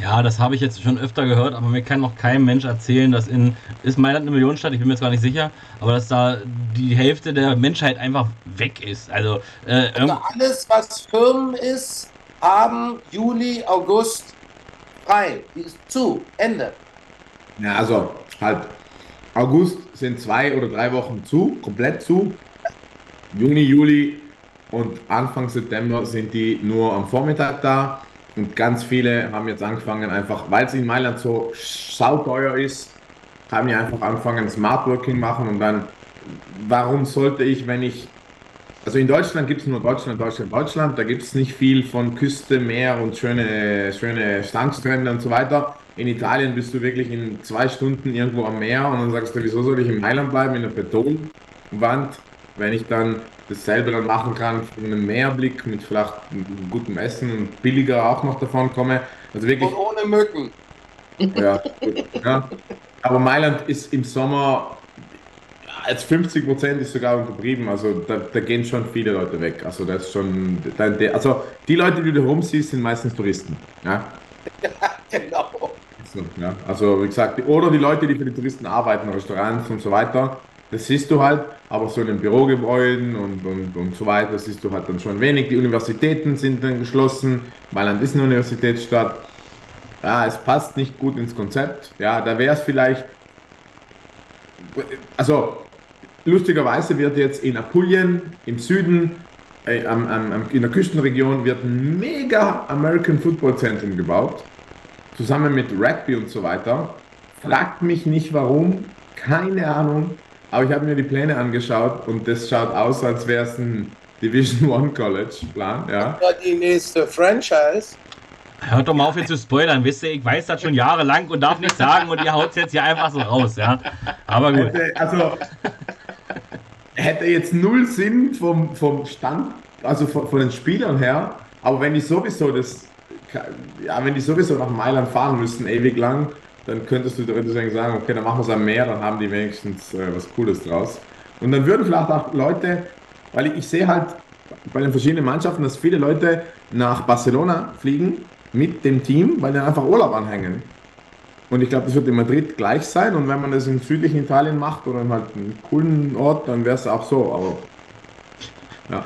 Ja, das habe ich jetzt schon öfter gehört, aber mir kann noch kein Mensch erzählen, dass in ist Mailand eine Millionenstadt, ich bin mir jetzt gar nicht sicher, aber dass da die Hälfte der Menschheit einfach weg ist. Also, äh, also alles, was Firmen ist, haben Juli, August frei. Die ist zu. Ende. Ja, also halt. August sind zwei oder drei Wochen zu, komplett zu. Juni, Juli und Anfang September sind die nur am Vormittag da. Und ganz viele haben jetzt angefangen, einfach, weil es in Mailand so sauteuer ist, haben ja einfach angefangen, Smart Working machen und dann, warum sollte ich, wenn ich, also in Deutschland gibt es nur Deutschland, Deutschland, Deutschland, da gibt es nicht viel von Küste, Meer und schöne, schöne Strandstrände und so weiter. In Italien bist du wirklich in zwei Stunden irgendwo am Meer und dann sagst du, wieso soll ich in Mailand bleiben, in der Betonwand, wenn ich dann dasselbe dann machen kann von einem Meerblick mit vielleicht gutem Essen und billiger auch noch davon komme. Also wirklich. Und ohne Mücken. Ja, ja. Aber Mailand ist im Sommer als 50 Prozent ist sogar untertrieben. Also da, da, gehen schon viele Leute weg. Also das ist schon. Also die Leute, die du rumsiehst, sind meistens Touristen. Ja, ja genau. So, ja. Also wie gesagt, oder die Leute, die für die Touristen arbeiten, Restaurants und so weiter. Das siehst du halt, aber so in den Bürogebäuden und, und, und so weiter siehst du halt dann schon wenig. Die Universitäten sind dann geschlossen. Mailand ist eine Universitätsstadt ja, es passt nicht gut ins Konzept. Ja, da wäre es vielleicht, also lustigerweise wird jetzt in Apulien im Süden, äh, am, am, in der Küstenregion, wird ein mega American Football Zentrum gebaut, zusammen mit Rugby und so weiter. Fragt mich nicht warum, keine Ahnung, aber ich habe mir die Pläne angeschaut und das schaut aus, als wäre es ein Division One College Plan. Ja. Die nächste Franchise. Hört doch mal auf, jetzt zu spoilern, wisst ihr, ich weiß das schon jahrelang und darf nicht sagen und ihr haut es jetzt hier einfach so raus, ja. Aber gut. Also, hätte jetzt null Sinn vom, vom Stand, also von, von, den Spielern her, aber wenn die sowieso das, ja, wenn die sowieso nach Mailand fahren müssen, ewig lang, dann könntest du theoretisch sagen, okay, dann machen wir es am Meer, dann haben die wenigstens äh, was Cooles draus. Und dann würden vielleicht auch Leute, weil ich, ich sehe halt bei den verschiedenen Mannschaften, dass viele Leute nach Barcelona fliegen mit dem Team, weil die einfach Urlaub anhängen. Und ich glaube, das wird in Madrid gleich sein. Und wenn man das im südlichen Italien macht oder in halt einem coolen Ort, dann wäre es auch so. Aber ja.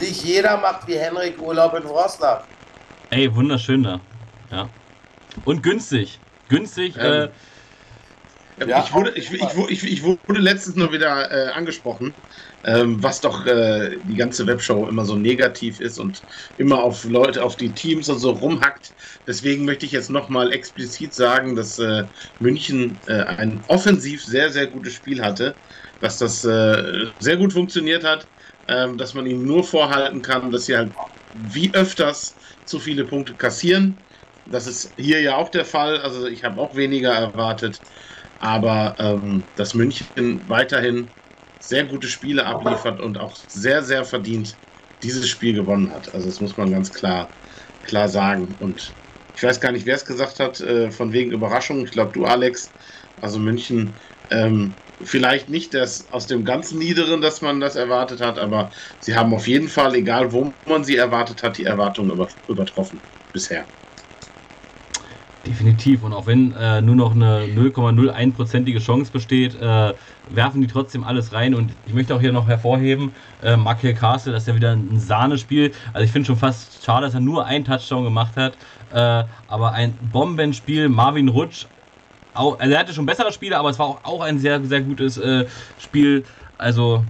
Nicht jeder macht wie Henrik Urlaub in Wroclaw. Ey, wunderschön da. Ja. Und günstig. Günstig. Ähm, äh, ja, ich, wurde, ich, ich, ich, wurde letztens nur wieder äh, angesprochen ähm, was doch äh, die ganze Webshow immer so negativ ist und immer auf Leute, auf die Teams und so rumhackt. Deswegen möchte ich jetzt nochmal explizit sagen, dass äh, München äh, ein offensiv sehr, sehr gutes Spiel hatte, dass das äh, sehr gut funktioniert hat, ähm, dass man ihnen nur vorhalten kann, dass sie halt wie öfters zu viele Punkte kassieren. Das ist hier ja auch der Fall. Also ich habe auch weniger erwartet. Aber ähm, dass München weiterhin sehr gute Spiele abliefert und auch sehr, sehr verdient dieses Spiel gewonnen hat. Also das muss man ganz klar, klar sagen. Und ich weiß gar nicht, wer es gesagt hat, äh, von wegen Überraschung. Ich glaube, du, Alex. Also München, ähm, vielleicht nicht das aus dem ganz Niederen, dass man das erwartet hat, aber sie haben auf jeden Fall, egal wo man sie erwartet hat, die Erwartungen über, übertroffen bisher. Definitiv. Und auch wenn äh, nur noch eine 0,01%ige Chance besteht, äh, werfen die trotzdem alles rein. Und ich möchte auch hier noch hervorheben, äh, Michael Castle, das ist ja wieder ein Sahnespiel. Also ich finde schon fast schade, dass er nur einen Touchdown gemacht hat. Äh, aber ein Bombenspiel. Marvin Rutsch, auch, also er hatte schon bessere Spiele, aber es war auch, auch ein sehr, sehr gutes äh, Spiel. Also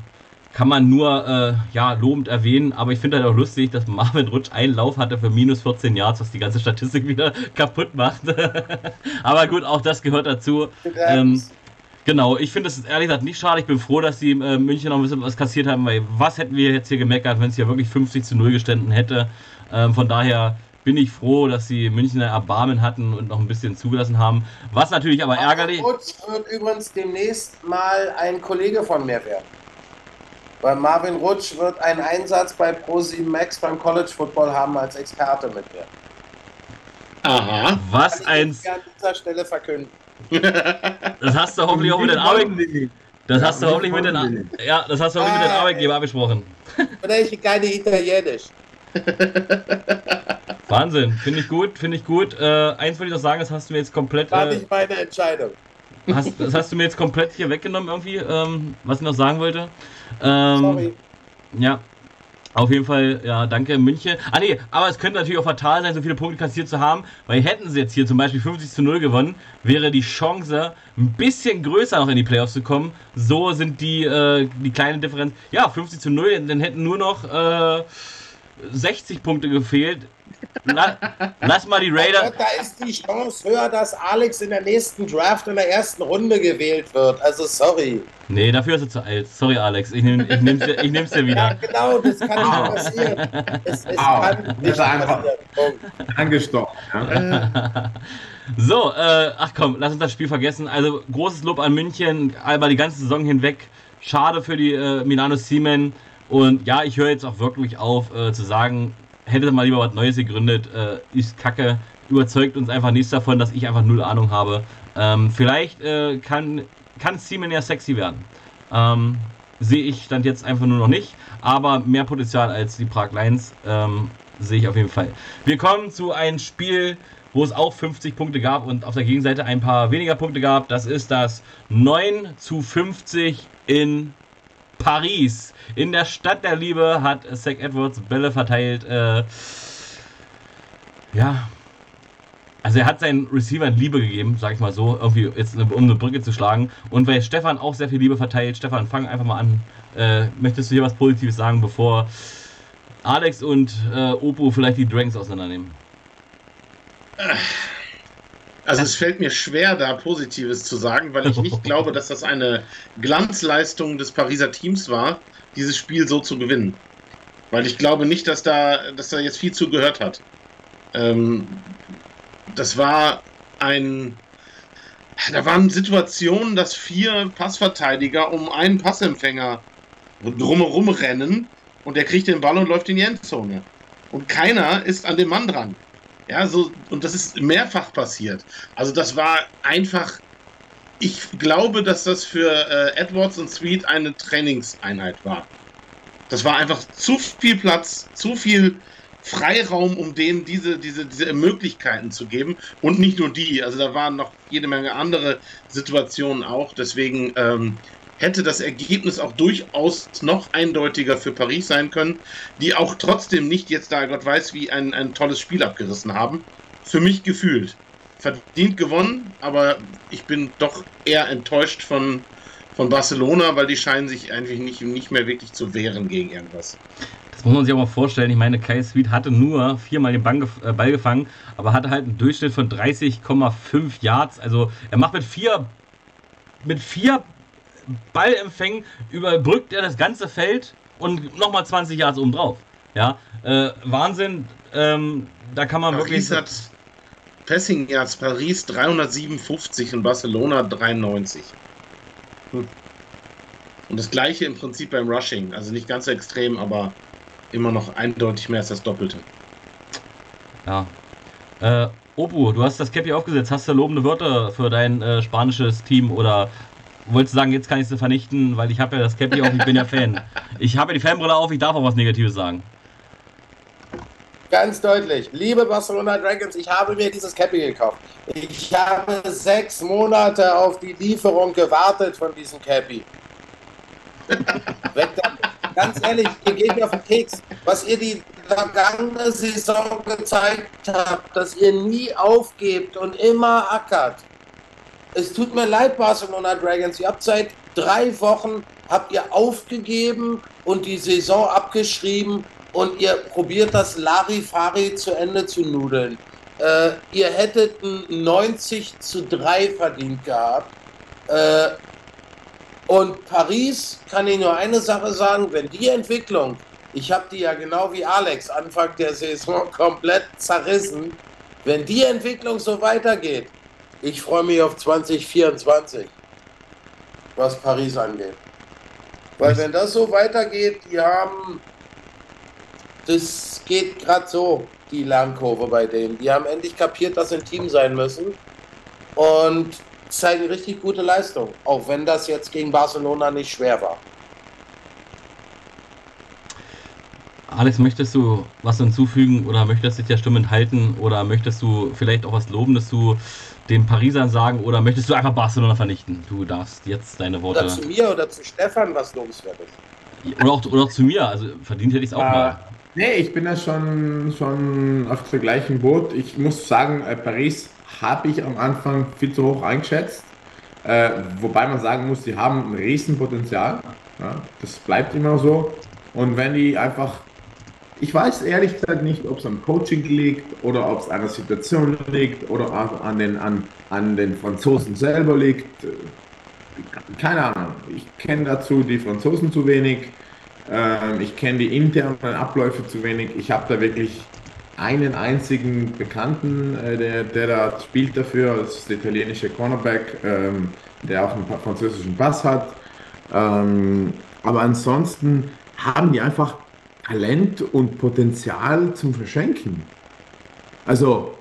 kann man nur äh, ja, lobend erwähnen, aber ich finde halt auch lustig, dass Marvin Rutsch einen Lauf hatte für minus 14 Yards, was die ganze Statistik wieder kaputt macht. aber gut, auch das gehört dazu. Ähm, genau, ich finde es ehrlich gesagt nicht schade. Ich bin froh, dass sie äh, München noch ein bisschen was kassiert haben, weil was hätten wir jetzt hier gemeckert, wenn es hier wirklich 50 zu 0 gestanden hätte. Ähm, von daher bin ich froh, dass sie München Erbarmen hatten und noch ein bisschen zugelassen haben. Was natürlich aber ärgerlich. Rutsch wird übrigens demnächst mal ein Kollege von mir werden. Weil Marvin Rutsch wird einen Einsatz bei Pro7 Max beim College Football haben als Experte mit mir. Aha. Was Kann ein. Ich an dieser Stelle verkünden. Das hast du hoffentlich auch mit den Arbeitgebern. Das hast du hoffentlich mit den, ja, das hast du hoffentlich mit den Arbeitgebern abgesprochen. Oder ich keine Italienisch. Wahnsinn, finde ich gut, finde ich gut. Äh, eins wollte ich noch sagen, das hast du mir jetzt komplett. War äh, nicht meine Entscheidung. Hast, das hast du mir jetzt komplett hier weggenommen irgendwie, ähm, was ich noch sagen wollte. Ähm, Sorry. Ja, auf jeden Fall, ja, danke München. Ah nee, aber es könnte natürlich auch fatal sein, so viele Punkte kassiert zu haben, weil hätten sie jetzt hier zum Beispiel 50 zu 0 gewonnen, wäre die Chance ein bisschen größer noch in die Playoffs zu kommen. So sind die, äh, die kleine Differenz. Ja, 50 zu 0, dann hätten nur noch äh, 60 Punkte gefehlt. La, lass mal die Raider. Gott, da ist die Chance höher, dass Alex in der nächsten Draft in der ersten Runde gewählt wird. Also sorry. Nee, dafür ist er zu alt. Sorry, Alex. Ich, nehm, ich, nehm's, dir- ich nehm's dir Ja, wieder. genau, das kann nicht passieren. Es, es Au. kann Das nicht passieren. Angestochen. Ja. So, äh, ach komm, lass uns das Spiel vergessen. Also großes Lob an München, über die ganze Saison hinweg. Schade für die äh, Milano Siemen. Und ja, ich höre jetzt auch wirklich auf äh, zu sagen, hätte mal lieber was Neues gegründet, äh, ist kacke. Überzeugt uns einfach nichts davon, dass ich einfach null Ahnung habe. Ähm, vielleicht äh, kann, kann Siemen ja sexy werden. Ähm, sehe ich stand jetzt einfach nur noch nicht, aber mehr Potenzial als die Prag Lions ähm, sehe ich auf jeden Fall. Wir kommen zu einem Spiel, wo es auch 50 Punkte gab und auf der Gegenseite ein paar weniger Punkte gab. Das ist das 9 zu 50 in Paris. In der Stadt der Liebe hat Zach Edwards Bälle verteilt. Äh, ja. Also er hat seinen Receivern Liebe gegeben, sag ich mal so, irgendwie jetzt um eine Brücke zu schlagen. Und weil Stefan auch sehr viel Liebe verteilt, Stefan, fang einfach mal an. Äh, möchtest du hier was Positives sagen, bevor Alex und äh, Oppo vielleicht die Dragons auseinandernehmen? Also es fällt mir schwer, da Positives zu sagen, weil ich nicht glaube, dass das eine Glanzleistung des Pariser Teams war, dieses Spiel so zu gewinnen. Weil ich glaube nicht, dass da, dass da jetzt viel zugehört hat. Ähm, das war ein. Da waren Situationen, dass vier Passverteidiger um einen Passempfänger drumherum rennen und der kriegt den Ball und läuft in die Endzone. Und keiner ist an dem Mann dran. Ja, so, und das ist mehrfach passiert. Also das war einfach, ich glaube, dass das für äh, Edwards und Sweet eine Trainingseinheit war. Das war einfach zu viel Platz, zu viel Freiraum, um denen diese, diese, diese Möglichkeiten zu geben. Und nicht nur die, also da waren noch jede Menge andere Situationen auch. Deswegen ähm, hätte das Ergebnis auch durchaus noch eindeutiger für Paris sein können, die auch trotzdem nicht jetzt da Gott weiß wie ein, ein tolles Spiel abgerissen haben. Für mich gefühlt. Verdient gewonnen, aber ich bin doch eher enttäuscht von, von Barcelona, weil die scheinen sich eigentlich nicht, nicht mehr wirklich zu wehren gegen irgendwas. Das muss man sich auch mal vorstellen. Ich meine, Kai Sweet hatte nur viermal den äh, Ball gefangen, aber hatte halt einen Durchschnitt von 30,5 Yards. Also er macht mit vier, mit vier Ballempfängen überbrückt er das ganze Feld und nochmal 20 Yards obendrauf. Ja, äh, Wahnsinn. Ähm, da kann man wirklich. Paris hat Passing Yards Paris 357 und Barcelona 93. Hm. Und das gleiche im Prinzip beim Rushing. Also nicht ganz so extrem, aber immer noch eindeutig mehr als das Doppelte. Ja. Äh, Opu, du hast das Cappy aufgesetzt. Hast du lobende Wörter für dein äh, spanisches Team oder wolltest du sagen, jetzt kann ich sie vernichten, weil ich habe ja das Cappy auf, ich bin ja Fan. Ich habe ja die Fanbrille auf, ich darf auch was Negatives sagen. Ganz deutlich. Liebe Barcelona Dragons, ich habe mir dieses Cappy gekauft. Ich habe sechs Monate auf die Lieferung gewartet von diesem Cappy. Ganz ehrlich, ihr geht mir auf den Keks. Was ihr die vergangene Saison gezeigt habt, dass ihr nie aufgebt und immer ackert. Es tut mir leid, Barcelona Dragons. Ihr habt seit drei Wochen habt ihr aufgegeben und die Saison abgeschrieben und ihr probiert das Larifari zu Ende zu nudeln. Äh, ihr hättet ein 90 zu 3 verdient gehabt. Äh, und Paris kann ich nur eine Sache sagen, wenn die Entwicklung, ich habe die ja genau wie Alex Anfang der Saison komplett zerrissen, wenn die Entwicklung so weitergeht, ich freue mich auf 2024, was Paris angeht. Weil wenn das so weitergeht, die haben, das geht gerade so, die Lernkurve bei denen. Die haben endlich kapiert, dass sie ein Team sein müssen und zeigen richtig gute Leistung, auch wenn das jetzt gegen Barcelona nicht schwer war. Alex, möchtest du was hinzufügen oder möchtest du dich der Stimme enthalten oder möchtest du vielleicht auch was Lobendes zu den Parisern sagen oder möchtest du einfach Barcelona vernichten? Du darfst jetzt deine Worte. Oder zu mir oder zu Stefan was lobenswert ist. Oder auch, oder auch zu mir, also verdient hätte ich es auch Äh, mal. nee, ich bin da schon, schon auf dem gleichen Boot. Ich muss sagen, äh, Paris habe ich am Anfang viel zu hoch eingeschätzt. Äh, wobei man sagen muss, die haben ein Riesenpotenzial. Ja, das bleibt immer so. Und wenn die einfach ich weiß ehrlich gesagt nicht, ob es am Coaching liegt oder ob es an der Situation liegt oder an den, an, an den Franzosen selber liegt. Keine Ahnung. Ich kenne dazu die Franzosen zu wenig. Ähm, ich kenne die internen Abläufe zu wenig. Ich habe da wirklich einen einzigen Bekannten, äh, der, der da spielt dafür. Das ist der italienische Cornerback, ähm, der auch einen französischen Pass hat. Ähm, aber ansonsten haben die einfach Talent und Potenzial zum Verschenken. Also,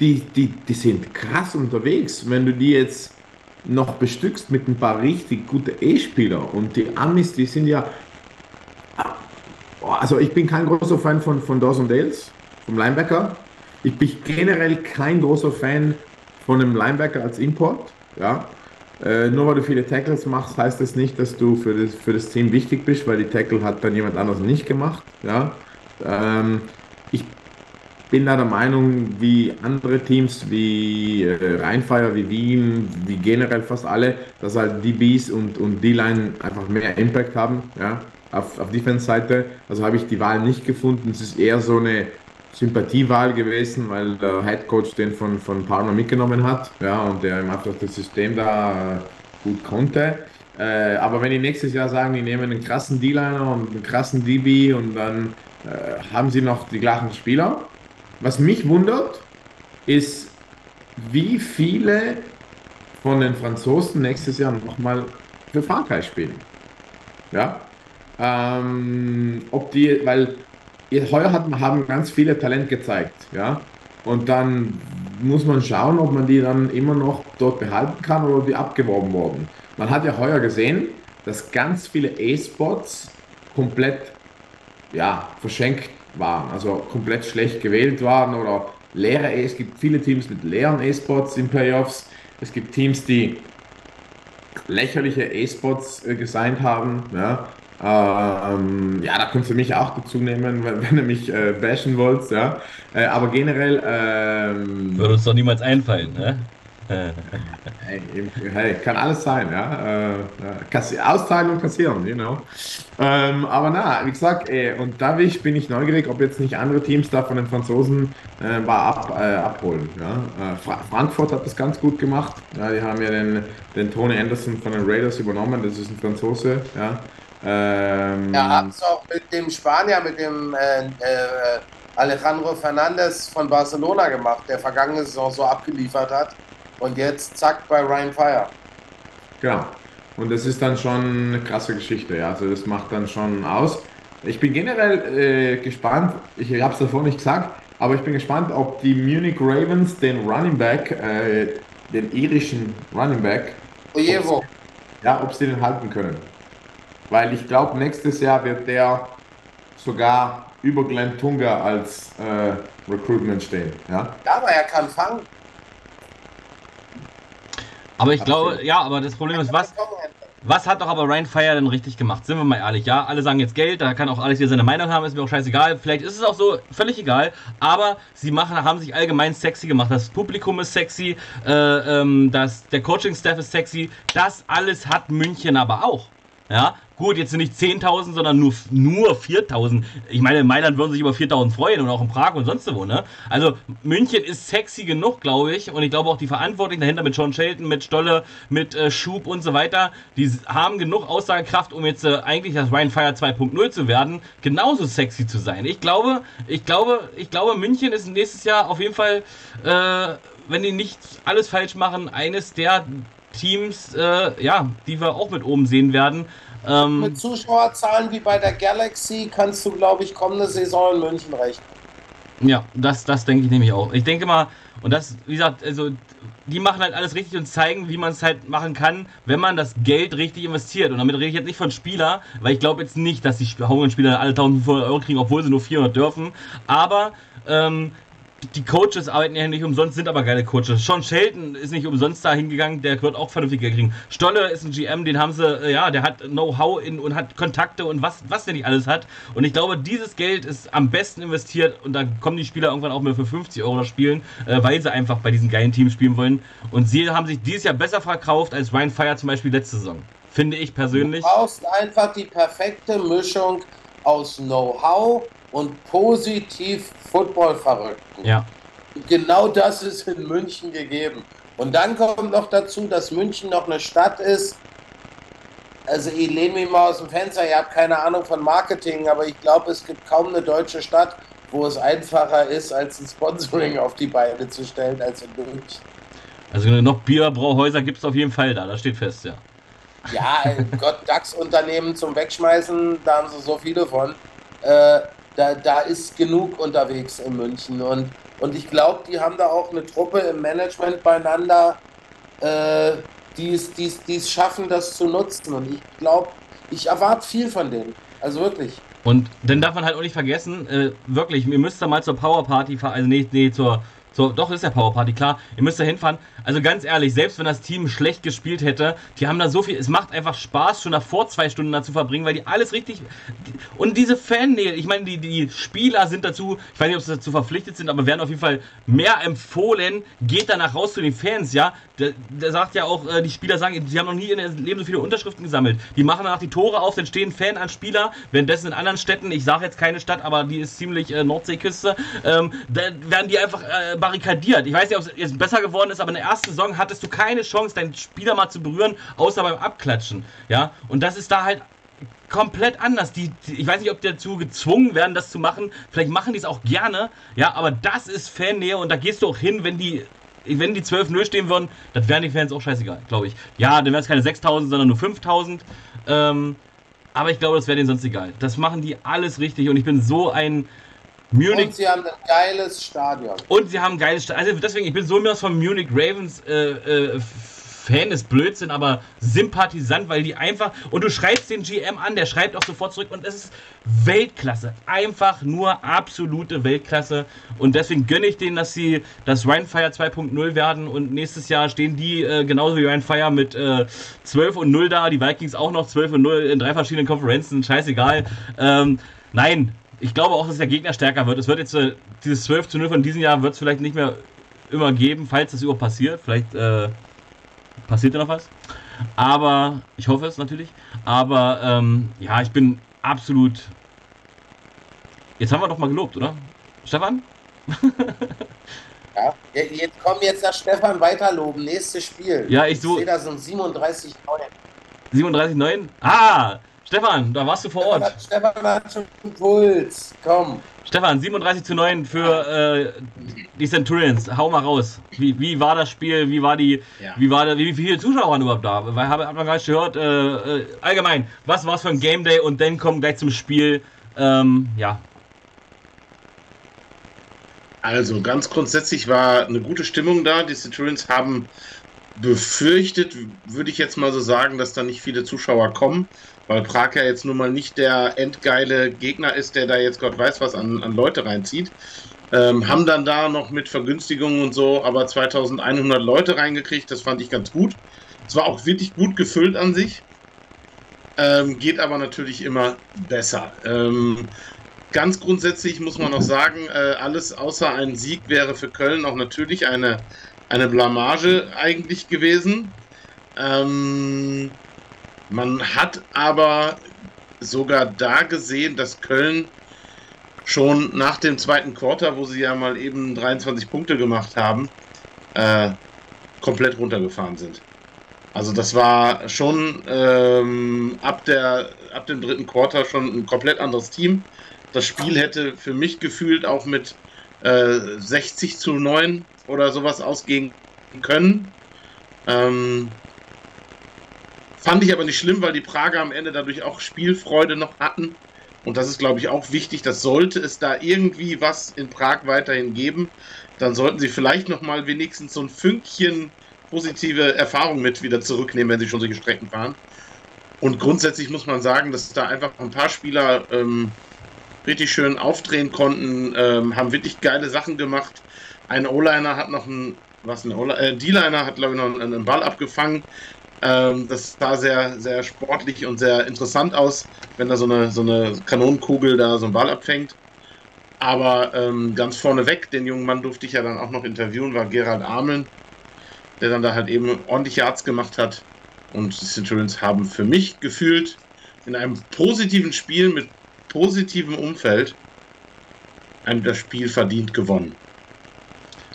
die, die, die sind krass unterwegs. Wenn du die jetzt noch bestückst mit ein paar richtig guten E-Spieler und die Amis, die sind ja. Also, ich bin kein großer Fan von, von Dawson Dales, vom Linebacker. Ich bin generell kein großer Fan von einem Linebacker als Import. Ja, äh, nur weil du viele Tackles machst, heißt das nicht, dass du für das, für das Team wichtig bist, weil die Tackle hat dann jemand anders nicht gemacht. Ja? Ähm, ich bin da der Meinung, wie andere Teams, wie äh, Rheinfire, wie Wien, wie generell fast alle, dass halt DBs und, und D-Line einfach mehr Impact haben, ja, auf, auf Defense-Seite. Also habe ich die Wahl nicht gefunden. Es ist eher so eine Sympathiewahl gewesen, weil der Head Coach den von, von Parma mitgenommen hat, ja, und der einfach das System da äh, gut konnte. Äh, aber wenn die nächstes Jahr sagen, die nehmen einen krassen D-Liner und einen krassen DB und dann äh, haben sie noch die gleichen Spieler. Was mich wundert, ist, wie viele von den Franzosen nächstes Jahr nochmal für Frankreich spielen. Ja. Ähm, ob die, weil heuer hat, haben ganz viele Talent gezeigt, ja. Und dann muss man schauen, ob man die dann immer noch dort behalten kann oder die abgeworben wurden. Man hat ja heuer gesehen, dass ganz viele A-Spots komplett ja, verschenkt waren, also komplett schlecht gewählt waren oder leere A. Es gibt viele Teams mit leeren A-Spots in Playoffs. Es gibt Teams, die lächerliche A-Spots äh, gesigned haben. Ja. Ähm, ja, da könnt ihr mich auch dazu nehmen, wenn, wenn ihr mich äh, bashen wollt, ja. Äh, aber generell. Ähm, Würde uns doch niemals einfallen, ne? hey, hey, kann alles sein, ja. Äh, auszahlen und kassieren, you know. Ähm, aber na, wie gesagt, ey, und da bin ich, neugierig, ob jetzt nicht andere Teams da von den Franzosen äh, mal ab, äh, abholen. Ja? Äh, Fra Frankfurt hat das ganz gut gemacht. Ja, die haben ja den, den Tony Anderson von den Raiders übernommen, das ist ein Franzose, ja. Ähm, ja, haben es auch mit dem Spanier, mit dem äh, äh, Alejandro Fernandez von Barcelona gemacht, der vergangene Saison so abgeliefert hat. Und jetzt zack bei Ryan Fire. Genau. Und das ist dann schon eine krasse Geschichte. Ja. Also das macht dann schon aus. Ich bin generell äh, gespannt, ich habe es davor nicht gesagt, aber ich bin gespannt, ob die Munich Ravens den Running Back, äh, den irischen Running Back, Ojevo. ja, ob sie den halten können. Weil ich glaube, nächstes Jahr wird der sogar über Glenn Tunga als äh, Recruitment stehen. Ja? ja, aber er kann fangen. Aber ich glaube, ja, aber das Problem ist, was, was hat doch aber Ryan Fire denn richtig gemacht? Sind wir mal ehrlich, ja? Alle sagen jetzt Geld, da kann auch alles wieder seine Meinung haben, ist mir auch scheißegal. Vielleicht ist es auch so, völlig egal. Aber sie machen, haben sich allgemein sexy gemacht. Das Publikum ist sexy, äh, ähm, das, der Coaching-Staff ist sexy. Das alles hat München aber auch. Ja, gut, jetzt sind nicht 10.000, sondern nur, nur 4.000. Ich meine, in Mailand würden sich über 4.000 freuen und auch in Prag und sonst wo, ne? Also, München ist sexy genug, glaube ich. Und ich glaube auch die Verantwortlichen dahinter mit John Shelton, mit Stolle, mit äh, Schub und so weiter, die haben genug Aussagekraft, um jetzt äh, eigentlich das Ryan Fire 2.0 zu werden, genauso sexy zu sein. Ich glaube, ich glaube, ich glaube, München ist nächstes Jahr auf jeden Fall, äh, wenn die nicht alles falsch machen, eines der Teams, äh, ja, die wir auch mit oben sehen werden. Ähm, mit Zuschauerzahlen wie bei der Galaxy kannst du, glaube ich, kommende Saison in München rechnen. Ja, das, das denke ich nämlich auch. Ich denke mal, und das, wie gesagt, also die machen halt alles richtig und zeigen, wie man es halt machen kann, wenn man das Geld richtig investiert. Und damit rede ich jetzt nicht von Spieler, weil ich glaube jetzt nicht, dass die Spieler alle 1500 Euro kriegen, obwohl sie nur 400 dürfen. Aber ähm, die Coaches arbeiten ja nicht umsonst, sind aber geile Coaches. Sean Shelton ist nicht umsonst da hingegangen, der wird auch vernünftig Geld kriegen. Stolle ist ein GM, den haben sie, äh, ja, der hat Know-how und hat Kontakte und was, was der nicht alles hat. Und ich glaube, dieses Geld ist am besten investiert und dann kommen die Spieler irgendwann auch mehr für 50 Euro spielen, äh, weil sie einfach bei diesen geilen Teams spielen wollen. Und sie haben sich dieses Jahr besser verkauft als Ryan Fire zum Beispiel letzte Saison. Finde ich persönlich. Du brauchst einfach die perfekte Mischung aus Know-how und positiv Football-Verrückten. Ja. Genau das ist in München gegeben. Und dann kommt noch dazu, dass München noch eine Stadt ist. Also ich lehne mich mal aus dem Fenster, ihr habt keine Ahnung von Marketing, aber ich glaube, es gibt kaum eine deutsche Stadt, wo es einfacher ist, als ein Sponsoring auf die Beine zu stellen, als in München. Also noch Bierbrauhäuser gibt es auf jeden Fall da, das steht fest, ja. Ja, Gott, DAX-Unternehmen zum Wegschmeißen, da haben sie so viele von. Äh, da, da ist genug unterwegs in München. Und, und ich glaube, die haben da auch eine Truppe im Management beieinander, äh, die es schaffen, das zu nutzen. Und ich glaube, ich erwarte viel von denen. Also wirklich. Und dann darf man halt auch nicht vergessen, äh, wirklich, ihr müsst da mal zur Power Party also nee, nee, zur, so, doch, ist ja Power Party, klar. Ihr müsst da hinfahren. Also ganz ehrlich, selbst wenn das Team schlecht gespielt hätte, die haben da so viel. Es macht einfach Spaß, schon davor zwei Stunden da zu verbringen, weil die alles richtig. Und diese Fannähe, ich meine, die, die Spieler sind dazu, ich weiß nicht, ob sie dazu verpflichtet sind, aber werden auf jeden Fall mehr empfohlen. Geht danach raus zu den Fans, ja. Der, der sagt ja auch, äh, die Spieler sagen, sie haben noch nie in ihrem Leben so viele Unterschriften gesammelt. Die machen danach die Tore auf, dann stehen Fan an Spieler, währenddessen in anderen Städten, ich sage jetzt keine Stadt, aber die ist ziemlich äh, Nordseeküste, ähm, dann werden die einfach äh, barrikadiert. Ich weiß nicht, ob es jetzt besser geworden ist, aber in der ersten Saison hattest du keine Chance, deinen Spieler mal zu berühren, außer beim Abklatschen. Ja, und das ist da halt komplett anders. Die, die, ich weiß nicht, ob die dazu gezwungen werden, das zu machen. Vielleicht machen die es auch gerne. Ja, aber das ist Fannähe und da gehst du auch hin, wenn die wenn die 12-0 stehen würden, das wären die Fans auch scheißegal, glaube ich. Ja, dann wären es keine 6000, sondern nur 5000. Ähm, aber ich glaube, das wäre denen sonst egal. Das machen die alles richtig und ich bin so ein Munich. Und sie haben ein geiles Stadion. Und sie haben ein geiles Stadion. Also deswegen, ich bin so mehr von Munich Ravens äh, äh, Fan ist Blödsinn, aber Sympathisant, weil die einfach. Und du schreibst den GM an, der schreibt auch sofort zurück und es ist Weltklasse. Einfach nur absolute Weltklasse. Und deswegen gönne ich denen, dass sie das Rheinfire 2.0 werden und nächstes Jahr stehen die äh, genauso wie Rheinfire mit äh, 12 und 0 da. Die Vikings auch noch 12 und 0 in drei verschiedenen Konferenzen. Scheißegal. Ähm, nein, ich glaube auch, dass der Gegner stärker wird. Es wird jetzt äh, dieses 12 zu 0 von diesem Jahr wird es vielleicht nicht mehr immer geben, falls das überhaupt passiert. Vielleicht äh, passiert ja noch was. Aber ich hoffe es natürlich. Aber ähm, ja, ich bin absolut. Jetzt haben wir doch mal gelobt, oder? Stefan? ja, jetzt kommen jetzt nach Stefan weiterloben. Nächstes Spiel. Ja, ich so. Ich sehe da so ein 37 37,9? Ah! Stefan, da warst du vor Ort. Stefan hat schon Puls. Komm. Stefan, 37 zu 9 für äh, die Centurions. Hau mal raus. Wie, wie war das Spiel? Wie war die, ja. wie war da, wie, viele Zuschauer waren überhaupt da? Weil hat man gar nicht gehört. Äh, äh, allgemein, was war es für ein Game Day? Und dann kommen gleich zum Spiel. Ähm, ja. Also ganz grundsätzlich war eine gute Stimmung da. Die Centurions haben befürchtet, würde ich jetzt mal so sagen, dass da nicht viele Zuschauer kommen weil Prag ja jetzt nun mal nicht der endgeile Gegner ist, der da jetzt Gott weiß was an, an Leute reinzieht. Ähm, haben dann da noch mit Vergünstigungen und so aber 2100 Leute reingekriegt, das fand ich ganz gut. Es war auch wirklich gut gefüllt an sich, ähm, geht aber natürlich immer besser. Ähm, ganz grundsätzlich muss man noch sagen, äh, alles außer ein Sieg wäre für Köln auch natürlich eine, eine Blamage eigentlich gewesen. Ähm, man hat aber sogar da gesehen, dass Köln schon nach dem zweiten Quarter, wo sie ja mal eben 23 Punkte gemacht haben, äh, komplett runtergefahren sind. Also das war schon ähm, ab, der, ab dem dritten Quarter schon ein komplett anderes Team. Das Spiel hätte für mich gefühlt auch mit äh, 60 zu 9 oder sowas ausgehen können. Ähm, Fand ich aber nicht schlimm, weil die Prager am Ende dadurch auch Spielfreude noch hatten. Und das ist, glaube ich, auch wichtig. Das sollte es da irgendwie was in Prag weiterhin geben, dann sollten sie vielleicht noch mal wenigstens so ein Fünkchen positive Erfahrung mit wieder zurücknehmen, wenn sie schon solche Strecken fahren. Und grundsätzlich muss man sagen, dass da einfach ein paar Spieler ähm, richtig schön aufdrehen konnten, ähm, haben wirklich geile Sachen gemacht. Ein O-Liner hat noch ein, was ein äh, D-Liner hat glaube ich noch einen Ball abgefangen. Ähm, das sah sehr, sehr sportlich und sehr interessant aus, wenn da so eine, so eine Kanonenkugel da so einen Ball abfängt. Aber ähm, ganz vorneweg, den jungen Mann durfte ich ja dann auch noch interviewen, war Gerald Ameln, der dann da halt eben ordentliche Arzt gemacht hat. Und die Centurions haben für mich gefühlt in einem positiven Spiel mit positivem Umfeld haben das Spiel verdient gewonnen.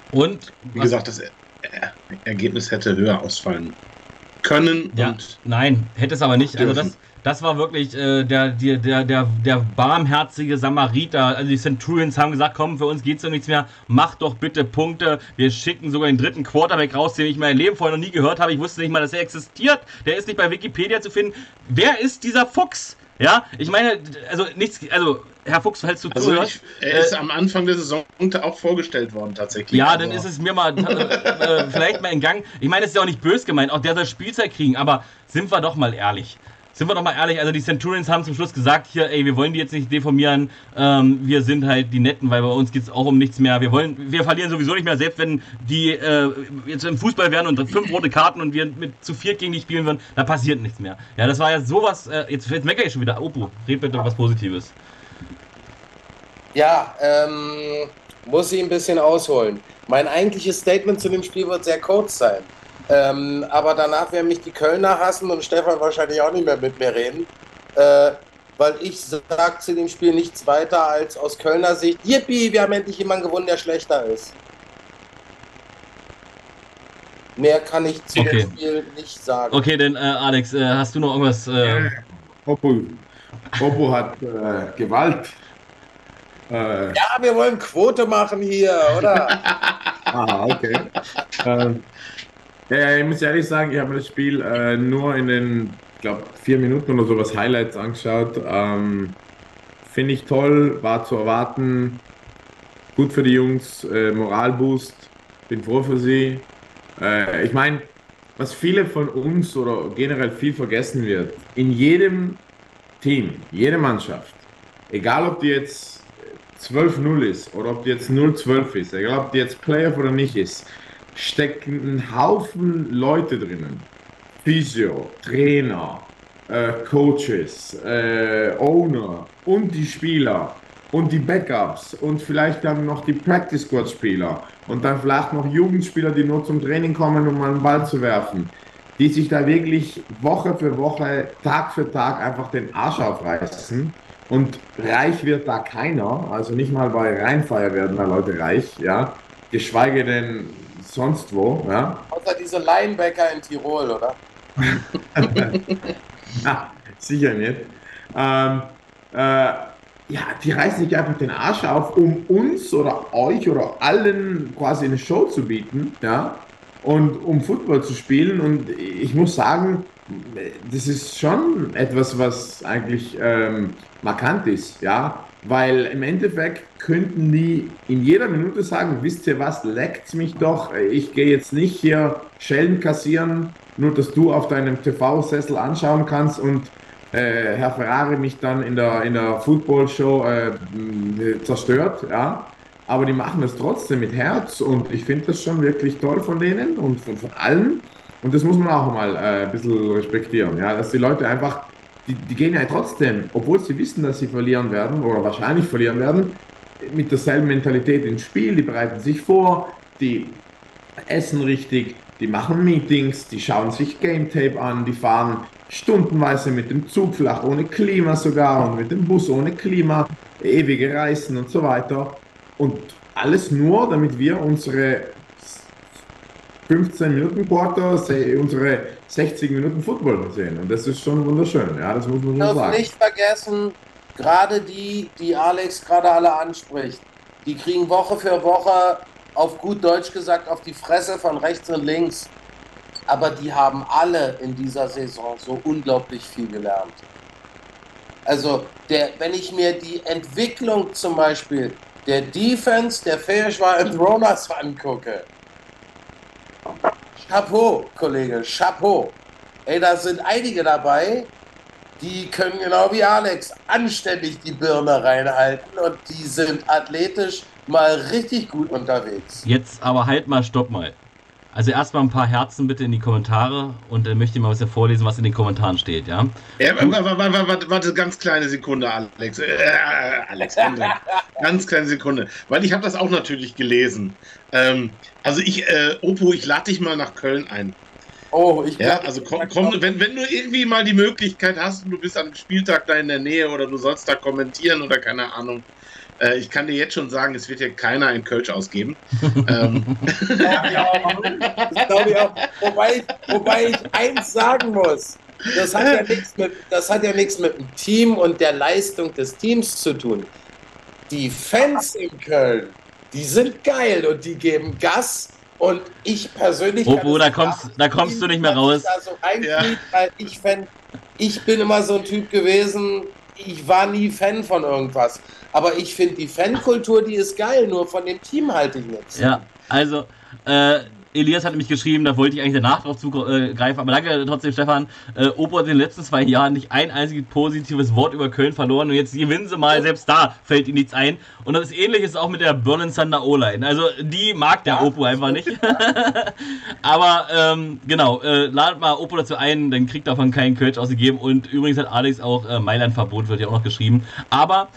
Und Wie gesagt, das Ergebnis hätte höher ausfallen können. Ja, und nein, hätte es aber nicht. Also dürfen. das, das war wirklich äh, der, der, der, der, der barmherzige Samariter. Also die Centurions haben gesagt, komm, für uns geht's um nichts mehr. Mach doch bitte Punkte. Wir schicken sogar den dritten Quarterback raus, den ich in meinem Leben vorher noch nie gehört habe. Ich wusste nicht mal, dass er existiert. Der ist nicht bei Wikipedia zu finden. Wer ist dieser Fuchs? Ja, ich meine, also nichts, also Herr Fuchs, falls du also zuhörst. ich, er ist äh, am Anfang der Saison auch vorgestellt worden tatsächlich. Ja, aber- dann ist es mir mal äh, vielleicht mal in Gang. Ich meine, es ist ja auch nicht böse gemeint, auch der soll Spielzeit kriegen, aber sind wir doch mal ehrlich. Sind wir doch mal ehrlich, also die Centurions haben zum Schluss gesagt, hier, ey, wir wollen die jetzt nicht deformieren, ähm, wir sind halt die Netten, weil bei uns geht es auch um nichts mehr. Wir wollen, wir verlieren sowieso nicht mehr, selbst wenn die äh, jetzt im Fußball wären und fünf rote Karten und wir mit zu viert gegen die spielen würden, da passiert nichts mehr. Ja, das war ja sowas, äh, jetzt, jetzt meckere ich schon wieder. Opo, red bitte was Positives. Ja, ähm, muss ich ein bisschen ausholen. Mein eigentliches Statement zu dem Spiel wird sehr kurz sein. Ähm, aber danach werden mich die Kölner hassen und Stefan wahrscheinlich auch nicht mehr mit mir reden. Äh, weil ich sage zu dem Spiel nichts weiter als aus Kölner Sicht, yippie, wir haben endlich jemanden gewonnen, der schlechter ist. Mehr kann ich zu Okay. dem Spiel nicht sagen. Okay, denn äh, Alex, äh, hast du noch irgendwas? Äh, Oppo, Oppo hat äh, Gewalt. Äh, Ja, wir wollen Quote machen hier, oder? Aha, okay. ähm, ja, ich muss ehrlich sagen, ich habe mir das Spiel äh, nur in den, glaube, vier Minuten oder sowas Highlights angeschaut. Ähm, Finde ich toll, war zu erwarten. Gut für die Jungs, äh, Moralboost. Bin froh für sie. Äh, ich meine, was viele von uns oder generell viel vergessen wird, in jedem Team, jede Mannschaft, egal ob die jetzt 12-0 ist oder ob die jetzt 0-12 ist, egal ob die jetzt Playoff oder nicht ist, stecken ein Haufen Leute drinnen. Physio, Trainer, äh, Coaches, äh, Owner und die Spieler und die Backups und vielleicht dann noch die Practice Squad Spieler und dann vielleicht noch Jugendspieler, die nur zum Training kommen, um mal einen Ball zu werfen, die sich da wirklich Woche für Woche, Tag für Tag einfach den Arsch aufreißen. Und reich wird da keiner, also nicht mal bei Rheinfeier werden da Leute reich, ja, geschweige denn sonst wo, ja. Außer diese Linebacker in Tirol, oder? Ja, sicher nicht. Ähm, äh, ja, die reißen sich einfach den Arsch auf, um uns oder euch oder allen quasi eine Show zu bieten, ja, und um Football zu spielen. Und ich muss sagen, das ist schon etwas, was eigentlich ähm, markant ist, ja, weil im Endeffekt könnten die in jeder Minute sagen, wisst ihr was, leckt's mich doch, ich gehe jetzt nicht hier Schellen kassieren, nur dass du auf deinem TV-Sessel anschauen kannst und äh, Herr Ferrari mich dann in der, in der Football-Show äh, zerstört, ja. Aber die machen das trotzdem mit Herz und ich finde das schon wirklich toll von denen und von, von allen. Und das muss man auch mal äh, ein bisschen respektieren, ja. Dass die Leute einfach, die, die gehen ja trotzdem, obwohl sie wissen, dass sie verlieren werden oder wahrscheinlich verlieren werden, mit derselben Mentalität ins Spiel, die bereiten sich vor, die essen richtig, die machen Meetings, die schauen sich Game Tape an, die fahren stundenweise mit dem Zug, vielleicht ohne Klima sogar und mit dem Bus ohne Klima, ewige Reisen und so weiter. Und alles nur, damit wir unsere 15 Minuten Quarter, se- unsere 60 Minuten Football sehen. Und das ist schon wunderschön, ja, das muss man schon sagen. nicht vergessen, gerade die, die Alex gerade alle anspricht, die kriegen Woche für Woche, auf gut Deutsch gesagt, auf die Fresse von rechts und links. Aber die haben alle in dieser Saison so unglaublich viel gelernt. Also, der, wenn ich mir die Entwicklung zum Beispiel der Defense der and Ronas angucke, Chapeau, Kollege, Chapeau. Ey, da sind einige dabei, die können genau wie Alex anständig die Birne reinhalten und die sind athletisch mal richtig gut unterwegs. Jetzt aber halt mal, stopp mal. Also erstmal ein paar Herzen bitte in die Kommentare und dann möchte ich mal was vorlesen, was in den Kommentaren steht, ja? Ja, warte, warte, warte, warte, ganz kleine Sekunde, Alex. Äh, Alex, ganz kleine Sekunde. Weil ich habe das auch natürlich gelesen. Ähm, also ich, äh, Opo, ich lade dich mal nach Köln ein. Oh, ich Ja, also komm, komm, wenn, wenn du irgendwie mal die Möglichkeit hast und du bist am Spieltag da in der Nähe oder du sollst da kommentieren oder keine Ahnung. Äh, ich kann dir jetzt schon sagen, es wird hier keiner ein Kölsch ausgeben. ähm, glaub ich auch. Das glaub ich auch. Wobei, ich, wobei ich eins sagen muss. Das hat, ja nichts mit, das hat ja nichts mit dem Team und der Leistung des Teams zu tun. Die Fans in Köln, die sind geil und die geben Gas. Und ich persönlich. es da kommst, da kommst du nicht mehr raus. Da so weil ich, fänd, ich bin immer so ein Typ gewesen, ich war nie Fan von irgendwas. Aber ich finde die Fankultur, die ist geil, nur von dem Team halte ich nichts. Ja, also, äh, Elias hat nämlich geschrieben, da wollte ich eigentlich danach drauf zugreifen, aber danke trotzdem, Stefan. Äh, Opo hat in den letzten zwei Jahren nicht ein einziges positives Wort über Köln verloren und jetzt gewinnen sie mal, selbst da fällt ihm nichts ein. Und das Ähnliche ist auch mit der Berlin Thunder O-Line. Also, die mag der Ja, Opo einfach nicht. aber, ähm, genau, äh, ladet mal Opo dazu ein, dann kriegt davon keinen Kölsch ausgegeben und übrigens hat Alex auch äh, Mailand-Verbot, wird ja auch noch geschrieben. Aber,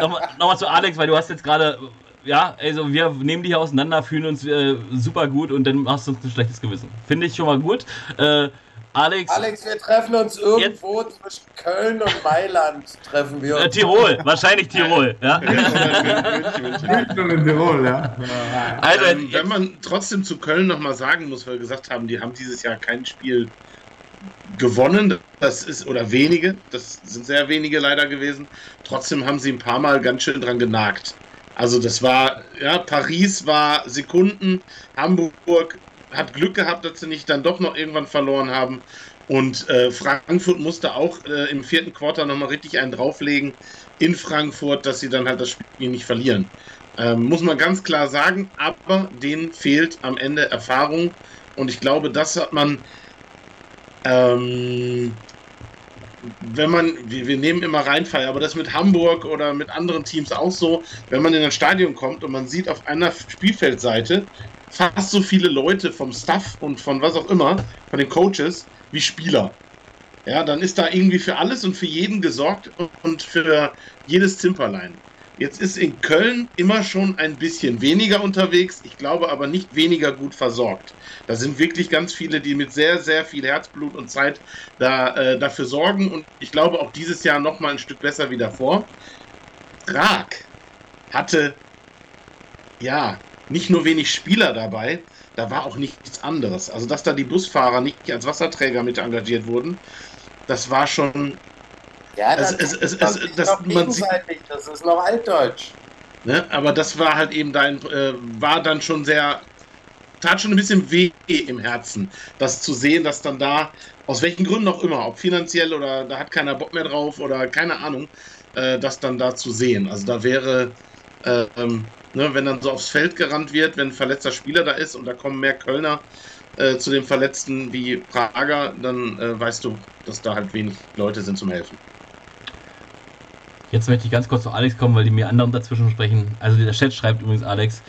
nochmal noch mal zu Alex, weil du hast jetzt gerade ja, also wir nehmen die hier auseinander, fühlen uns äh, super gut und dann machst du uns ein schlechtes Gewissen. Finde ich schon mal gut. Äh, Alex, Alex, wir treffen uns irgendwo zwischen Köln und Mailand. Treffen wir uns. äh, Tirol, wahrscheinlich Tirol. Ja? Tirol, ja. Also, ähm, jetzt, wenn man trotzdem zu Köln nochmal sagen muss, weil wir gesagt haben, die haben dieses Jahr kein Spiel gewonnen, das ist, oder wenige, das sind sehr wenige leider gewesen. Trotzdem haben sie ein paar Mal ganz schön dran genagt. Also das war, ja, Paris war Sekunden, Hamburg hat Glück gehabt, dass sie nicht dann doch noch irgendwann verloren haben. Und äh, Frankfurt musste auch äh, im vierten Quartal nochmal richtig einen drauflegen in Frankfurt, dass sie dann halt das Spiel nicht verlieren. Ähm, muss man ganz klar sagen, aber denen fehlt am Ende Erfahrung. Und ich glaube, das hat man, ähm, wenn man, wir, wir nehmen immer Rheinfall, aber das mit Hamburg oder mit anderen Teams auch so, wenn man in ein Stadion kommt und man sieht auf einer Spielfeldseite fast so viele Leute vom Staff und von was auch immer, von den Coaches, wie Spieler. Ja, dann ist da irgendwie für alles und für jeden gesorgt und für jedes Zimperlein. Jetzt ist in Köln immer schon ein bisschen weniger unterwegs, ich glaube aber nicht weniger gut versorgt. Da sind wirklich ganz viele, die mit sehr, sehr viel Herzblut und Zeit da, äh, dafür sorgen und ich glaube auch dieses Jahr noch mal ein Stück besser wie davor. Prag hatte ja nicht nur wenig Spieler dabei, da war auch nichts anderes. Also dass da die Busfahrer nicht als Wasserträger mit engagiert wurden, das war schon ja, das, es- es- das, es- ist das- noch man sieht- das ist noch altdeutsch. Ne? Aber das war halt eben dein, äh, war dann schon sehr, tat schon ein bisschen weh im Herzen, das zu sehen, dass dann da, aus welchen Gründen auch immer, ob finanziell oder da hat keiner Bock mehr drauf oder keine Ahnung, äh, das dann da zu sehen. Also da wäre, äh, ähm, ne, wenn dann so aufs Feld gerannt wird, wenn ein verletzter Spieler da ist und da kommen mehr Kölner äh, zu den Verletzten wie Prager, dann äh, weißt du, dass da halt wenig Leute sind zum Helfen. Jetzt möchte ich ganz kurz zu Alex kommen, weil die mir anderen dazwischen sprechen. Also der Chat schreibt übrigens Alex.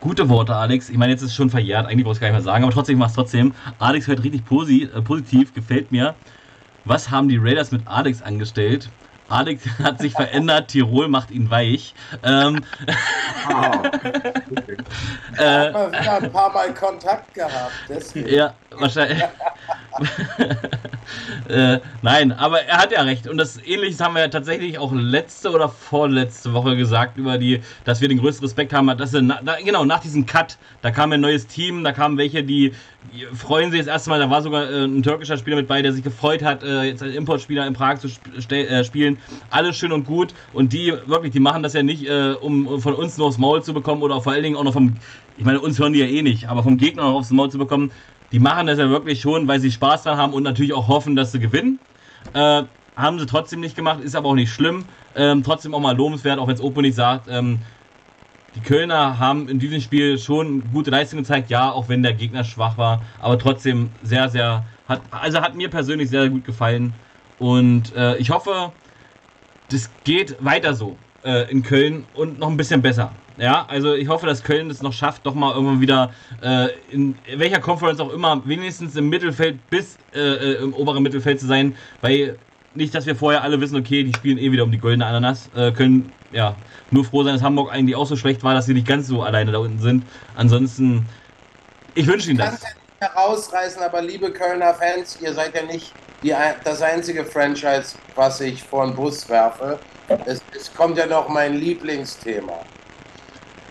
Gute Worte, Alex. Ich meine, jetzt ist es schon verjährt, eigentlich brauchst du gar nicht mehr sagen, aber trotzdem, mach's trotzdem. Alex hört richtig posi äh, positiv, gefällt mir. Was haben die Raiders mit Alex angestellt? Alex hat sich verändert, Tirol macht ihn weich. Ähm, Wow. äh, Haben wir wieder ein paar Mal Kontakt gehabt. Deswegen. Ja, wahrscheinlich. äh, nein, aber er hat ja recht. Und das Ähnliches haben wir ja tatsächlich auch letzte oder vorletzte Woche gesagt, über die, dass wir den größten Respekt haben. Dass wir na, da, genau, nach diesem Cut, da kam ein neues Team, da kamen welche, die, die freuen sich das erste Mal. Da war sogar äh, ein türkischer Spieler mit bei, der sich gefreut hat, äh, jetzt als Importspieler in Prag zu sp äh, spielen. Alles schön und gut. Und die, wirklich, die machen das ja nicht, äh, um, um von uns nur aufs Maul zu bekommen oder vor allen Dingen auch noch vom, ich meine, uns hören die ja eh nicht, aber vom Gegner noch aufs Maul zu bekommen. Die machen das ja wirklich schon, weil sie Spaß daran haben und natürlich auch hoffen, dass sie gewinnen. Äh, haben sie trotzdem nicht gemacht, ist aber auch nicht schlimm. Ähm, trotzdem auch mal lobenswert, auch wenn es Opo nicht sagt. Ähm, die Kölner haben in diesem Spiel schon gute Leistung gezeigt, ja, auch wenn der Gegner schwach war, aber trotzdem sehr, sehr, hat, also hat mir persönlich sehr, sehr gut gefallen. Und äh, ich hoffe, das geht weiter so äh, in Köln und noch ein bisschen besser. Ja, also ich hoffe, dass Köln es noch schafft, doch mal irgendwann wieder äh, in welcher Conference auch immer, wenigstens im Mittelfeld bis äh, äh, im oberen Mittelfeld zu sein, weil nicht, dass wir vorher alle wissen, okay, die spielen eh wieder um die goldene Ananas, äh, können ja nur froh sein, dass Hamburg eigentlich auch so schlecht war, dass sie nicht ganz so alleine da unten sind. Ansonsten, ich wünsche ihnen das. Kannte, herausreißen, aber liebe Kölner Fans, ihr seid ja nicht die, das einzige Franchise, was ich vor den Bus werfe. Es, es kommt ja noch mein Lieblingsthema.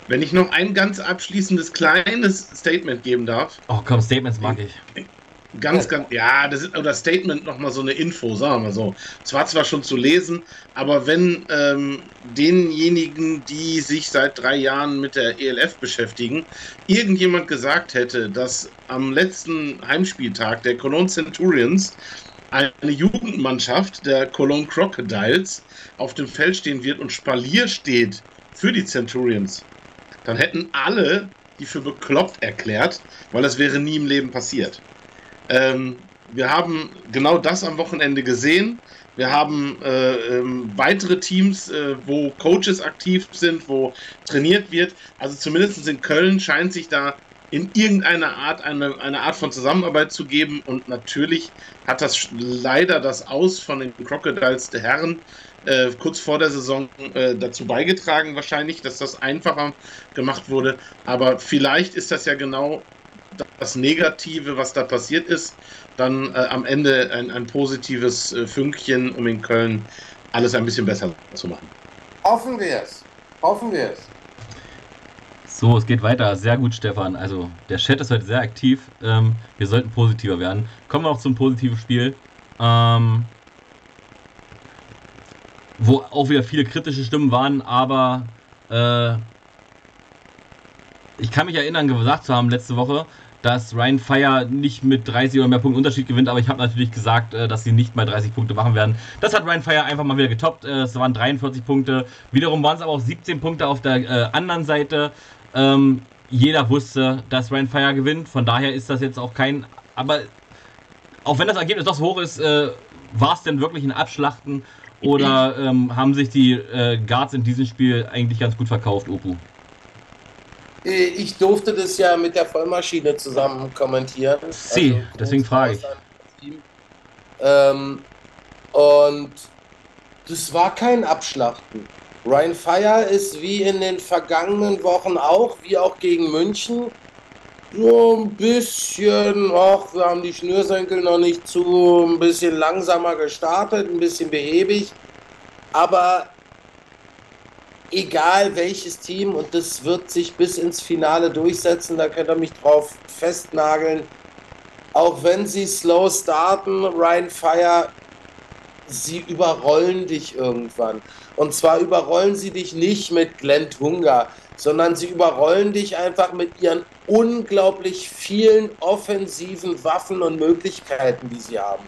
Wenn ich noch ein ganz abschließendes kleines Statement geben darf. Oh komm, Statements mag ich. Ganz, ganz, ja, das ist oder Statement nochmal so eine Info, sagen wir mal so. Es war zwar schon zu lesen, aber wenn ähm, denjenigen, die sich seit drei Jahren mit der ELF beschäftigen, irgendjemand gesagt hätte, dass am letzten Heimspieltag der Cologne Centurions eine Jugendmannschaft der Cologne Crocodiles auf dem Feld stehen wird und Spalier steht für die Centurions, dann hätten alle die für bekloppt erklärt, weil das wäre nie im Leben passiert. Ähm, wir haben genau das am Wochenende gesehen. Wir haben äh, ähm, weitere Teams, äh, wo Coaches aktiv sind, wo trainiert wird. Also zumindest in Köln scheint sich da in irgendeiner Art eine, eine Art von Zusammenarbeit zu geben. Und natürlich hat das leider das Aus von den Crocodiles der Herren äh, kurz vor der Saison äh, dazu beigetragen, wahrscheinlich, dass das einfacher gemacht wurde. Aber vielleicht ist das ja genau das Negative, was da passiert ist, dann äh, am Ende ein, ein positives äh, Fünkchen, um in Köln alles ein bisschen besser zu machen. Hoffen wir es. Hoffen wir es. So, es geht weiter. Sehr gut, Stefan. Also, der Chat ist heute sehr aktiv. Ähm, wir sollten positiver werden. Kommen wir noch zum positiven Spiel. Ähm, wo auch wieder viele kritische Stimmen waren, aber äh, ich kann mich erinnern, gesagt zu haben letzte Woche, dass Ryan Fire nicht mit 30 oder mehr Punkten Unterschied gewinnt, aber ich habe natürlich gesagt, äh, dass sie nicht mal 30 Punkte machen werden. Das hat Ryan Fire einfach mal wieder getoppt. Äh, es waren 43 Punkte. Wiederum waren es aber auch 17 Punkte auf der äh, anderen Seite. Ähm, jeder wusste, dass Ryan Fire gewinnt. Von daher ist das jetzt auch kein. Aber auch wenn das Ergebnis doch so hoch ist, war es denn wirklich ein Abschlachten? Oder ähm, haben sich die äh, Guards in diesem Spiel eigentlich ganz gut verkauft, Opu? Äh, ich durfte das ja mit der Vollmaschine zusammen kommentieren. Sie, also, deswegen frage ich. Ähm, und das war kein Abschlachten. Ryan Fire ist wie in den vergangenen Wochen auch, wie auch gegen München, so ein bisschen, ach, wir haben die Schnürsenkel noch nicht zu, ein bisschen langsamer gestartet, ein bisschen behäbig. Aber egal welches Team, und das wird sich bis ins Finale durchsetzen, da könnt ihr mich drauf festnageln. Auch wenn sie slow starten, Ryan Fire, sie überrollen dich irgendwann. Und zwar überrollen sie dich nicht mit Glenn Tunga, sondern sie überrollen dich einfach mit ihren unglaublich vielen offensiven Waffen und Möglichkeiten, die sie haben.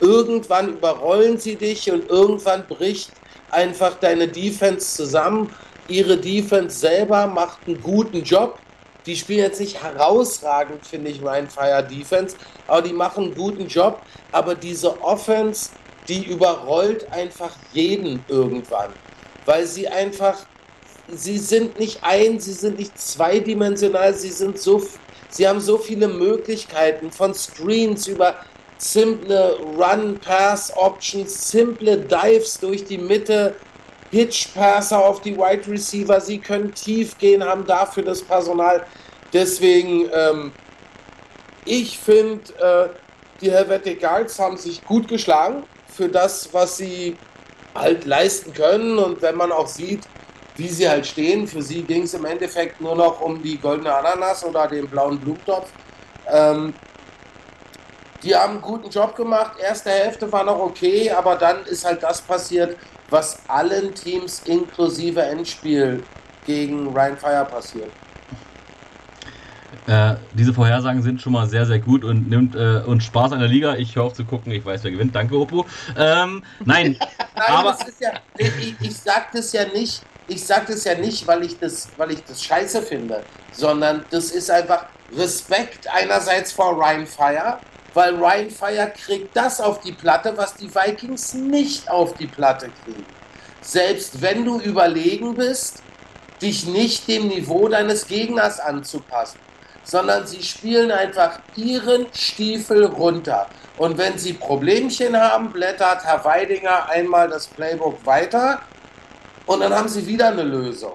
Irgendwann überrollen sie dich und irgendwann bricht einfach deine Defense zusammen. Ihre Defense selber macht einen guten Job. Die spielen jetzt nicht herausragend, finde ich, mein Fire Defense, aber die machen einen guten Job. Aber diese Offense, die überrollt einfach jeden irgendwann, weil sie einfach, sie sind nicht ein, sie sind nicht zweidimensional, sie sind so, sie haben so viele Möglichkeiten von Screens über simple Run-Pass-Options, simple Dives durch die Mitte, Pitch-Passer auf die Wide Receiver. Sie können tief gehen, haben dafür das Personal. Deswegen, ähm, ich finde, äh, die Helvetic Guards haben sich gut geschlagen für das, was sie halt leisten können. Und wenn man auch sieht, wie sie halt stehen, für sie ging es im Endeffekt nur noch um die goldene Ananas oder den blauen Blumentopf. Ähm, die haben einen guten Job gemacht. Erste Hälfte war noch okay, aber dann ist halt das passiert, was allen Teams inklusive Endspiel gegen Ryan Fire passiert. Äh, diese Vorhersagen sind schon mal sehr, sehr gut und nimmt äh, uns Spaß an der Liga. Ich höre auf zu gucken, ich weiß, wer gewinnt. Danke, Oppo. Ähm, nein, nein aber ja, ich, ich sage das ja nicht, ich sage das ja nicht, weil ich das, weil ich das scheiße finde, sondern das ist einfach Respekt einerseits vor Ryan weil Ryan kriegt das auf die Platte, was die Vikings nicht auf die Platte kriegen. Selbst wenn du überlegen bist, dich nicht dem Niveau deines Gegners anzupassen, sondern sie spielen einfach ihren Stiefel runter. Und wenn sie Problemchen haben, blättert Herr Weidinger einmal das Playbook weiter und dann haben sie wieder eine Lösung.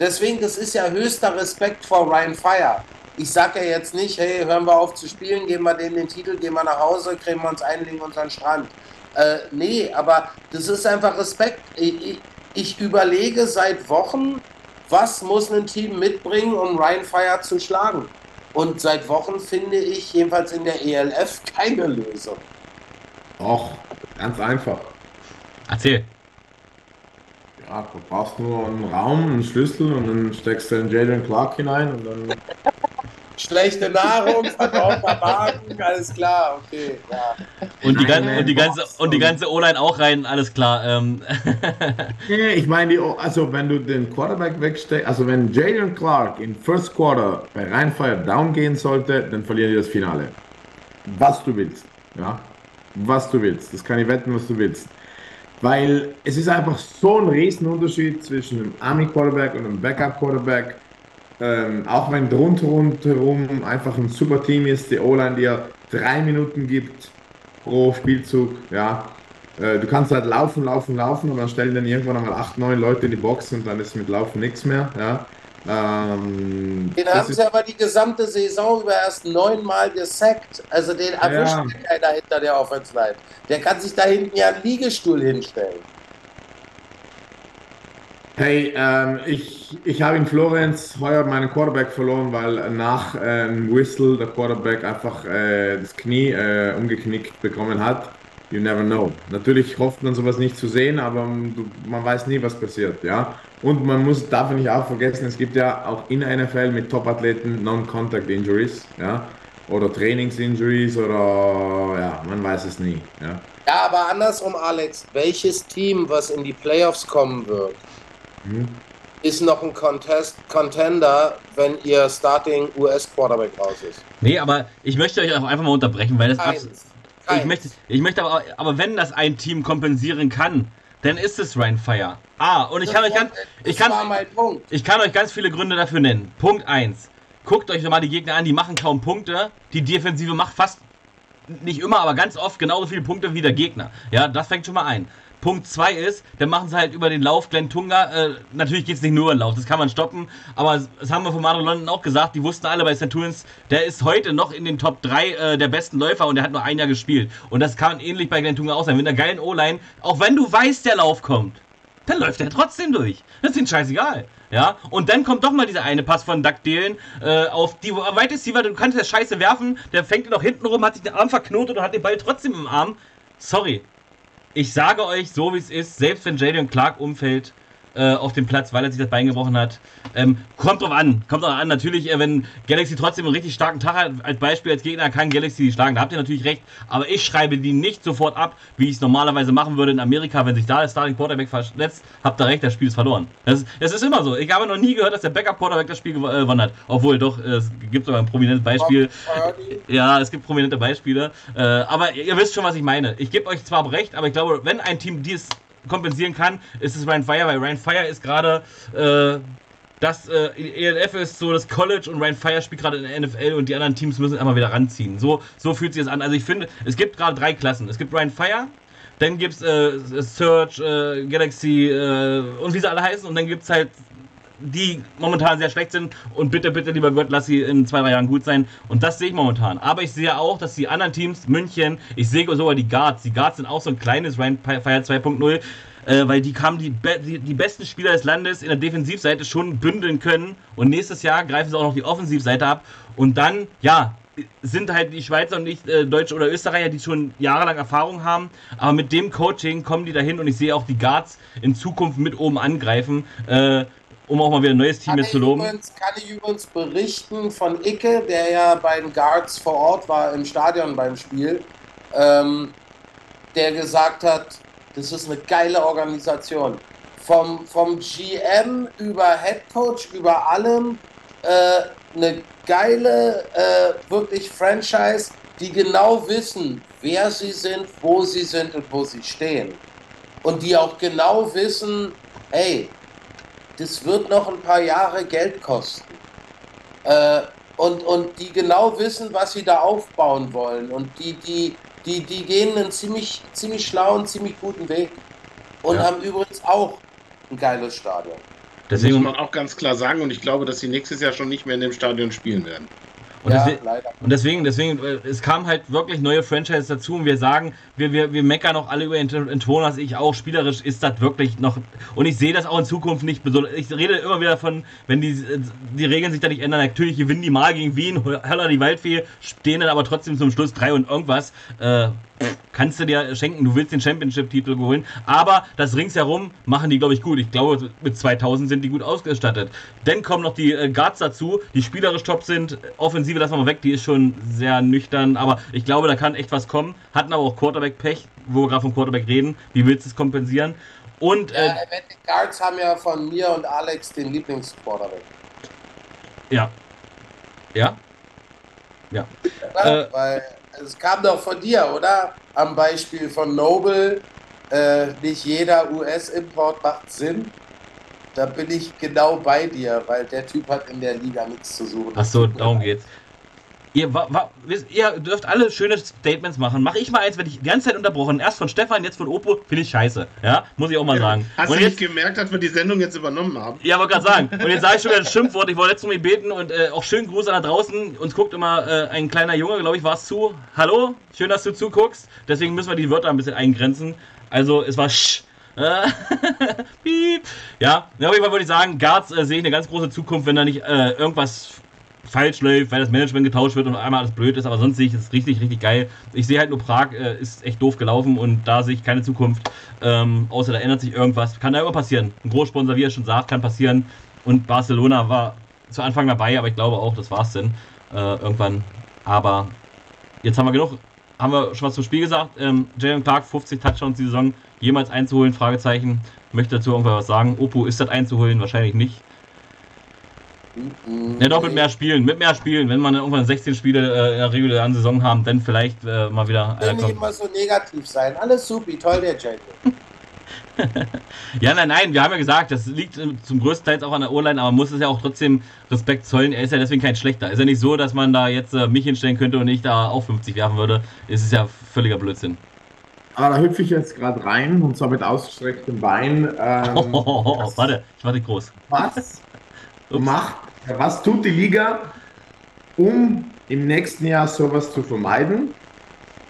Deswegen, das ist ja höchster Respekt vor Ryan Fire. ich sage ja jetzt nicht, hey, hören wir auf zu spielen, geben wir denen den Titel, gehen wir nach Hause, kriegen wir uns ein, legen uns an den Strand. Äh, nee, aber das ist einfach Respekt. Ich, ich, ich überlege seit Wochen, was muss ein Team mitbringen, um Ryan Fire zu schlagen. Und seit Wochen finde ich, jedenfalls in der ELF, keine Lösung. Och, ganz einfach. Erzähl. Ja, du brauchst nur einen Raum, einen Schlüssel und dann steckst du den Jalen Clark hinein und dann. Schlechte Nahrung, verbrauchter Magen, alles klar, okay. Ja. Und die, gan Nein, und die ganze und die ganze O-Line auch rein, alles klar. Ähm, Nee, ich meine, also wenn du den Quarterback wegsteckst, also wenn Jalen Clark in First Quarter bei Rheinfire down gehen sollte, dann verlieren die das Finale. Was du willst, ja. Was du willst. Das kann ich wetten, was du willst. Weil es ist einfach so ein Riesenunterschied zwischen einem Army Quarterback und einem Backup Quarterback. Ähm, auch wenn rundherum einfach ein super Team ist, die O-Line dir drei Minuten gibt pro Spielzug, ja. Äh, Du kannst halt laufen, laufen, laufen und dann stellen dann irgendwann einmal acht, neun Leute in die Box und dann ist mit Laufen nichts mehr, ja. Ähm, Den haben sie aber die gesamte Saison über erst neunmal gesackt. Also den erwischt Ja. keiner hinter der Offense Line. Der kann sich da hinten ja einen Liegestuhl hinstellen. Hey, ähm, ich, ich habe in Florenz heuer meinen Quarterback verloren, weil nach ähm, Whistle der Quarterback einfach äh, das Knie äh, umgeknickt bekommen hat. You never know. Natürlich hofft man sowas nicht zu sehen, aber du, man weiß nie, was passiert, ja. Und man muss, darf nicht auch vergessen, es gibt ja auch in der NFL mit Top-Athleten Non-Contact Injuries, ja. Oder Trainings-Injuries oder, ja, man weiß es nie, ja. Ja, aber andersrum, Alex. Welches Team, was in die Playoffs kommen wird, Mhm. ist noch ein Contest Contender, wenn ihr Starting US Quarterback raus ist? nee, aber ich möchte euch auch einfach mal unterbrechen, weil das abs-. Ich möchte, ich möchte aber, aber wenn das ein Team kompensieren kann, dann ist es Ryan Fire. Ah, und ich kann euch ganz, ich kann, ich kann euch ganz viele Gründe dafür nennen. Punkt 1. Guckt euch doch mal die Gegner an, die machen kaum Punkte. Die Defensive macht fast nicht immer, aber ganz oft genauso viele Punkte wie der Gegner. Ja, das fängt schon mal ein. Punkt 2 ist, dann machen sie halt über den Lauf Glenn Tunga. Äh, natürlich geht es nicht nur über den Lauf, das kann man stoppen. Aber das haben wir von Mario London auch gesagt. Die wussten alle bei. Twins, der ist heute noch in den Top 3 äh, der besten Läufer und der hat nur ein Jahr gespielt. Und das kann ähnlich bei Glenn Tunga auch sein. Mit einer geilen O-Line, auch wenn du weißt, der Lauf kommt, dann läuft er trotzdem durch. Das ist ihnen scheißegal. Ja, und dann kommt doch mal dieser eine Pass von Duck Dalen äh, auf die Wide Receiver, du kannst der Scheiße werfen, der fängt ihn noch hinten rum, hat sich den Arm verknotet und hat den Ball trotzdem im Arm. Sorry. Ich sage euch, so wie es ist, selbst wenn Jadon Clark umfällt äh, auf dem Platz, weil er sich das Bein gebrochen hat, ähm, kommt drauf an. Kommt drauf an. Natürlich, äh, wenn Galaxy trotzdem einen richtig starken Tag hat, als Beispiel als Gegner kann Galaxy die schlagen. Da habt ihr natürlich recht. Aber ich schreibe die nicht sofort ab, wie ich es normalerweise machen würde in Amerika, wenn sich da der Starting Quarterback verletzt. Habt ihr recht, das Spiel ist verloren. Das, das ist immer so. Ich habe noch nie gehört, dass der Backup Quarterback das Spiel äh, gewonnen hat. Obwohl, doch, es gibt sogar ein prominentes Beispiel. Ja, es gibt prominente Beispiele. Äh, aber ihr, ihr wisst schon, was ich meine. Ich gebe euch zwar recht, aber ich glaube, wenn ein Team dies kompensieren kann, ist es Ryan Fire, weil Ryan Fire ist gerade äh, das äh, ELF ist so das College und Ryan Fire spielt gerade in der NFL und die anderen Teams müssen immer wieder ranziehen. So, so fühlt sich das an. Also ich finde, es gibt gerade drei Klassen. Es gibt Ryan Fire, dann gibt es äh, Search, äh, Galaxy äh, und wie sie alle heißen und dann gibt es halt die momentan sehr schlecht sind und bitte, bitte, lieber Gott, lass sie in zwei, drei Jahren gut sein. Und das sehe ich momentan. Aber ich sehe auch, dass die anderen Teams, München, ich sehe sogar die Guards. Die Guards sind auch so ein kleines Ryan Fire 2.0, äh, weil die haben die, be die, die besten Spieler des Landes in der Defensivseite schon bündeln können. Und nächstes Jahr greifen sie auch noch die Offensivseite ab. Und dann, ja, sind halt die Schweizer und nicht äh, Deutsche oder Österreicher, die schon jahrelang Erfahrung haben. Aber mit dem Coaching kommen die dahin und ich sehe auch die Guards in Zukunft mit oben angreifen. Äh, um auch mal wieder ein neues Team zu loben. übrigens, kann ich übrigens berichten von Icke, der ja bei den Guards vor Ort war im Stadion beim Spiel, ähm, der gesagt hat, das ist eine geile Organisation. Vom, vom GM über Head Coach, über allem äh, eine geile, äh, wirklich Franchise, die genau wissen, wer sie sind, wo sie sind und wo sie stehen. Und die auch genau wissen, ey, das wird noch ein paar Jahre Geld kosten. Äh, und, und die genau wissen, was sie da aufbauen wollen. Und die, die, die, die gehen einen ziemlich, ziemlich schlauen, ziemlich guten Weg. Und Ja. haben übrigens auch ein geiles Stadion. Das muss Deswegen, man auch ganz klar sagen und ich glaube, dass sie nächstes Jahr schon nicht mehr in dem Stadion spielen werden. Und, ja, deswegen, und deswegen, deswegen, äh, es kamen halt wirklich neue Franchises dazu und wir sagen, wir, wir, wir meckern auch alle über Antonas, ich auch, spielerisch ist das wirklich noch, und ich sehe das auch in Zukunft nicht besonders. Ich rede immer wieder von, wenn die, die Regeln sich da nicht ändern, natürlich gewinnen die mal gegen Wien, Höller die Waldfee, stehen dann aber trotzdem zum Schluss drei und irgendwas. Äh, kannst du dir schenken, du willst den Championship-Titel holen, aber das ringsherum machen die, glaube ich, gut. Ich glaube, mit 2000 sind die gut ausgestattet. Dann kommen noch die äh, Guards dazu, die spielerisch top sind, offensive lassen wir mal weg, die ist schon sehr nüchtern, aber ich glaube, da kann echt was kommen. Hatten aber auch Quarterback-Pech, wo wir gerade vom Quarterback reden. Wie willst du es kompensieren? Und, ja, äh, die Guards haben ja von mir und Alex den Lieblings-Quarterback. Ja. Ja? Ja. ja äh, weil es kam doch von dir, oder? Am Beispiel von Noble. Äh, nicht jeder US-Import macht Sinn. Da bin ich genau bei dir, weil der Typ hat in der Liga nichts zu suchen. Achso, darum geht's. Ihr, wa, wa, ihr, dürft alle schöne Statements machen. Mach ich mal eins, wenn ich die ganze Zeit unterbrochen. Erst von Stefan, jetzt von Opo, finde ich scheiße. Ja, muss ich auch mal sagen. Hast und du jetzt, nicht gemerkt, dass wir die Sendung jetzt übernommen haben? Ja, wollte gerade sagen. Und jetzt sage ich schon wieder ein Schimpfwort. Ich wollte letztes Mal beten und äh, auch schönen Gruß an da draußen. Uns guckt immer äh, ein kleiner Junge, glaube ich, war es zu. Hallo, schön, dass du zuguckst. Deswegen müssen wir die Wörter ein bisschen eingrenzen. Also, es war sch. Piep. Ja, auf jeden Fall würde ich sagen, Garz äh, sehe ich eine ganz große Zukunft, wenn da nicht äh, irgendwas falsch läuft, weil das Management getauscht wird und einmal alles blöd ist, aber sonst sehe ich es richtig, richtig geil. Ich sehe halt nur Prag, äh, ist echt doof gelaufen und da sehe ich keine Zukunft, ähm, außer da ändert sich irgendwas. Kann da immer passieren. Ein Großsponsor, wie er schon sagt, kann passieren. Und Barcelona war zu Anfang dabei, aber ich glaube auch, das war's denn äh, irgendwann. Aber jetzt haben wir genug, haben wir schon was zum Spiel gesagt. Ähm, Jalen Clark, 50 Touchdowns die Saison, jemals einzuholen, Fragezeichen. Möchte dazu irgendwas was sagen. Oppo ist das einzuholen? Wahrscheinlich nicht. Ja, doch mit mehr Spielen, mit mehr Spielen. Wenn man irgendwann 16 Spiele äh, in der regulären Saison haben, dann vielleicht äh, mal wieder. Äh, nicht immer so negativ sein. Alles supi, toll der Jacob. ja, nein, nein, wir haben ja gesagt, das liegt äh, zum größten Teil auch an der O-Line, aber man muss es ja auch trotzdem Respekt zollen. Er ist ja deswegen kein schlechter. Ist ja nicht so, dass man da jetzt äh, mich hinstellen könnte und ich da auch 50 werfen würde. Es ist ja völliger Blödsinn. Aber da hüpfe ich jetzt gerade rein und zwar mit ausgestrecktem Bein. Ähm, oh, oh, oh, oh, warte, ich warte groß. Was macht, was tut die Liga, um im nächsten Jahr sowas zu vermeiden?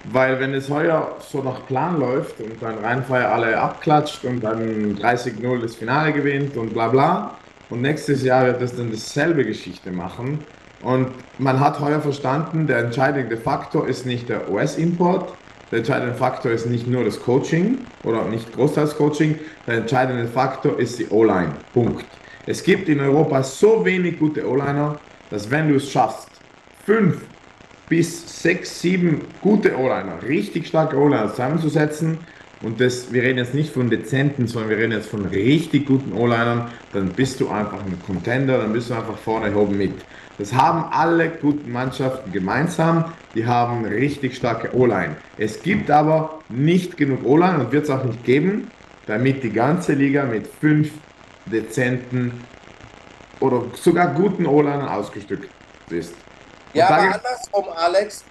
Weil wenn es heuer so nach Plan läuft und dann Rheinfeier alle abklatscht und dann 30-0 das Finale gewinnt und bla bla und nächstes Jahr wird es dann dasselbe Geschichte machen und man hat heuer verstanden, der entscheidende Faktor ist nicht der US-Import, der entscheidende Faktor ist nicht nur das Coaching oder nicht großteils Coaching, der entscheidende Faktor ist die O-Line. Punkt. Es gibt in Europa so wenig gute O-Liner, dass wenn du es schaffst, fünf bis sechs, sieben gute O-Liner, richtig starke O-Liner zusammenzusetzen, und das, wir reden jetzt nicht von dezenten, sondern wir reden jetzt von richtig guten O-Linern, dann bist du einfach ein Contender, dann bist du einfach vorne oben mit. Das haben alle guten Mannschaften gemeinsam, die haben richtig starke O-Line. Es gibt aber nicht genug O-Line und wird es auch nicht geben, damit die ganze Liga mit fünf dezenten oder sogar guten O-Linern ausgestückt ist. Ja, aber andersrum, Alex,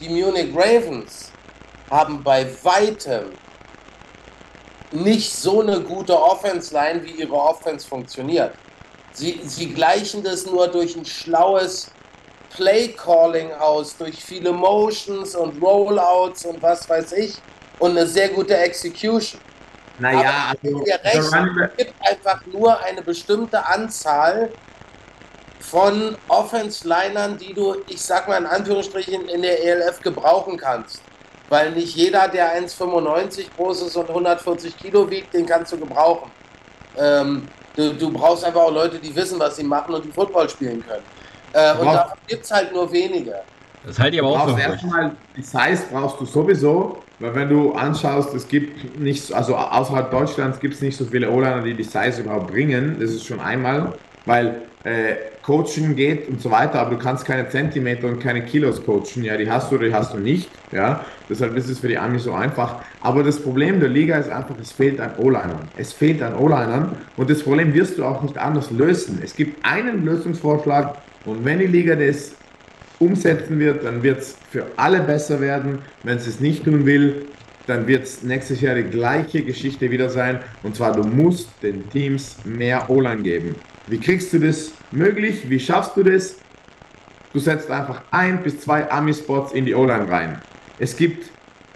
die Munich Ravens haben bei weitem nicht so eine gute Offense-Line, wie ihre Offense funktioniert. Sie, sie gleichen das nur durch ein schlaues Play-Calling aus, durch viele Motions und Rollouts und was weiß ich und eine sehr gute Execution. Naja, also, es gibt einfach nur eine bestimmte Anzahl von Offense-Linern, die du, ich sag mal in Anführungsstrichen, in der ELF gebrauchen kannst. Weil nicht jeder, der 1,95 groß ist und 140 Kilo wiegt, den kannst du gebrauchen. Ähm, du, du, brauchst einfach auch Leute, die wissen, was sie machen und die Football spielen können. Äh, und davon gibt es halt nur wenige. Das halte ich aber auch für erstmal Die Size brauchst du sowieso, weil wenn du anschaust, es gibt nicht, also außerhalb Deutschlands gibt es nicht so viele O-Liner, die die Size überhaupt bringen. Das ist schon einmal, weil äh, Coaching geht und so weiter, aber du kannst keine Zentimeter und keine Kilos coachen. Ja, die hast du oder die hast du nicht. Ja, deshalb ist es für die Amis so einfach. Aber das Problem der Liga ist einfach, es fehlt an O-Linern. Es fehlt an O-Linern und das Problem wirst du auch nicht anders lösen. Es gibt einen Lösungsvorschlag und wenn die Liga das umsetzen wird, dann wird es für alle besser werden. Wenn es es nicht tun will, dann wird es nächstes Jahr die gleiche Geschichte wieder sein. Und zwar, du musst den Teams mehr O-Line geben. Wie kriegst du das möglich? Wie schaffst du das? du setzt einfach ein bis zwei Ami-Spots in die O-Line rein. Es gibt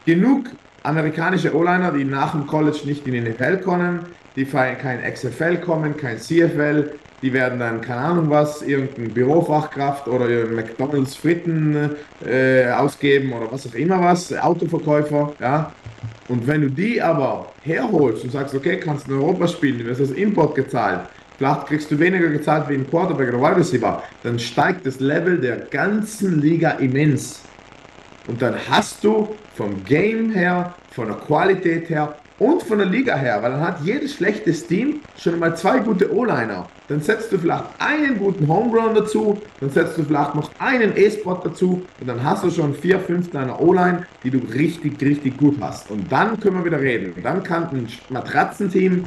genug amerikanische O-Liner, die nach dem College nicht in die NFL kommen, die kein XFL kommen, kein CFL, die werden dann, keine Ahnung was, irgendein Bürofachkraft oder McDonalds Fritten äh, ausgeben oder was auch immer was, Autoverkäufer, ja. Und wenn du die aber herholst und sagst, okay, kannst du in Europa spielen, du wirst als Import gezahlt, vielleicht kriegst du weniger gezahlt wie ein Quarterback oder Wide Receiver, dann steigt das Level der ganzen Liga immens. Und dann hast du vom Game her, von der Qualität her und von der Liga her, weil dann hat jedes schlechtes Team schon mal zwei gute O-Liner. Dann setzt du vielleicht einen guten Home Run dazu, dann setzt du vielleicht noch einen E-Spot dazu und dann hast du schon vier, fünf deiner O-Line, die du richtig, richtig gut hast. Und dann können wir wieder reden. dann kann ein Matratzenteam,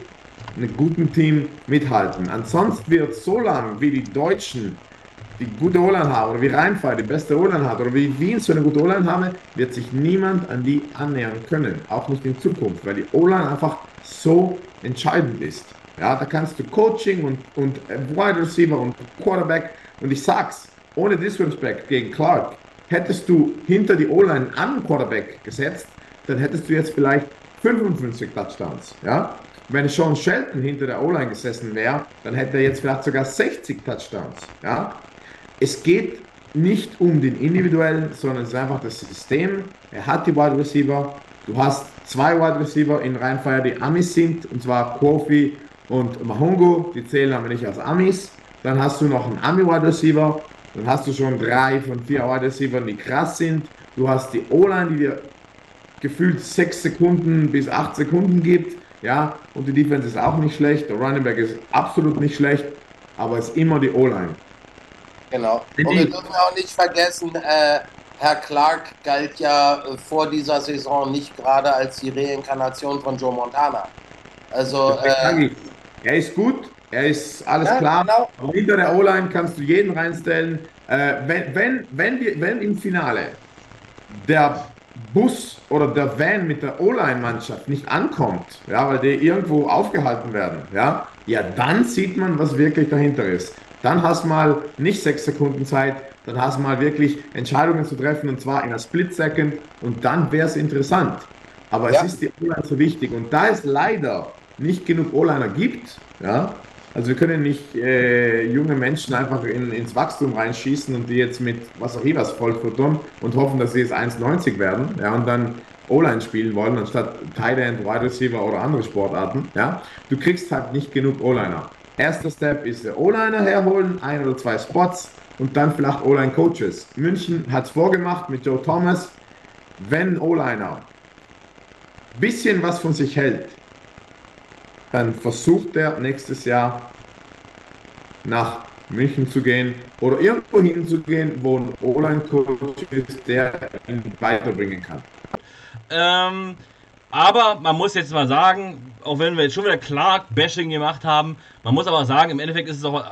ein guten Team mithalten. Ansonsten wird so lange, wie die Deutschen die gute O-Line haben oder wie Rheinfall die beste O-Line hat oder wie Wien so eine gute O-Line haben, wird sich niemand an die annähern können. Auch nicht in Zukunft, weil die O-Line einfach so entscheidend ist. Ja, da kannst du Coaching und, und Wide Receiver und Quarterback und ich sag's, ohne Disrespect gegen Clark, hättest du hinter die O-Line an Quarterback gesetzt, dann hättest du jetzt vielleicht 55 Touchdowns. Ja? Wenn Sean Shelton hinter der O-Line gesessen wäre, dann hätte er jetzt vielleicht sogar 60 Touchdowns. Ja? Es geht nicht um den individuellen, sondern es ist einfach das System. Er hat die Wide Receiver. Du hast zwei Wide Receiver in Rheinfire, die Amis sind, und zwar Kofi und Mahongo. Die zählen aber nicht als Amis. Dann hast du noch einen Ami-Wide Receiver. Dann hast du schon drei von vier Wide Receivers, die krass sind. Du hast die O-Line, die dir gefühlt sechs Sekunden bis acht Sekunden gibt. Ja, und die Defense ist auch nicht schlecht. Der Running Back ist absolut nicht schlecht, aber es ist immer die O-Line. Genau. Und wir dürfen auch nicht vergessen, äh, Herr Clark galt ja äh, vor dieser Saison nicht gerade als die Reinkarnation von Joe Montana. Also. Äh, er ist gut, er ist alles ja, klar. Genau. Hinter der O-Line kannst du jeden reinstellen. Äh, wenn, wenn, wenn, wir, wenn im Finale der Bus oder der Van mit der O-Line-Mannschaft nicht ankommt, ja, weil die irgendwo aufgehalten werden, ja, ja, dann sieht man, was wirklich dahinter ist. Dann hast du mal nicht sechs Sekunden Zeit, dann hast du mal wirklich Entscheidungen zu treffen und zwar in einer Split Second und dann wäre es interessant. Aber ja. es ist die O-Line so wichtig und da es leider nicht genug O-Liner gibt, ja, also wir können nicht äh, junge Menschen einfach in, ins Wachstum reinschießen und die jetzt mit was auch immer vollfuttern und hoffen, dass sie jetzt 1,90 werden, ja, und dann O-Line spielen wollen, anstatt Tight End, Wide Receiver oder andere Sportarten, ja. Du kriegst halt nicht genug O-Liner. Erster Step ist der O-Liner herholen, ein oder zwei Spots und dann vielleicht O-Line-Coaches. München hat es vorgemacht mit Joe Thomas. Wenn O-Liner ein bisschen was von sich hält, dann versucht er nächstes Jahr nach München zu gehen oder irgendwo hinzugehen, wo ein O-Line-Coach ist, der ihn weiterbringen kann. Ähm, aber man muss jetzt mal sagen, auch wenn wir jetzt schon wieder Clark-Bashing gemacht haben, man muss aber sagen, im Endeffekt ist es auch,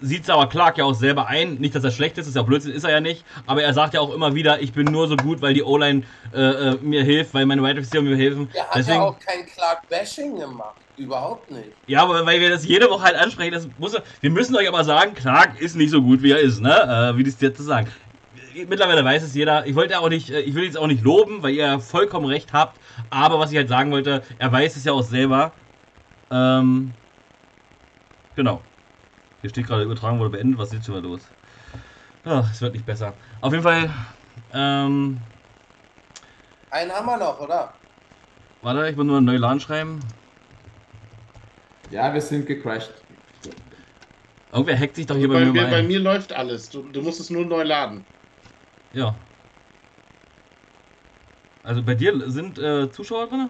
sieht es aber Clark ja auch selber ein. Nicht, dass er schlecht ist, ist ja auch Blödsinn, ist er ja nicht. Aber er sagt ja auch immer wieder, ich bin nur so gut, weil die O-Line äh, äh mir hilft, weil meine Wide Receiver mir helfen. Er hat Deswegen, ja auch kein Clark-Bashing gemacht. Überhaupt nicht. Ja, aber weil wir das jede Woche halt ansprechen, das muss, wir müssen euch aber sagen, Clark ist nicht so gut, wie er ist, ne? Äh, wie das jetzt zu sagen mittlerweile weiß es jeder. Ich wollte auch nicht, äh, ich will jetzt auch nicht loben, weil ihr vollkommen recht habt. Aber was ich halt sagen wollte, er weiß es ja auch selber. Ähm, genau. Hier steht gerade übertragen wurde beendet. Was ist jetzt schon mal los? Ach, es wird nicht besser. Auf jeden Fall. Ähm, Einen haben wir noch, oder? Warte, ich muss nur einen neuen LAN schreiben. Ja, wir sind gecrashed. Irgendwer hackt sich doch hier bei, bei mir. Bei mir läuft alles. Du, du musst es nur neu laden. Ja. Also bei dir sind äh, Zuschauer drin?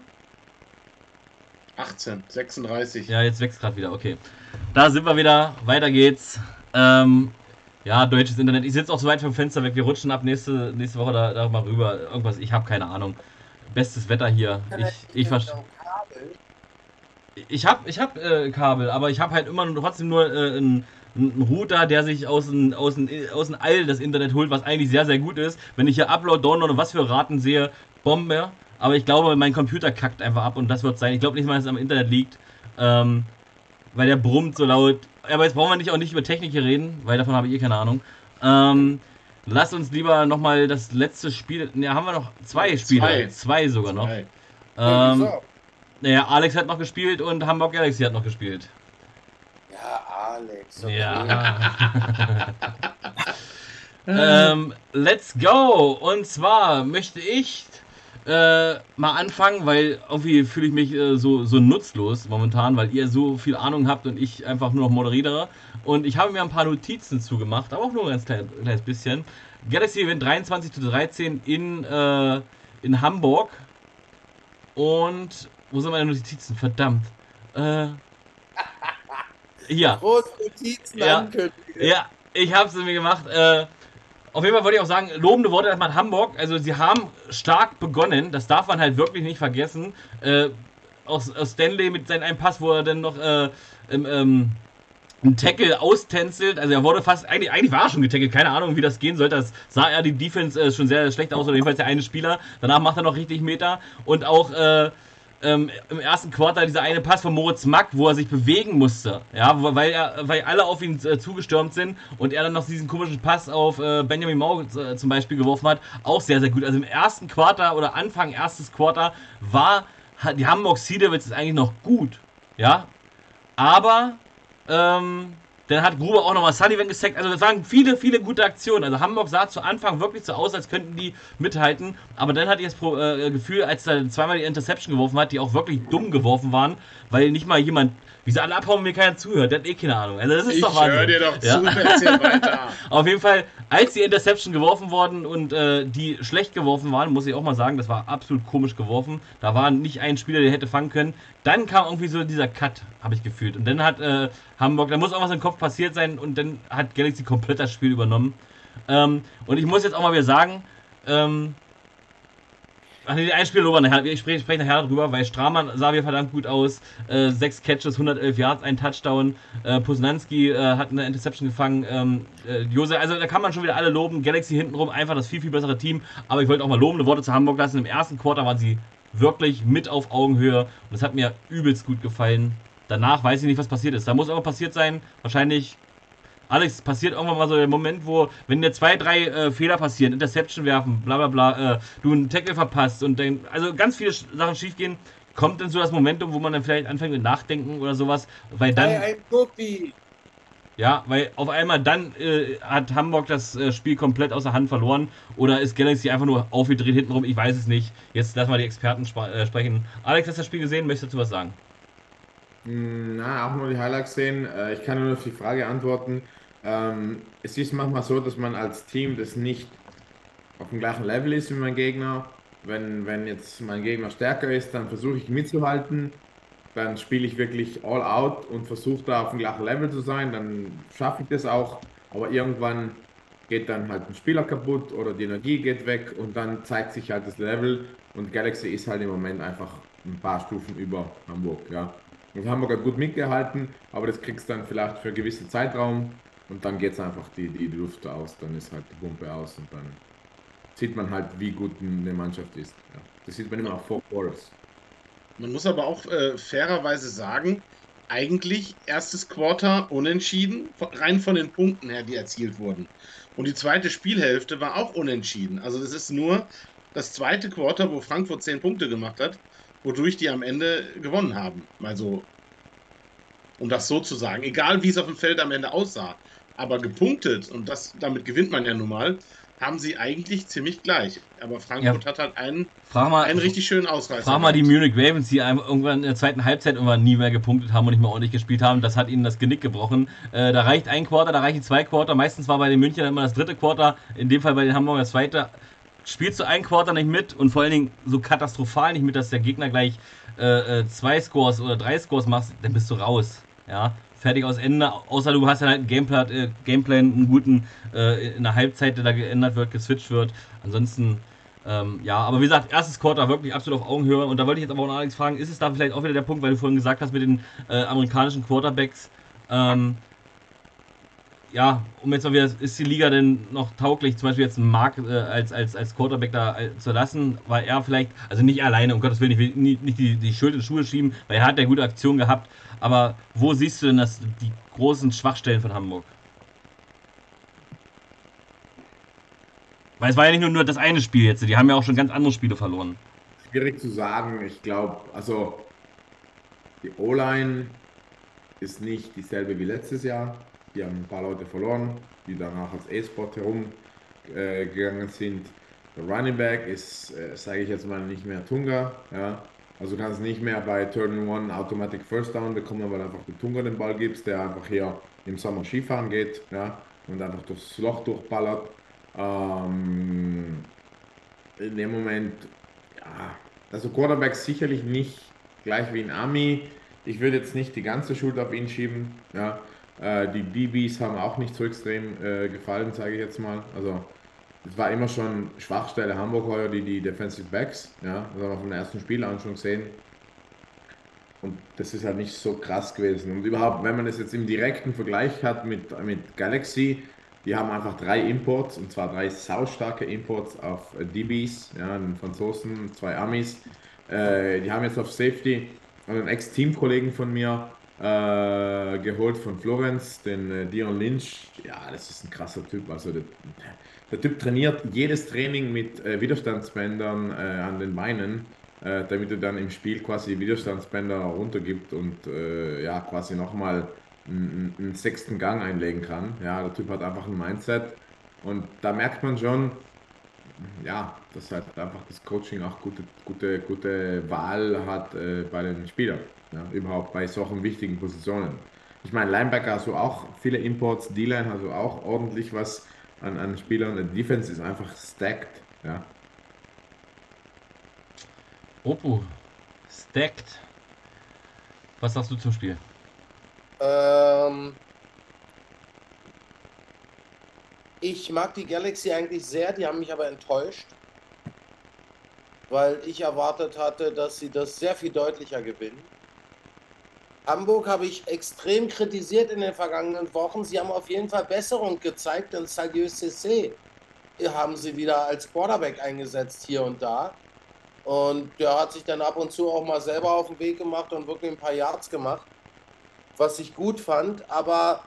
18, 36. Ja, jetzt wächst gerade wieder, okay. Da sind wir wieder, weiter geht's. Ähm, ja, deutsches Internet. Ich sitze auch so weit vom Fenster weg. Wir rutschen ab nächste, nächste Woche da, da mal rüber. Irgendwas, ich habe keine Ahnung. Bestes Wetter hier. Ich, ich, ich, ich habe ich hab, äh, Kabel, aber ich habe halt immer trotzdem nur äh, ein ein Router, der sich aus dem, aus, dem, aus dem All das Internet holt, was eigentlich sehr, sehr gut ist. Wenn ich hier Upload, Download und was für Raten sehe, Bombe. Aber ich glaube, mein Computer kackt einfach ab und das wird sein. Ich glaube nicht mal, dass es am Internet liegt. Ähm, weil der brummt so laut. Aber jetzt brauchen wir nicht auch nicht über Technik hier reden, weil davon habe ich eh keine Ahnung. Ähm, lass uns lieber nochmal das letzte Spiel. Ne, haben wir noch zwei Spiele. Zwei. Zwei sogar noch. Zwei. Ähm, naja, Alex hat noch gespielt und Hamburg Galaxy hat noch gespielt. ja Alex. okay. Ja. ähm, let's go! Und zwar möchte ich äh, mal anfangen, weil irgendwie fühle ich mich äh, so, so nutzlos momentan, weil ihr so viel Ahnung habt und ich einfach nur noch moderiere. Und ich habe mir ein paar Notizen zugemacht, aber auch nur ein ganz klein, kleines bisschen. Galaxy Event 23 zu 13 in, äh, in Hamburg. Und wo sind meine Notizen? Verdammt. Äh, hier. Große Notizen Ja. ankündigen. Ja, ich habe es mir gemacht. Äh, auf jeden Fall wollte ich auch sagen, lobende Worte erstmal an Hamburg. Also sie haben stark begonnen, das darf man halt wirklich nicht vergessen. Äh, aus, aus Stanley mit seinem einen Pass, wo er dann noch äh, im, ähm, einen Tackle austänzelt. Also er wurde fast, eigentlich, eigentlich war er schon getackelt, keine Ahnung, wie das gehen sollte. Das sah er die Defense äh, schon sehr schlecht aus, oder jedenfalls der eine Spieler. Danach macht er noch richtig Meter. Und auch äh, ähm, im ersten Quartal dieser eine Pass von Moritz Mack, wo er sich bewegen musste, ja, weil, er, weil alle auf ihn äh, zugestürmt sind und er dann noch diesen komischen Pass auf äh, Benjamin Mau äh, zum Beispiel geworfen hat, auch sehr, sehr gut. Also im ersten Quartal oder Anfang erstes Quartal war die Hamburg Devils ist eigentlich noch gut, ja, aber ähm, dann hat Gruber auch nochmal Sullivan gesackt. Also das waren viele, viele gute Aktionen. Also Hamburg sah zu Anfang wirklich so aus, als könnten die mithalten. Aber dann hatte ich das äh, Gefühl, als er zweimal die Interception geworfen hat, die auch wirklich dumm geworfen waren, weil nicht mal jemand, wie sie alle abhauen, mir keiner zuhört. Der hat eh keine Ahnung. Also das ist Ich doch Wahnsinn. höre dir doch Ja. zu, erzähl weiter. Auf jeden Fall, als die Interception geworfen worden und äh, die schlecht geworfen waren, muss ich auch mal sagen, das war absolut komisch geworfen. Da war nicht ein Spieler, der hätte fangen können. Dann kam irgendwie so dieser Cut, habe ich gefühlt. Und dann hat äh, Hamburg, da muss auch was im Kopf passiert sein und dann hat Galaxy komplett das Spiel übernommen. Ähm, und ich muss jetzt auch mal wieder sagen, ähm, Ach nee, ein Spiel lober nachher. Ich spreche, spreche nachher darüber, weil Stramann sah wieder verdammt gut aus. Äh, sechs Catches, 111 Yards, ein Touchdown. Äh, Posnanski äh, hat eine Interception gefangen. Ähm, äh, Jose, also da kann man schon wieder alle loben. Galaxy hintenrum einfach das viel, viel bessere Team. Aber ich wollte auch mal lobende Worte zu Hamburg lassen. Im ersten Quarter waren sie wirklich mit auf Augenhöhe. Und das hat mir übelst gut gefallen. Danach weiß ich nicht, was passiert ist. Da muss irgendwas passiert sein. Wahrscheinlich Alex, es passiert irgendwann mal so der Moment, wo, wenn dir zwei, drei äh, Fehler passieren, Interception werfen, bla bla bla, äh, du einen Tackle verpasst und dann, also ganz viele Sachen schiefgehen, kommt dann so das Momentum, wo man dann vielleicht anfängt mit Nachdenken oder sowas, weil dann, Sei ein Guppi. ja, weil auf einmal dann äh, hat Hamburg das äh, Spiel komplett aus der Hand verloren oder ist Galaxy einfach nur aufgedreht hintenrum, ich weiß es nicht. Jetzt lassen wir die Experten äh, sprechen. Alex, hast du das Spiel gesehen? Möchtest du was sagen? Hm, Na, auch nur die Highlights sehen. Äh, Ich kann nur auf die Frage antworten. Ähm, es ist manchmal so, dass man als Team das nicht auf dem gleichen Level ist wie mein Gegner. Wenn, wenn jetzt mein Gegner stärker ist, dann versuche ich mitzuhalten. Dann spiele ich wirklich all out und versuche da auf dem gleichen Level zu sein. Dann schaffe ich das auch. Aber irgendwann geht dann halt ein Spieler kaputt oder die Energie geht weg und dann zeigt sich halt das Level. Und Galaxy ist halt im Moment einfach ein paar Stufen über Hamburg. Ja. Und Hamburg hat gut mitgehalten, aber das kriegst dann vielleicht für einen gewissen Zeitraum und dann geht es einfach die, die Luft aus, dann ist halt die Pumpe aus und dann sieht man halt, wie gut eine Mannschaft ist. Ja. Das sieht man immer auf Four Quarters. Man muss aber auch äh, fairerweise sagen, eigentlich erstes Quarter unentschieden, rein von den Punkten her, die erzielt wurden. Und die zweite Spielhälfte war auch unentschieden. Also das ist nur das zweite Quarter, wo Frankfurt 10 Punkte gemacht hat, wodurch die am Ende gewonnen haben. Also, um das so zu sagen, egal wie es auf dem Feld am Ende aussah, aber gepunktet, und das, damit gewinnt man ja nun mal, haben sie eigentlich ziemlich gleich. Aber Frankfurt hat halt einen, mal, einen richtig schönen Ausreißer. Frag mal die. Munich Ravens, die irgendwann in der zweiten Halbzeit irgendwann nie mehr gepunktet haben und nicht mehr ordentlich gespielt haben. Das hat ihnen das Genick gebrochen. Äh, da reicht ein Quarter, da reichen zwei Quarter. Meistens war bei den München immer das dritte Quarter, in dem Fall bei den Hamburger das zweite. Spielst du ein Quarter nicht mit und vor allen Dingen so katastrophal nicht mit, dass der Gegner gleich äh, äh, zwei Scores oder drei Scores macht, dann bist du raus. Ja, fertig aus Ende. Außer du hast dann halt einen Gameplan, äh, Gameplan einen guten äh, in der Halbzeit, der da geändert wird, geswitcht wird. Ansonsten ähm, ja, aber wie gesagt, erstes Quarter wirklich absolut auf Augenhöhe. Und da wollte ich jetzt aber auch noch Alex fragen, ist es da vielleicht auch wieder der Punkt, weil du vorhin gesagt hast mit den äh, amerikanischen Quarterbacks, ähm, ja, um jetzt mal wieder, ist die Liga denn noch tauglich, zum Beispiel jetzt einen Mark äh, als, als, als Quarterback da äh, zu lassen, weil er vielleicht, also nicht alleine, um Gottes Willen, ich will nie- nicht die, die Schuld in die Schuhe schieben, weil er hat ja gute Aktionen gehabt, aber wo siehst du denn das, die großen Schwachstellen von Hamburg? Weil es war ja nicht nur, nur das eine Spiel jetzt, die haben ja auch schon ganz andere Spiele verloren. Schwierig zu sagen, ich glaube, also die O-Line ist nicht dieselbe wie letztes Jahr. Die haben ein paar Leute verloren, die danach als E-Sport herumgegangen äh, sind. Der Running Back ist, äh, sage ich jetzt mal, nicht mehr Tunga. Ja? Also du kannst nicht mehr bei Turn One Automatic First Down bekommen, weil einfach der Tunga den Ball gibst, der einfach hier im Sommer Skifahren geht ja? und einfach durchs Loch durchballert. Ähm, in dem Moment, ja, also Quarterback sicherlich nicht gleich wie ein Ami. Ich würde jetzt nicht die ganze Schuld auf ihn schieben. Ja. Äh, die DBs haben auch nicht so extrem äh, gefallen, sage ich jetzt mal. Also es war immer schon Schwachstelle Hamburg heuer, die, die Defensive Backs. Ja. Das haben wir vom ersten Spiel an schon gesehen. Und das ist halt nicht so krass gewesen. Und überhaupt, wenn man es jetzt im direkten Vergleich hat mit, mit Galaxy, die haben einfach drei Imports, und zwar drei saustarke Imports auf DBs, ja, einen Franzosen, zwei Amis. Äh, die haben jetzt auf Safety einen Ex-Teamkollegen von mir äh, geholt von Florenz, den äh, Dion Lynch. Ja, das ist ein krasser Typ. Also der, der Typ trainiert jedes Training mit äh, Widerstandsbändern äh, an den Beinen, äh, damit er dann im Spiel quasi Widerstandsbänder runtergibt und äh, ja, quasi nochmal einen, einen sechsten Gang einlegen kann. Ja, der Typ hat einfach ein Mindset und da merkt man schon, ja, dass halt einfach das Coaching auch gute, gute, gute Wahl hat äh, bei den Spielern. Ja, überhaupt bei solchen wichtigen Positionen. Ich meine, Linebacker hast du auch viele Imports, D-Line hast du auch ordentlich was an, an Spielern. Die Defense ist einfach stacked. Ja. Opo, stacked. Was sagst du zum Spiel? Ähm, ich mag die Galaxy eigentlich sehr, die haben mich aber enttäuscht, weil ich erwartet hatte, dass sie das sehr viel deutlicher gewinnen. Hamburg habe ich extrem kritisiert in den vergangenen Wochen. Sie haben auf jeden Fall Besserung gezeigt, denn Salieu CC haben sie wieder als Quarterback eingesetzt hier und da. Und der hat sich dann ab und zu auch mal selber auf den Weg gemacht und wirklich ein paar Yards gemacht was ich gut fand. Aber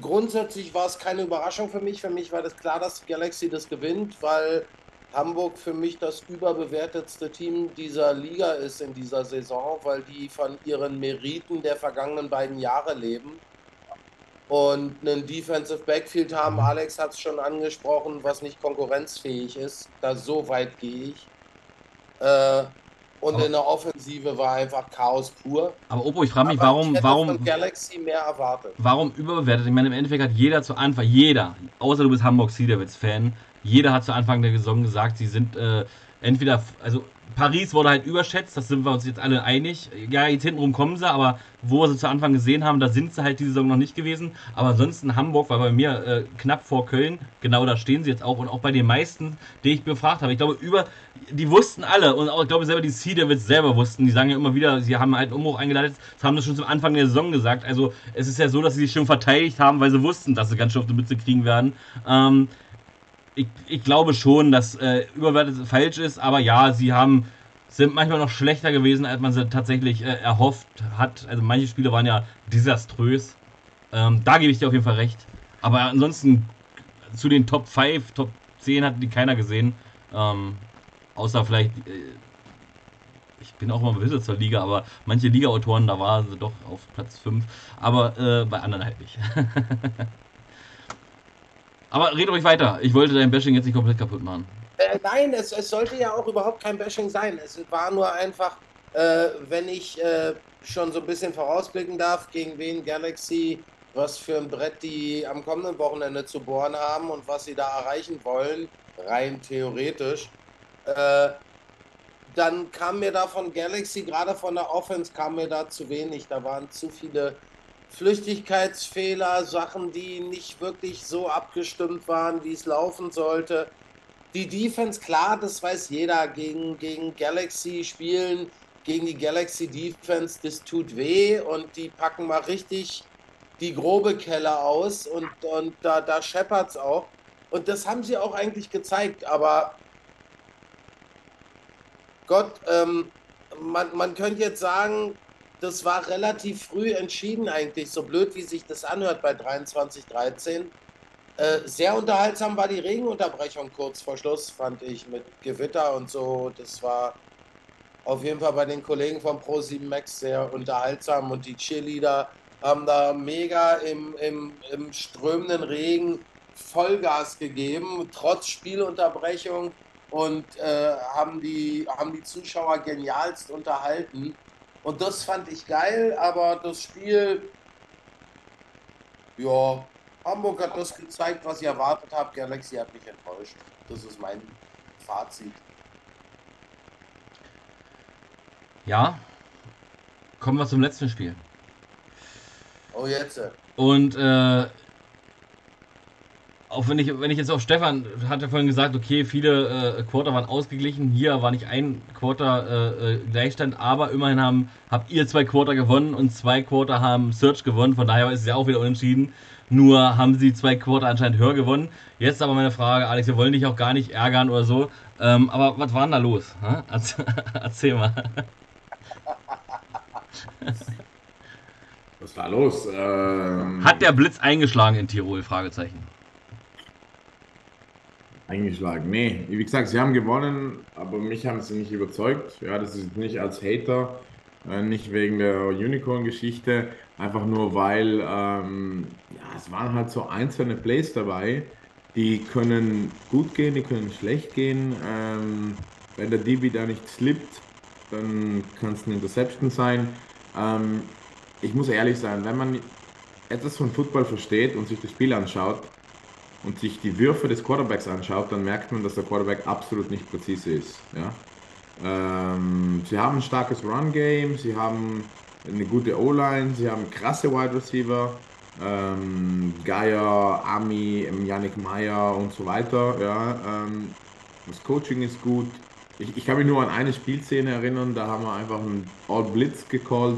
grundsätzlich war es keine Überraschung für mich. Für mich war das klar, dass Galaxy das gewinnt, weil Hamburg für mich das überbewertetste Team dieser Liga ist in dieser Saison, weil die von ihren Meriten der vergangenen beiden Jahre leben und einen Defensive Backfield haben. Alex hat es schon angesprochen, was nicht konkurrenzfähig ist. Da so weit gehe ich. Äh, und aber in der Offensive war einfach Chaos pur. Aber Opo, ich frage mich, aber warum, ich warum, von Galaxy mehr erwartet. Warum überbewertet? Ich meine, im Endeffekt hat jeder zu Anfang, jeder, außer du bist Hamburg Sea Devils Fan, jeder hat zu Anfang der Saison gesagt, sie sind äh, entweder, also Paris wurde halt überschätzt, das sind wir uns jetzt alle einig. Ja, jetzt hintenrum kommen sie, aber wo wir sie zu Anfang gesehen haben, da sind sie halt diese Saison noch nicht gewesen. Aber ansonsten Hamburg war bei mir äh, knapp vor Köln. Genau da stehen sie jetzt auch. Und auch bei den meisten, die ich befragt habe. Ich glaube, über, die wussten alle. Und auch, ich glaube, selber die Sea Devils selber wussten. Die sagen ja immer wieder, sie haben halt einen Umbruch eingeleitet. Das haben sie schon zum Anfang der Saison gesagt. Also, es ist ja so, dass sie sich schon verteidigt haben, weil sie wussten, dass sie ganz schön auf die Mütze kriegen werden. Ähm, ich, ich glaube schon, dass äh, überwertet falsch ist, aber ja, sie haben sind manchmal noch schlechter gewesen, als man sie tatsächlich äh, erhofft hat. Also manche Spiele waren ja desaströs. Ähm, da gebe ich dir auf jeden Fall recht. Aber ansonsten zu den Top 5, Top 10 hat die keiner gesehen. Ähm, außer vielleicht, äh, ich bin auch mal Besitzer zur Liga, aber manche Liga-Autoren, da waren sie doch auf Platz 5. Aber äh, bei anderen halt nicht. Aber red ruhig weiter. Ich wollte dein Bashing jetzt nicht komplett kaputt machen. Äh, nein, es, es, sollte ja auch überhaupt kein Bashing sein. Es war nur einfach, äh, wenn ich äh, schon so ein bisschen vorausblicken darf, gegen wen Galaxy, was für ein Brett die am kommenden Wochenende zu bohren haben und was sie da erreichen wollen, rein theoretisch. Äh, dann kam mir da von Galaxy, gerade von der Offense, kam mir da zu wenig. Da waren zu viele Flüchtigkeitsfehler, Sachen, die nicht wirklich so abgestimmt waren, wie es laufen sollte. Die Defense, klar, das weiß jeder, gegen, gegen Galaxy spielen, gegen die Galaxy Defense, das tut weh und die packen mal richtig die grobe Kelle aus und, und da, da es auch. Und das haben sie auch eigentlich gezeigt, aber Gott, ähm, man, man könnte jetzt sagen, das war relativ früh entschieden eigentlich, so blöd wie sich das anhört bei 23-13. Äh, sehr unterhaltsam war die Regenunterbrechung kurz vor Schluss, fand ich, mit Gewitter und so. Das war auf jeden Fall bei den Kollegen von Pro7 Max sehr unterhaltsam und die Cheerleader haben da mega im, im, im strömenden Regen Vollgas gegeben, trotz Spielunterbrechung und äh, haben, die, haben die Zuschauer genialst unterhalten. Und das fand ich geil, aber das Spiel, ja, Hamburg hat das gezeigt, was ich erwartet habe. Galaxy hat mich enttäuscht. Das ist mein Fazit. Ja, kommen wir zum letzten Spiel. Oh, jetzt. Und äh, auch wenn ich, wenn ich jetzt auf Stefan hatte vorhin gesagt, okay, viele äh, Quarter waren ausgeglichen, hier war nicht ein Quarter äh, äh, Gleichstand, aber immerhin haben, habt ihr zwei Quarter gewonnen und zwei Quarter haben Search gewonnen, von daher ist es ja auch wieder unentschieden. Nur haben sie zwei Quarter anscheinend höher gewonnen. Jetzt aber meine Frage, Alex, wir wollen dich auch gar nicht ärgern oder so, ähm, aber was war denn da los? Erzähl mal. Was war los? Ähm, Hat der Blitz eingeschlagen in Tirol? Fragezeichen. Eingeschlagen. Nee, wie gesagt, sie haben gewonnen, aber mich haben sie nicht überzeugt. Ja, das ist nicht als Hater, äh, nicht wegen der Unicorn-Geschichte, einfach nur weil ähm, ja, es waren halt so einzelne Plays dabei, die können gut gehen, die können schlecht gehen. Ähm, wenn der DB da nicht slippt, dann kann es eine Interception sein. Ähm, ich muss ehrlich sein, wenn man etwas von Football versteht und sich das Spiel anschaut, und sich die Würfe des Quarterbacks anschaut, dann merkt man, dass der Quarterback absolut nicht präzise ist. Ja? Ähm, sie haben ein starkes Run-Game, sie haben eine gute O-Line, sie haben krasse Wide Receiver, ähm, Geier, Ami, Yannick Meyer und so weiter. Ja? Ähm, das Coaching ist gut. Ich, ich kann mich nur an eine Spielszene erinnern, da haben wir einfach einen All-Blitz gecallt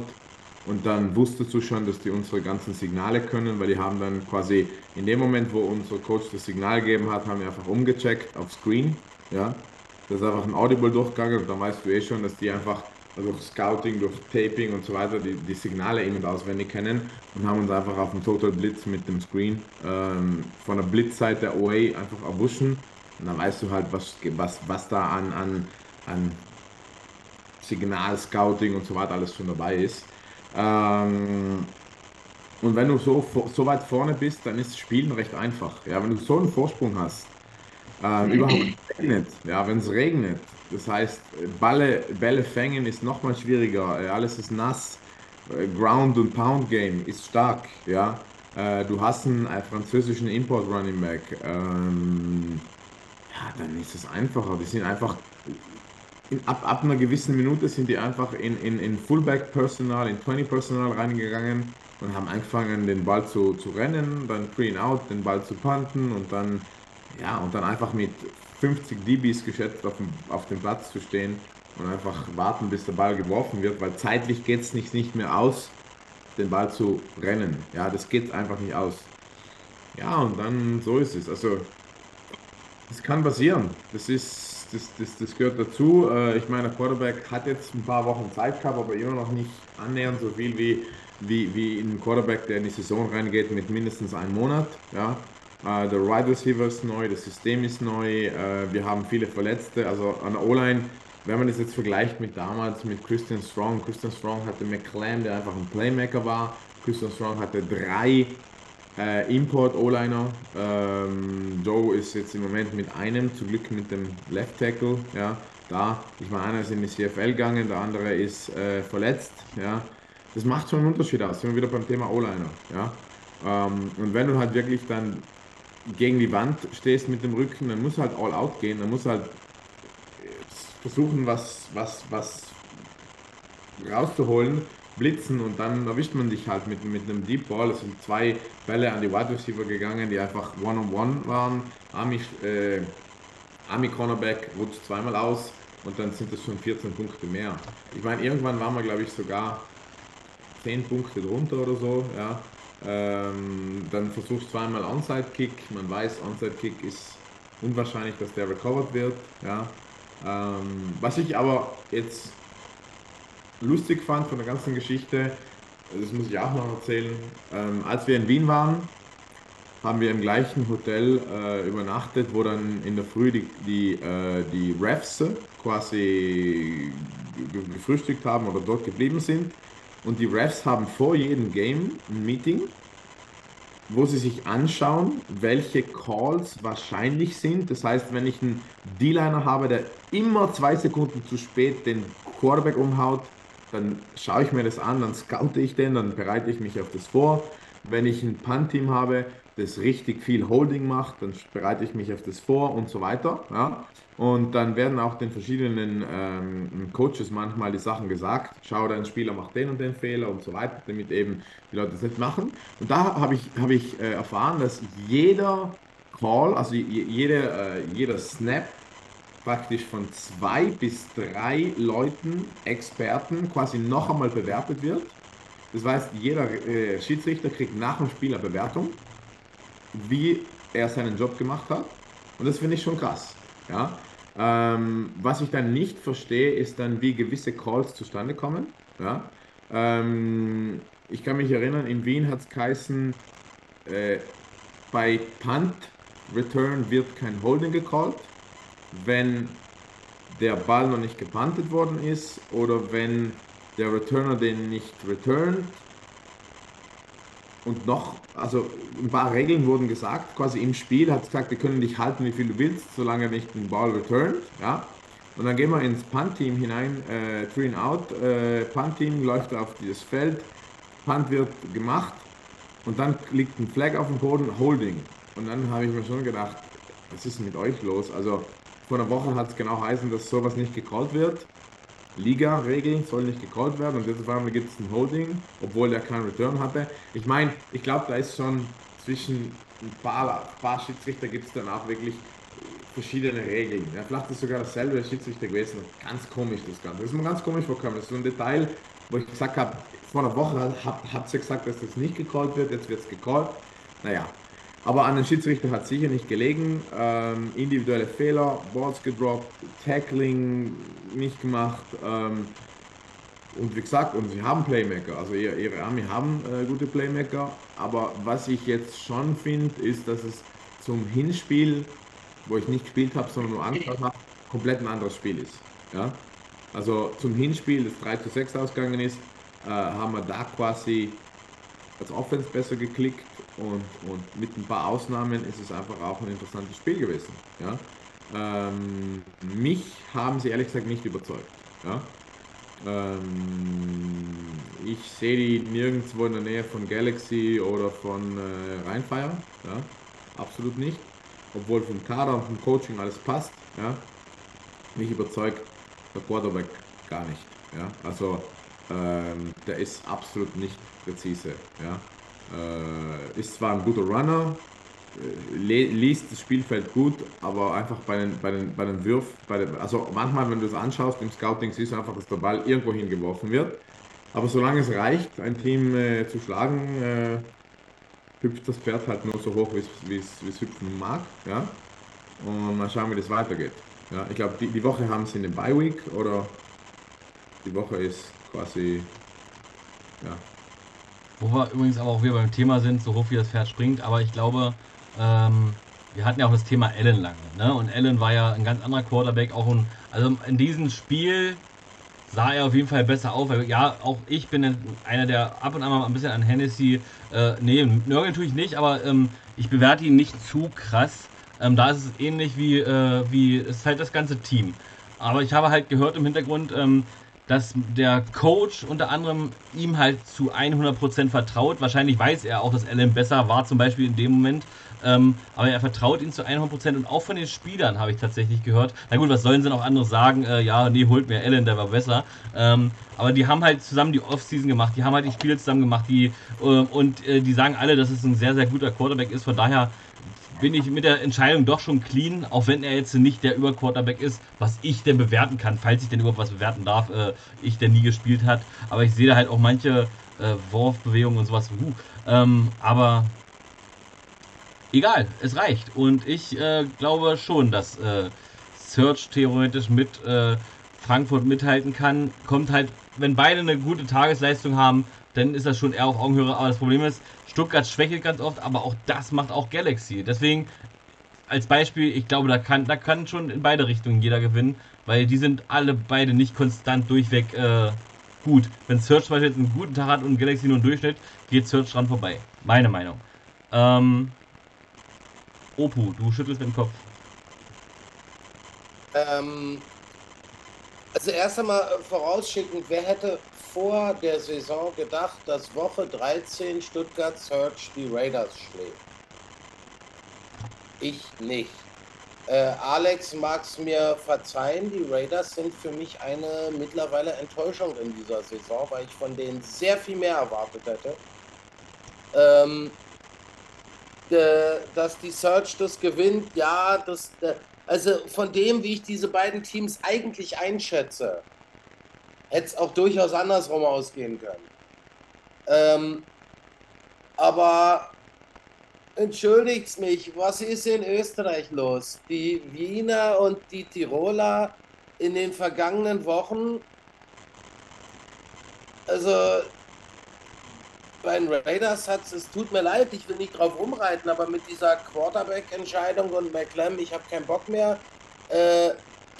und dann wusstest du schon, dass die unsere ganzen Signale können, weil die haben dann quasi in dem Moment, wo unser Coach das Signal gegeben hat, haben wir einfach umgecheckt auf Screen. Ja, das ist einfach ein Audible durchgegangen und dann weißt du eh schon, dass die einfach durch Scouting, durch Taping und so weiter die, die Signale in- und auswendig kennen und haben uns einfach auf dem Total Blitz mit dem Screen ähm, von der Blitzseite away einfach erwuschen und dann weißt du halt, was, was, was da an, an, an Signal, Scouting und so weiter alles schon dabei ist. Ähm, und wenn du so, so weit vorne bist, dann ist das Spielen recht einfach. Ja, wenn du so einen Vorsprung hast, ähm, überhaupt regnet, ja, wenn es regnet, das heißt, Balle, Bälle fängen ist nochmal schwieriger, ja, alles ist nass, äh, Ground und Pound Game ist stark, ja. Äh, du hast einen, einen französischen Import Running Back, ähm, ja, dann ist es einfacher. Die sind einfach in, ab, ab einer gewissen Minute sind die einfach in, in, in Fullback-Personal, in 20-Personal reingegangen und haben angefangen, den Ball zu, zu rennen, dann Pre and Out, den Ball zu punten und dann, ja, und dann einfach mit 50 DBs geschätzt auf dem, auf dem Platz zu stehen und einfach warten, bis der Ball geworfen wird, weil zeitlich geht es nicht, nicht mehr aus, den Ball zu rennen. Ja, das geht einfach nicht aus. Ja, und dann so ist es. Also, das kann passieren. Das ist, das, das, das gehört dazu. Äh, ich meine, der Quarterback hat jetzt ein paar Wochen Zeit gehabt, aber immer noch nicht annähernd so viel wie, wie, wie ein Quarterback, der in die Saison reingeht mit mindestens einem Monat. Ja. Äh, der Wide Receiver ist neu, das System ist neu, äh, wir haben viele Verletzte. Also an der O-Line, wenn man das jetzt vergleicht mit damals mit Christian Strong, Christian Strong hatte McClam, der einfach ein Playmaker war. Christian Strong hatte drei äh, Import O-Liner. Ähm, Joe ist jetzt im Moment mit einem, zum Glück mit dem Left Tackle. Ja, da, ich meine, einer ist in die CFL gegangen, der andere ist äh, verletzt. Ja, das macht schon einen Unterschied aus. Sind wir wieder beim Thema O-Liner. Ja, ähm, und wenn du halt wirklich dann gegen die Wand stehst mit dem Rücken, dann muss halt all out gehen, dann muss halt versuchen, was, was, was rauszuholen, blitzen und dann erwischt man dich halt mit, mit einem Deep Ball. Es sind zwei Bälle an die Wide Receiver gegangen, die einfach One-on-One -on -one waren. Army, äh, Army Cornerback rutscht zweimal aus und dann sind das schon 14 Punkte mehr. Ich meine, irgendwann waren wir, glaube ich, sogar 10 Punkte drunter oder so. Ja. Ähm, dann versuchst zweimal Onside-Kick. Man weiß, Onside-Kick ist unwahrscheinlich, dass der recovered wird. Ja. Ähm, was ich aber jetzt lustig fand von der ganzen Geschichte, das muss ich auch noch erzählen, ähm, als wir in Wien waren, haben wir im gleichen Hotel äh, übernachtet, wo dann in der Früh die, die, äh, die Refs quasi gefrühstückt haben oder dort geblieben sind. Und die Refs haben vor jedem Game ein Meeting, wo sie sich anschauen, welche Calls wahrscheinlich sind. Das heißt, wenn ich einen D-Liner habe, der immer zwei Sekunden zu spät den Quarterback umhaut, dann schaue ich mir das an, dann scoute ich den, dann bereite ich mich auf das vor. Wenn ich ein Punt-Team habe, das richtig viel Holding macht, dann bereite ich mich auf das vor und so weiter. Ja? Und dann werden auch den verschiedenen ähm, Coaches manchmal die Sachen gesagt. Schau, dein Spieler macht den und den Fehler und so weiter, damit eben die Leute das nicht machen. Und da habe ich, hab ich äh, erfahren, dass jeder Call, also jede, äh, jeder Snap praktisch von zwei bis drei Leuten, Experten, quasi noch einmal bewertet wird. Das heißt, jeder äh, Schiedsrichter kriegt nach dem Spiel eine Bewertung wie er seinen Job gemacht hat. Und das finde ich schon krass. Ja? Ähm, was ich dann nicht verstehe, ist dann, wie gewisse Calls zustande kommen. Ja? Ähm, ich kann mich erinnern, in Wien hat es geheißen, äh, bei Punt Return wird kein Holding gecallt, wenn der Ball noch nicht gepuntet worden ist oder wenn der Returner den nicht returnt und noch, also ein paar Regeln wurden gesagt, quasi im Spiel hat es gesagt, wir können dich halten, wie viel du willst, solange nicht den Ball returnt, ja. Und dann gehen wir ins Punt-Team hinein, äh, Three and Out, äh, Punt-Team läuft auf dieses Feld, Punt wird gemacht und dann liegt ein Flag auf dem Boden, Holding. Und dann habe ich mir schon gedacht, was ist mit euch los? Also vor einer Woche hat es genau heißen, dass sowas nicht gecallt wird. Liga-Regeln soll nicht gecallt werden und jetzt auf einmal gibt es ein Holding, obwohl er keinen Return hatte. Ich meine, ich glaube, da ist schon zwischen ein paar, paar Schiedsrichter gibt es dann auch wirklich verschiedene Regeln. Ja, vielleicht ist sogar dasselbe Schiedsrichter gewesen. Ganz komisch das Ganze. Das ist mir ganz komisch vorgekommen. Das ist so ein Detail, wo ich gesagt habe, vor einer Woche hat, hat sie gesagt, dass das nicht gecallt wird, jetzt wird es gecallt. Naja, aber an den Schiedsrichter hat sicher nicht gelegen. Ähm, individuelle Fehler, Balls gedroppt, Tackling nicht gemacht. Ähm, und wie gesagt, und sie haben Playmaker, also ihre, ihre Army haben äh, gute Playmaker. Aber was ich jetzt schon finde, ist, dass es zum Hinspiel, wo ich nicht gespielt habe, sondern nur angeschaut habe, komplett ein anderes Spiel ist. Ja? Also zum Hinspiel, das 3 zu 6 ausgegangen ist, äh, haben wir da quasi als Offense besser geklickt und, und mit ein paar Ausnahmen ist es einfach auch ein interessantes Spiel gewesen. Ja? Ähm, mich haben sie ehrlich gesagt nicht überzeugt. Ja? Ähm, ich sehe die nirgendwo in der Nähe von Galaxy oder von äh, Rheinfire. Ja? Absolut nicht. Obwohl vom Kader und vom Coaching alles passt. Ja? Mich überzeugt der Quarterback gar nicht. Ja? Also ähm, der ist absolut nicht präzise. Ja? Äh, ist zwar ein guter Runner, äh, liest das Spielfeld gut, aber einfach bei den, bei den, bei den Würfen, bei den, also manchmal, wenn du es anschaust im Scouting, siehst du einfach, dass der Ball irgendwo hingeworfen wird. Aber solange es reicht, ein Team äh, zu schlagen, äh, hüpft das Pferd halt nur so hoch, wie es hüpfen mag. Ja? Und mal schauen, wie das weitergeht. Ja, ich glaube, die, die Woche haben sie eine Bye Week oder die Woche ist quasi ja, wo wir übrigens aber auch wieder beim Thema sind, so hoch wie das Pferd springt, aber ich glaube, ähm, wir hatten ja auch das Thema Allen lange, ne? Und Allen war ja ein ganz anderer Quarterback, auch ein, also in diesem Spiel sah er auf jeden Fall besser auf. Ja, auch ich bin einer, der ab und an mal ein bisschen an Hennessy, äh, nee, nörgeln tue ich nicht, aber ähm, ich bewerte ihn nicht zu krass. Ähm, da ist es ähnlich wie, äh, wie, es ist halt das ganze Team. Aber ich habe halt gehört im Hintergrund, ähm, dass der Coach unter anderem ihm halt zu 100% vertraut. Wahrscheinlich weiß er auch, dass Allen besser war, zum Beispiel in dem Moment. Ähm, aber er vertraut ihm zu 100% und auch von den Spielern habe ich tatsächlich gehört. Na gut, was sollen sie noch anderes sagen? Äh, ja, nee, holt mir Allen, der war besser. Ähm, aber die haben halt zusammen die Offseason gemacht, die haben halt die Spiele zusammen gemacht, die, äh, und äh, die sagen alle, dass es ein sehr, sehr guter Quarterback ist. Von daher bin ich mit der Entscheidung doch schon clean, auch wenn er jetzt nicht der Überquarterback ist, was ich denn bewerten kann, falls ich denn überhaupt was bewerten darf, äh, ich der nie gespielt hat. Aber ich sehe da halt auch manche äh, Wurfbewegungen und sowas. Uh, ähm, aber egal, es reicht. Und ich äh, glaube schon, dass äh, Search theoretisch mit äh, Frankfurt mithalten kann. Kommt halt, wenn beide eine gute Tagesleistung haben, dann ist das schon eher auf Augenhöhe. Aber das Problem ist, Stuttgart schwächelt ganz oft, aber auch das macht auch Galaxy. Deswegen als Beispiel, ich glaube, da kann, da kann schon in beide Richtungen jeder gewinnen, weil die sind alle beide nicht konstant durchweg äh, gut. Wenn Search zum Beispiel einen guten Tag hat und Galaxy nur einen Durchschnitt, geht Search dran vorbei. Meine Meinung. Ähm, Opu, du schüttelst mit dem Kopf. Ähm, also erst einmal vorausschicken, wer hätte vor der Saison gedacht, dass Woche 13 Stuttgart Search die Raiders schlägt? Ich nicht. Äh, Alex mag es mir verzeihen, die Raiders sind für mich eine mittlerweile Enttäuschung in dieser Saison, weil ich von denen sehr viel mehr erwartet hätte. Ähm, äh, dass die Search das gewinnt, ja, das, äh, also von dem, wie ich diese beiden Teams eigentlich einschätze, hätte es auch durchaus andersrum ausgehen können. Ähm, aber entschuldigt mich, was ist in Österreich los? Die Wiener und die Tiroler in den vergangenen Wochen, also bei den Raiders hat es, tut mir leid, ich will nicht drauf rumreiten, aber mit dieser Quarterback-Entscheidung und McClem, ich habe keinen Bock mehr, äh,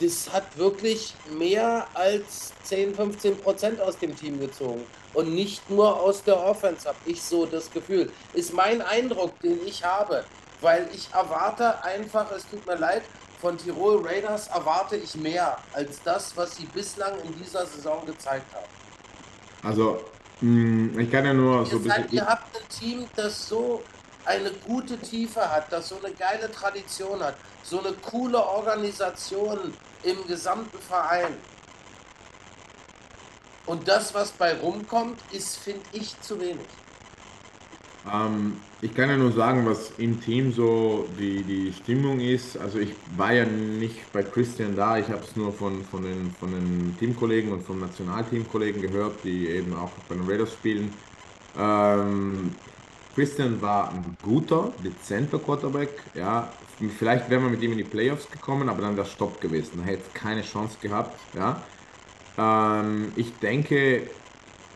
das hat wirklich mehr als 10, 15 Prozent aus dem Team gezogen und nicht nur aus der Offense, habe ich so das Gefühl. Ist mein Eindruck, den ich habe, weil ich erwarte einfach, es tut mir leid, von Tirol Raiders erwarte ich mehr als das, was sie bislang in dieser Saison gezeigt haben. Also, mh, hm, ich kann ja nur ihr so ein seid, bisschen. Ihr habt ein Team, das so eine gute Tiefe hat, das so eine geile Tradition hat, so eine coole Organisation im gesamten Verein. Und das, was bei rumkommt, ist, finde ich, zu wenig. Ähm, ich kann ja nur sagen, was im Team so die, die Stimmung ist. Also ich war ja nicht bei Christian da, ich habe es nur von, von, den, von den Teamkollegen und von Nationalteamkollegen gehört, die eben auch bei den Raiders spielen. Ähm, Christian war ein guter, dezenter Quarterback. Ja, vielleicht wäre man mit ihm in die Playoffs gekommen, aber dann wäre Stopp gewesen. Er hätte keine Chance gehabt. Ja. Ähm, ich denke,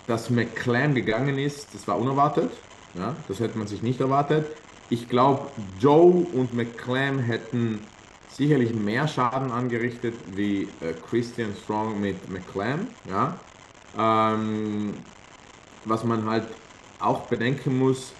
dass McClam gegangen ist, das war unerwartet. Ja, das hätte man sich nicht erwartet. Ich glaube, Joe und McClam hätten sicherlich mehr Schaden angerichtet wie äh, Christian Strong mit McClam. Ja. Ähm, was man halt auch bedenken muss,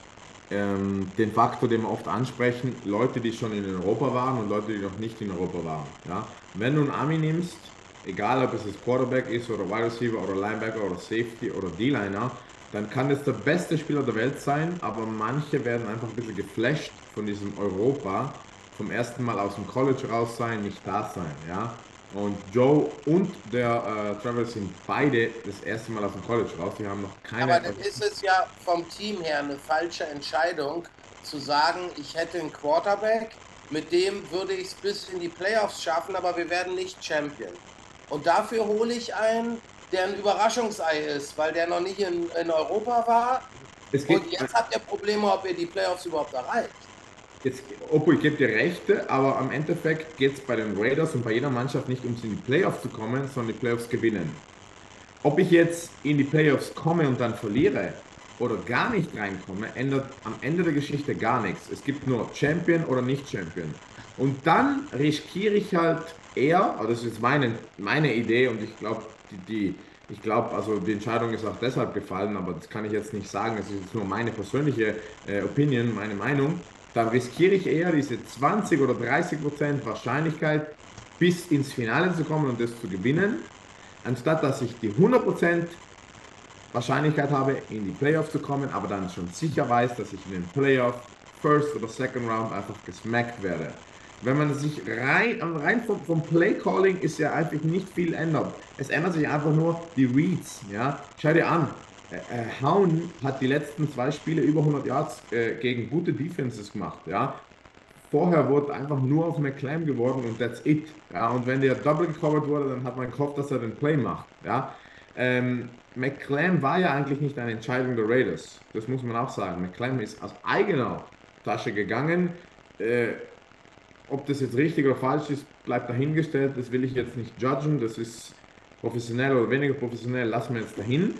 ähm, den Faktor, den wir oft ansprechen, Leute, die schon in Europa waren und Leute, die noch nicht in Europa waren. Ja? Wenn du einen Ami nimmst, egal ob es das Quarterback ist oder Wide Receiver oder Linebacker oder Safety oder D-Liner, dann kann das der beste Spieler der Welt sein, aber manche werden einfach ein bisschen geflasht von diesem Europa, vom ersten Mal aus dem College raus sein, nicht da sein. Ja? Und Joe und der äh, Travis sind beide das erste Mal aus dem College raus. Die haben noch keine. Aber dann ist es ja vom Team her eine falsche Entscheidung, zu sagen, ich hätte einen Quarterback, mit dem würde ich es bis in die Playoffs schaffen, aber wir werden nicht Champion. Und dafür hole ich einen, der ein Überraschungsei ist, weil der noch nicht in, in Europa war. Und jetzt habt ihr Probleme, ob ihr die Playoffs überhaupt erreicht. Jetzt, ich gebe dir Rechte, aber am Endeffekt geht es bei den Raiders und bei jeder Mannschaft nicht ums in die Playoffs zu kommen, sondern die Playoffs gewinnen. Ob ich jetzt in die Playoffs komme und dann verliere oder gar nicht reinkomme, ändert am Ende der Geschichte gar nichts. Es gibt nur Champion oder nicht Champion. Und dann riskiere ich halt eher, aber das ist meine, meine Idee und ich glaube, die, die, ich glaube, also die Entscheidung ist auch deshalb gefallen, aber das kann ich jetzt nicht sagen. Das ist jetzt nur meine persönliche äh, Opinion, meine Meinung dann riskiere ich eher diese 20 oder 30 Prozent Wahrscheinlichkeit, bis ins Finale zu kommen und das zu gewinnen, anstatt dass ich die 100 Prozent Wahrscheinlichkeit habe, in die Playoffs zu kommen, aber dann schon sicher weiß, dass ich in den Playoff First oder Second Round einfach gesmackt werde. Wenn man sich rein, rein vom, vom Play Calling ist ja einfach nicht viel ändert. Es ändert sich einfach nur die Reads. Ja? Schau dir an, äh, äh, Hauen hat die letzten zwei Spiele über 100 Yards äh, gegen gute Defenses gemacht. Ja? Vorher wurde einfach nur auf McClam geworden und that's it. Ja? Und wenn der Double gecovert wurde, dann hat man gehofft, dass er den Play macht. Ja? Ähm, McClam war ja eigentlich nicht eine Entscheidung der Raiders. Das muss man auch sagen. McClam ist aus eigener Tasche gegangen. Äh, ob das jetzt richtig oder falsch ist, bleibt dahingestellt. Das will ich jetzt nicht judgen. Das ist professionell oder weniger professionell. Lassen wir jetzt dahin.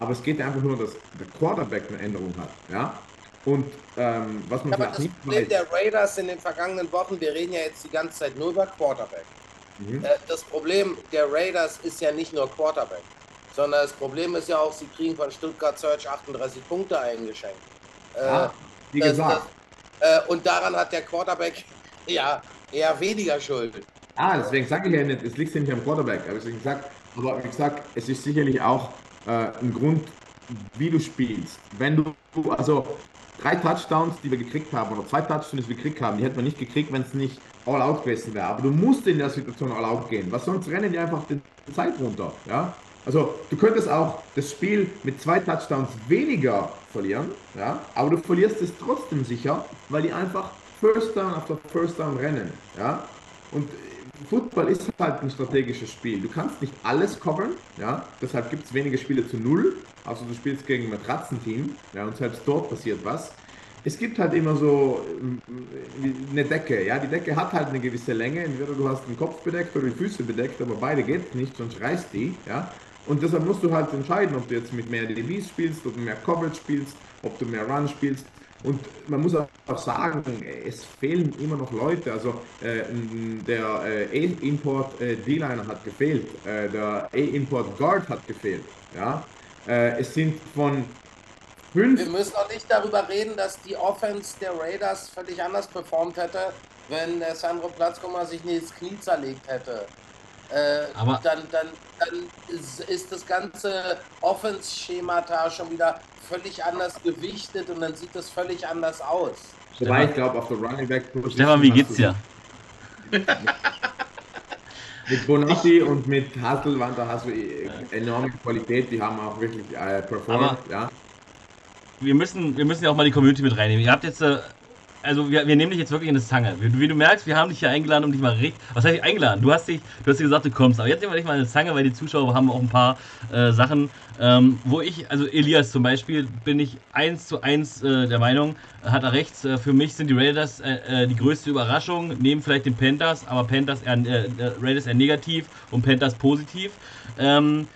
Aber es geht einfach nur, dass der Quarterback eine Änderung hat. Ja? Und ähm, was man Ja, aber vielleicht das nicht Problem weiß, der Raiders in den vergangenen Wochen, wir reden ja jetzt die ganze Zeit nur über Quarterback. Mhm. Äh, Das Problem der Raiders ist ja nicht nur Quarterback, sondern das Problem ist ja auch, sie kriegen von Stuttgart Search 38 Punkte eingeschenkt. Äh, ja, wie das- gesagt, das- äh, und daran hat der Quarterback ja eher weniger Schuld. Ah, deswegen sage ich ja nicht, es liegt ja nicht am Quarterback. Aber, deswegen gesagt, aber wie gesagt, es ist sicherlich auch äh, ein Grund, wie du spielst. Wenn du, also drei Touchdowns, die wir gekriegt haben, oder zwei Touchdowns, die wir gekriegt haben, die hätten wir nicht gekriegt, wenn es nicht all out gewesen wäre. Aber du musst in der Situation all out gehen, weil sonst rennen die einfach die Zeit runter. Ja? Also du könntest auch das Spiel mit zwei Touchdowns weniger verlieren, ja? aber du verlierst es trotzdem sicher, weil die einfach First Down after First Down rennen. Ja? Und Football ist halt ein strategisches Spiel. Du kannst nicht alles covern, ja, deshalb gibt es wenige Spiele zu null. Also du spielst gegen ein Matratzenteam, ja, und selbst dort passiert was. Es gibt halt immer so ähm, eine Decke, ja, die Decke hat halt eine gewisse Länge. Entweder du hast den Kopf bedeckt oder die Füße bedeckt, aber beide geht nicht, sonst reißt die, ja. Und deshalb musst du halt entscheiden, ob du jetzt mit mehr DBs spielst, ob du mehr Coverage spielst, ob du mehr Run spielst. Und man muss auch sagen, es fehlen immer noch Leute. Also äh, der äh, A-Import äh, D-Liner hat gefehlt, äh, der A-Import Guard hat gefehlt. Ja? Äh, es sind von Wir fünf. müssen auch nicht darüber reden, dass die Offense der Raiders völlig anders performt hätte, wenn der Sandro Platzkummer sich nicht ins Knie zerlegt hätte. Äh, Aber- dann, dann, dann ist, ist das ganze Offense-Schemata schon wieder völlig anders gewichtet und dann sieht das völlig anders aus. Wobei ich glaube, auf der Running Back Stefan, wie geht's dir? Mit Bonatti und mit Hasselwand, da hast du eh enorme Qualität, die haben auch wirklich äh, performt. Aber- ja. wir müssen, wir müssen ja auch mal die Community mit reinnehmen. Ihr habt jetzt, äh, also wir, wir nehmen dich jetzt wirklich in das Zange. Wie, wie du merkst, wir haben dich hier eingeladen, um dich mal richtig. Was heißt eingeladen? Du hast dich, du hast dir gesagt, du kommst. Aber jetzt nehmen wir dich mal in das Zange, weil die Zuschauer haben auch ein paar äh, Sachen, ähm, wo ich, also Elias zum Beispiel, bin ich eins zu eins äh, der Meinung, hat er recht. Äh, für mich sind die Raiders äh, äh, die größte Überraschung, neben vielleicht den Panthers, aber Panthers eher, äh, äh, Raiders eher negativ und Panthers positiv. Ähm,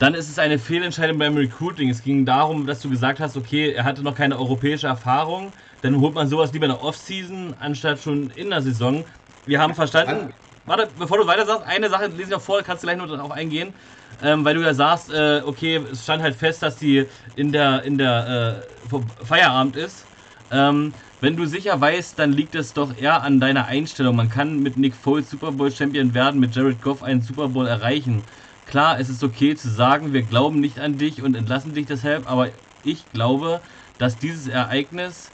dann ist es eine Fehlentscheidung beim Recruiting. Es ging darum, dass du gesagt hast, okay, er hatte noch keine europäische Erfahrung. Dann holt man sowas lieber in der Offseason, anstatt schon in der Saison. Wir haben verstanden. Warte, bevor du weiter sagst, eine Sache lese ich noch vor, kannst du gleich noch darauf eingehen. Ähm, weil du ja sagst, äh, okay, es stand halt fest, dass die in der, in der äh, Feierabend ist. Ähm, wenn du sicher weißt, dann liegt es doch eher an deiner Einstellung. Man kann mit Nick Foles Super Bowl Champion werden, mit Jared Goff einen Super Bowl erreichen. Klar, es ist okay zu sagen, wir glauben nicht an dich und entlassen dich deshalb, aber ich glaube, dass dieses Ereignis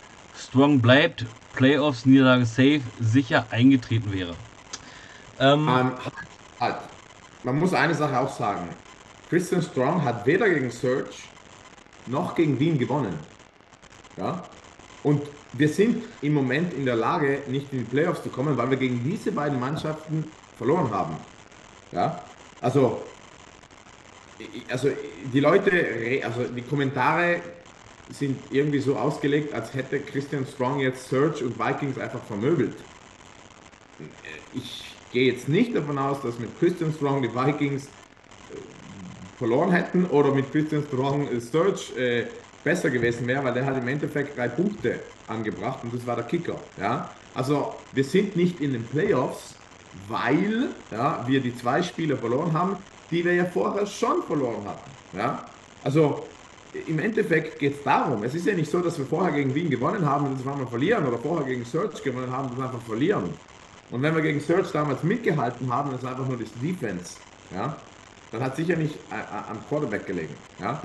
strong bleibt, Playoffs, Niederlage safe, sicher eingetreten wäre. Ähm, Ähm, halt. Man muss eine Sache auch sagen. Christian Strong hat weder gegen Search noch gegen Wien gewonnen. Ja? Und wir sind im Moment in der Lage, nicht in die Playoffs zu kommen, weil wir gegen diese beiden Mannschaften verloren haben. Ja? Also, also die Leute, also die Kommentare sind irgendwie so ausgelegt, als hätte Christian Strong jetzt Search und Vikings einfach vermöbelt. Ich gehe jetzt nicht davon aus, dass mit Christian Strong die Vikings äh, verloren hätten oder mit Christian Strong äh, Search äh, besser gewesen wäre, weil der hat im Endeffekt drei Punkte angebracht und das war der Kicker. Ja? Also wir sind nicht in den Playoffs, weil ja, wir die zwei Spiele verloren haben, die wir ja vorher schon verloren hatten. Ja? Also im Endeffekt geht es darum, es ist ja nicht so, dass wir vorher gegen Wien gewonnen haben und das waren wir verlieren oder vorher gegen Search gewonnen haben und einfach verlieren. Und wenn wir gegen Search damals mitgehalten haben, das ist einfach nur das Defense, ja, dann hat sicher nicht äh, äh, am Quarterback gelegen. Ja?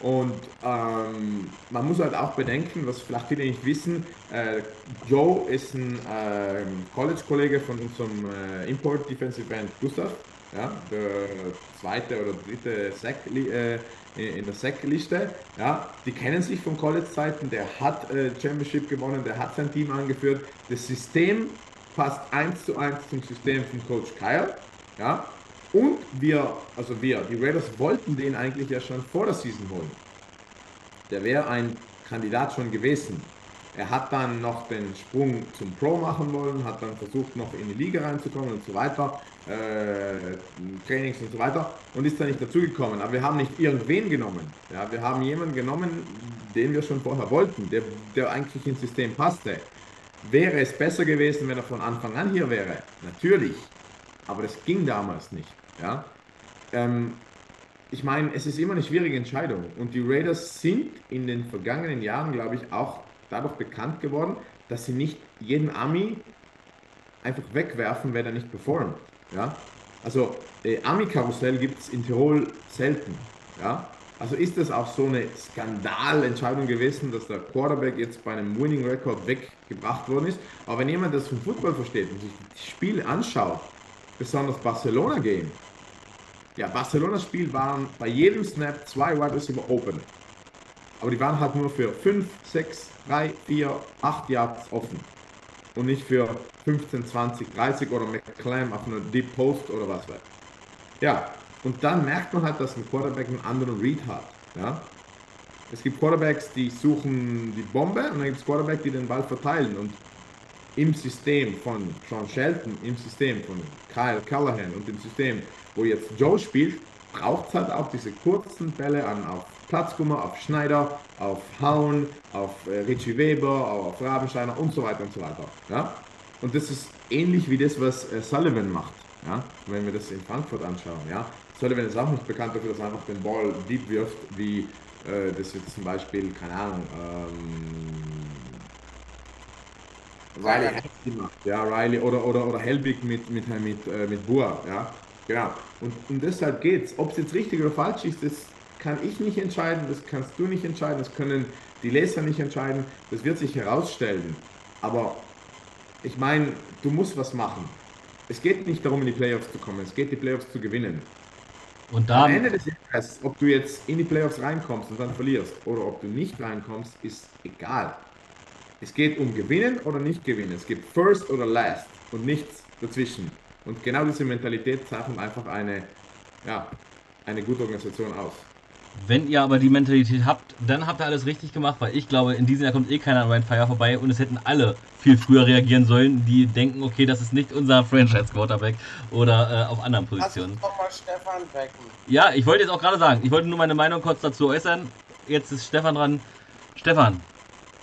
Und ähm, man muss halt auch bedenken, was vielleicht viele nicht wissen, äh, Joe ist ein ähm, College-Kollege von unserem äh, Import Defensive End Gustav, ja, der zweite oder dritte Sack, äh, in der Sack-Liste. Ja, die kennen sich von College-Zeiten, der hat äh, Championship gewonnen, der hat sein Team angeführt. Das System passt eins zu eins zum System von Coach Kyle. Ja, und wir, also wir, die Raiders wollten den eigentlich ja schon vor der Season holen. Der wäre ein Kandidat schon gewesen. Er hat dann noch den Sprung zum Pro machen wollen, hat dann versucht, noch in die Liga reinzukommen und so weiter, äh, Trainings und so weiter und ist dann nicht dazugekommen. Aber wir haben nicht irgendwen genommen. Ja, wir haben jemanden genommen, den wir schon vorher wollten, der, der eigentlich ins System passte. Wäre es besser gewesen, wenn er von Anfang an hier wäre? Natürlich. Aber das ging damals nicht. Ja? Ähm, ich meine, es ist immer eine schwierige Entscheidung. Und die Raiders sind in den vergangenen Jahren, glaube ich, auch dadurch bekannt geworden, dass sie nicht jeden Ami einfach wegwerfen, wenn er nicht performt. Ja? Also äh, Ami-Karussell gibt es in Tirol selten. Ja? Also ist das auch so eine Skandalentscheidung gewesen, dass der Quarterback jetzt bei einem Winning Record weggebracht worden ist. Aber wenn jemand das vom Football versteht und sich das Spiel anschaut, besonders Barcelona Game, ja, Barcelonas Spiel waren bei jedem Snap zwei Wide Receiver open. Aber die waren halt nur für 5, 6, 3, 4, 8 Yards offen. Und nicht für 15, 20, 30 oder McClam auf einer Deep Post oder was weiß. Ja, und dann merkt man halt, dass ein Quarterback einen anderen Read hat. Ja? Es gibt Quarterbacks, die suchen die Bombe und dann gibt es Quarterbacks, die den Ball verteilen. Und im System von Sean Shelton, im System von Kyle Callahan und im System, wo jetzt Joe spielt, braucht es halt auch diese kurzen Bälle an auf Platzgummer, auf Schneider, auf Hauen, auf äh, Richie Weber, auf Rabensteiner und so weiter und so weiter. Ja? Und das ist ähnlich wie das, was äh, Sullivan macht. Ja? Wenn wir das in Frankfurt anschauen. Ja? Sullivan ist auch nicht bekannt dafür, dass er einfach den Ball deep wirft, wie äh, das jetzt zum Beispiel, keine Ahnung, ähm, Riley macht, ja, Riley oder, oder, oder Helbig mit, mit, mit, äh, mit Bua, ja, genau. Und, und deshalb geht's. Ob es jetzt richtig oder falsch ist, das kann ich nicht entscheiden, das kannst du nicht entscheiden, das können die Leser nicht entscheiden, das wird sich herausstellen. Aber ich meine, du musst was machen. Es geht nicht darum, in die Playoffs zu kommen, es geht die Playoffs zu gewinnen. Und dann, Am Ende des Jahres, ob du jetzt in die Playoffs reinkommst und dann verlierst oder ob du nicht reinkommst, ist egal. Es geht um Gewinnen oder nicht gewinnen. Es gibt First oder Last und nichts dazwischen. Und genau diese Mentalität zeichnet einfach eine, ja, eine gute Organisation aus. Wenn ihr aber die Mentalität habt, dann habt ihr alles richtig gemacht, weil ich glaube, in diesem Jahr kommt eh keiner an Ryan Fire vorbei und es hätten alle viel früher reagieren sollen, die denken, okay, das ist nicht unser Franchise-Quarterback oder äh, auf anderen Positionen. Lass mal Stefan wecken. Ja, ich wollte jetzt auch gerade sagen, ich wollte nur meine Meinung kurz dazu äußern. Jetzt ist Stefan dran. Stefan,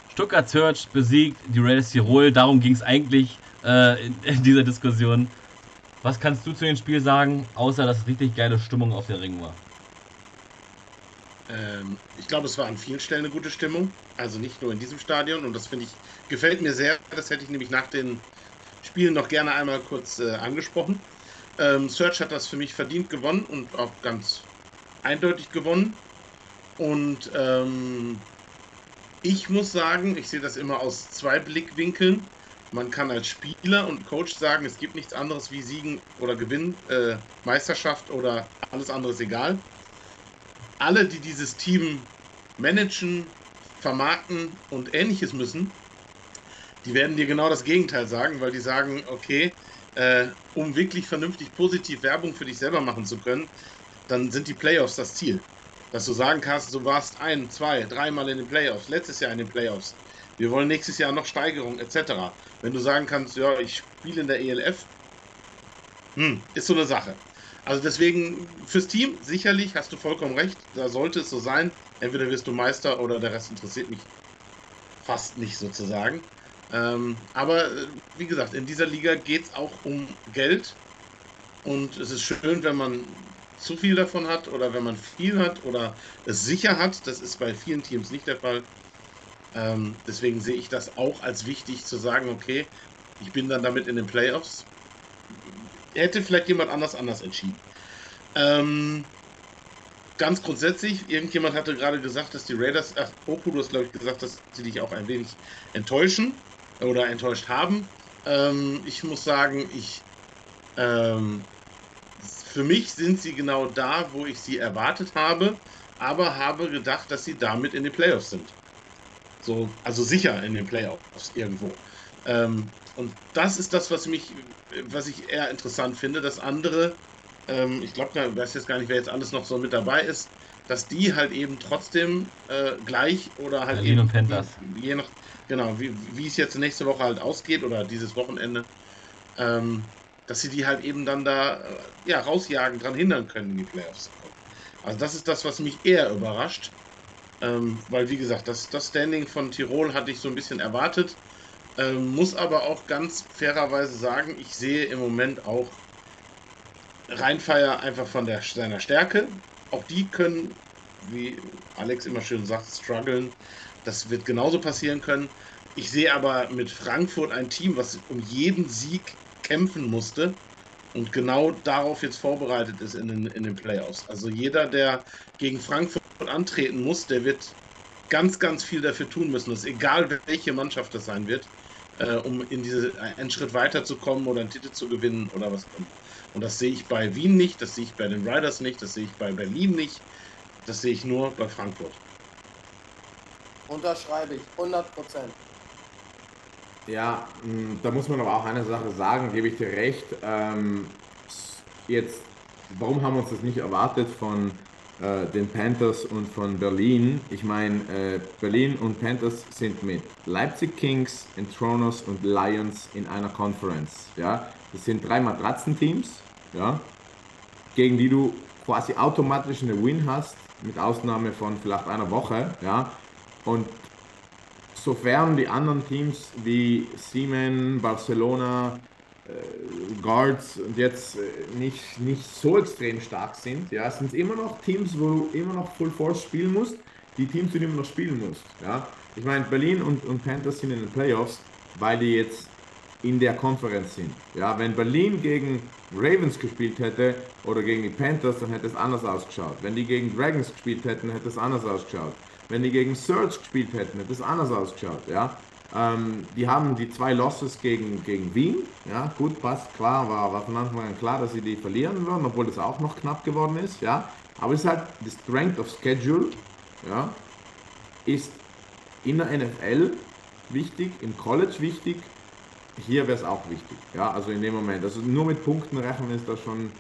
Stuttgart Search besiegt die Raiders Tirol, darum ging es eigentlich äh, in, in dieser Diskussion. Was kannst du zu dem Spiel sagen, außer dass richtig geile Stimmung auf der Ring war? Ähm, ich glaube, es war an vielen Stellen eine gute Stimmung. Also nicht nur in diesem Stadion. Und das finde ich, gefällt mir sehr. Das hätte ich nämlich nach den Spielen noch gerne einmal kurz äh, angesprochen. Ähm, Search hat das für mich verdient gewonnen und auch ganz eindeutig gewonnen. Und ähm, ich muss sagen, ich sehe das immer aus zwei Blickwinkeln. Man kann als Spieler und Coach sagen, es gibt nichts anderes wie Siegen oder Gewinnen, äh, Meisterschaft oder alles andere ist egal alle, die dieses Team managen, vermarkten und ähnliches müssen, die werden dir genau das Gegenteil sagen, weil die sagen, okay, äh, um wirklich vernünftig positiv Werbung für dich selber machen zu können, dann sind die Playoffs das Ziel. Dass du sagen kannst, du warst ein, zwei, dreimal in den Playoffs, letztes Jahr in den Playoffs. Wir wollen nächstes Jahr noch Steigerung etc. Wenn du sagen kannst, ja, ich spiele in der ELF, hm, ist so eine Sache. Also deswegen fürs Team sicherlich hast du vollkommen recht. Da sollte es so sein. Entweder wirst du Meister oder der Rest interessiert mich fast nicht sozusagen. Ähm, aber äh, wie gesagt, in dieser Liga geht es auch um Geld. Und es ist schön, wenn man zu viel davon hat oder wenn man viel hat oder es sicher hat. Das ist bei vielen Teams nicht der Fall. Ähm, deswegen sehe ich das auch als wichtig zu sagen, okay, ich bin dann damit in den Playoffs hätte vielleicht jemand anders anders entschieden. Ähm, ganz grundsätzlich, irgendjemand hatte gerade gesagt, dass die Raiders, ach, Oku, du hast glaube ich gesagt, dass sie dich auch ein wenig enttäuschen oder enttäuscht haben. Ähm, ich muss sagen, ich, ähm, für mich sind sie genau da, wo ich sie erwartet habe, aber habe gedacht, dass sie damit in den Playoffs sind. So, also sicher in den Playoffs irgendwo. Ähm, und das ist das, was mich, was ich eher interessant finde. Das andere, ähm, ich glaube, ich weiß jetzt gar nicht, wer jetzt alles noch so mit dabei ist. dass die halt eben trotzdem äh, gleich oder halt Berlin eben, und Panthers. Je nach, genau, wie, wie es jetzt nächste Woche halt ausgeht oder dieses Wochenende, ähm, dass sie die halt eben dann da äh, ja, rausjagen, dran hindern können, in die Playoffs. Also das ist das, was mich eher überrascht. Ähm, weil, wie gesagt, das, das Standing von Tirol hatte ich so ein bisschen erwartet. Ähm, muss aber auch ganz fairerweise sagen, ich sehe im Moment auch Rheinfeier einfach von der, seiner Stärke. Auch die können, wie Alex immer schön sagt, strugglen. Das wird genauso passieren können. Ich sehe aber mit Frankfurt ein Team, was um jeden Sieg kämpfen musste und genau darauf jetzt vorbereitet ist in den, in den Playoffs. Also jeder, der gegen Frankfurt antreten muss, der wird ganz, ganz viel dafür tun müssen. Es ist egal, welche Mannschaft das sein wird, äh, um in diese, einen Schritt weiterzukommen oder einen Titel zu gewinnen oder was auch immer. Und das sehe ich bei Wien nicht, das sehe ich bei den Riders nicht, das sehe ich bei Berlin nicht, das sehe ich nur bei Frankfurt. Unterschreibe ich, 100 Prozent. Ja, mh, da muss man aber auch eine Sache sagen, gebe ich dir recht. Ähm, jetzt, warum haben wir uns das nicht erwartet von äh, den Panthers und von Berlin? Ich meine, äh, Berlin und Panthers sind mit Leipzig Kings, Intronos und Lions in einer Conference. Ja, das sind drei Matratzenteams, ja, gegen die du quasi automatisch eine Win hast, mit Ausnahme von vielleicht einer Woche, ja. Und sofern die anderen Teams wie Siemens, Barcelona, Guards und jetzt äh, nicht, nicht so extrem stark sind, ja, sind es immer noch Teams, wo du immer noch Full Force spielen musst, die Teams, die du immer noch spielen musst. Ja. Ich meine, Berlin und, und Panthers sind in den Playoffs, weil die jetzt in der Konferenz sind. Ja, wenn Berlin gegen Ravens gespielt hätte oder gegen die Panthers, dann hätte es anders ausgeschaut. Wenn die gegen Dragons gespielt hätten, hätte es anders ausgeschaut. Wenn die gegen Surge gespielt hätten, hätte es anders ausgeschaut. Ja, ähm, die haben die zwei Losses gegen, gegen Wien. Ja, gut, passt, klar, war, war von Anfang an klar, dass sie die verlieren würden, obwohl es auch noch knapp geworden ist. Ja, aber es ist halt die Strength of Schedule. Ja, ist in der NFL wichtig, im College wichtig hier wäre es auch wichtig. Ja, also in dem Moment. Also nur mit Punkten rechnen ist das schon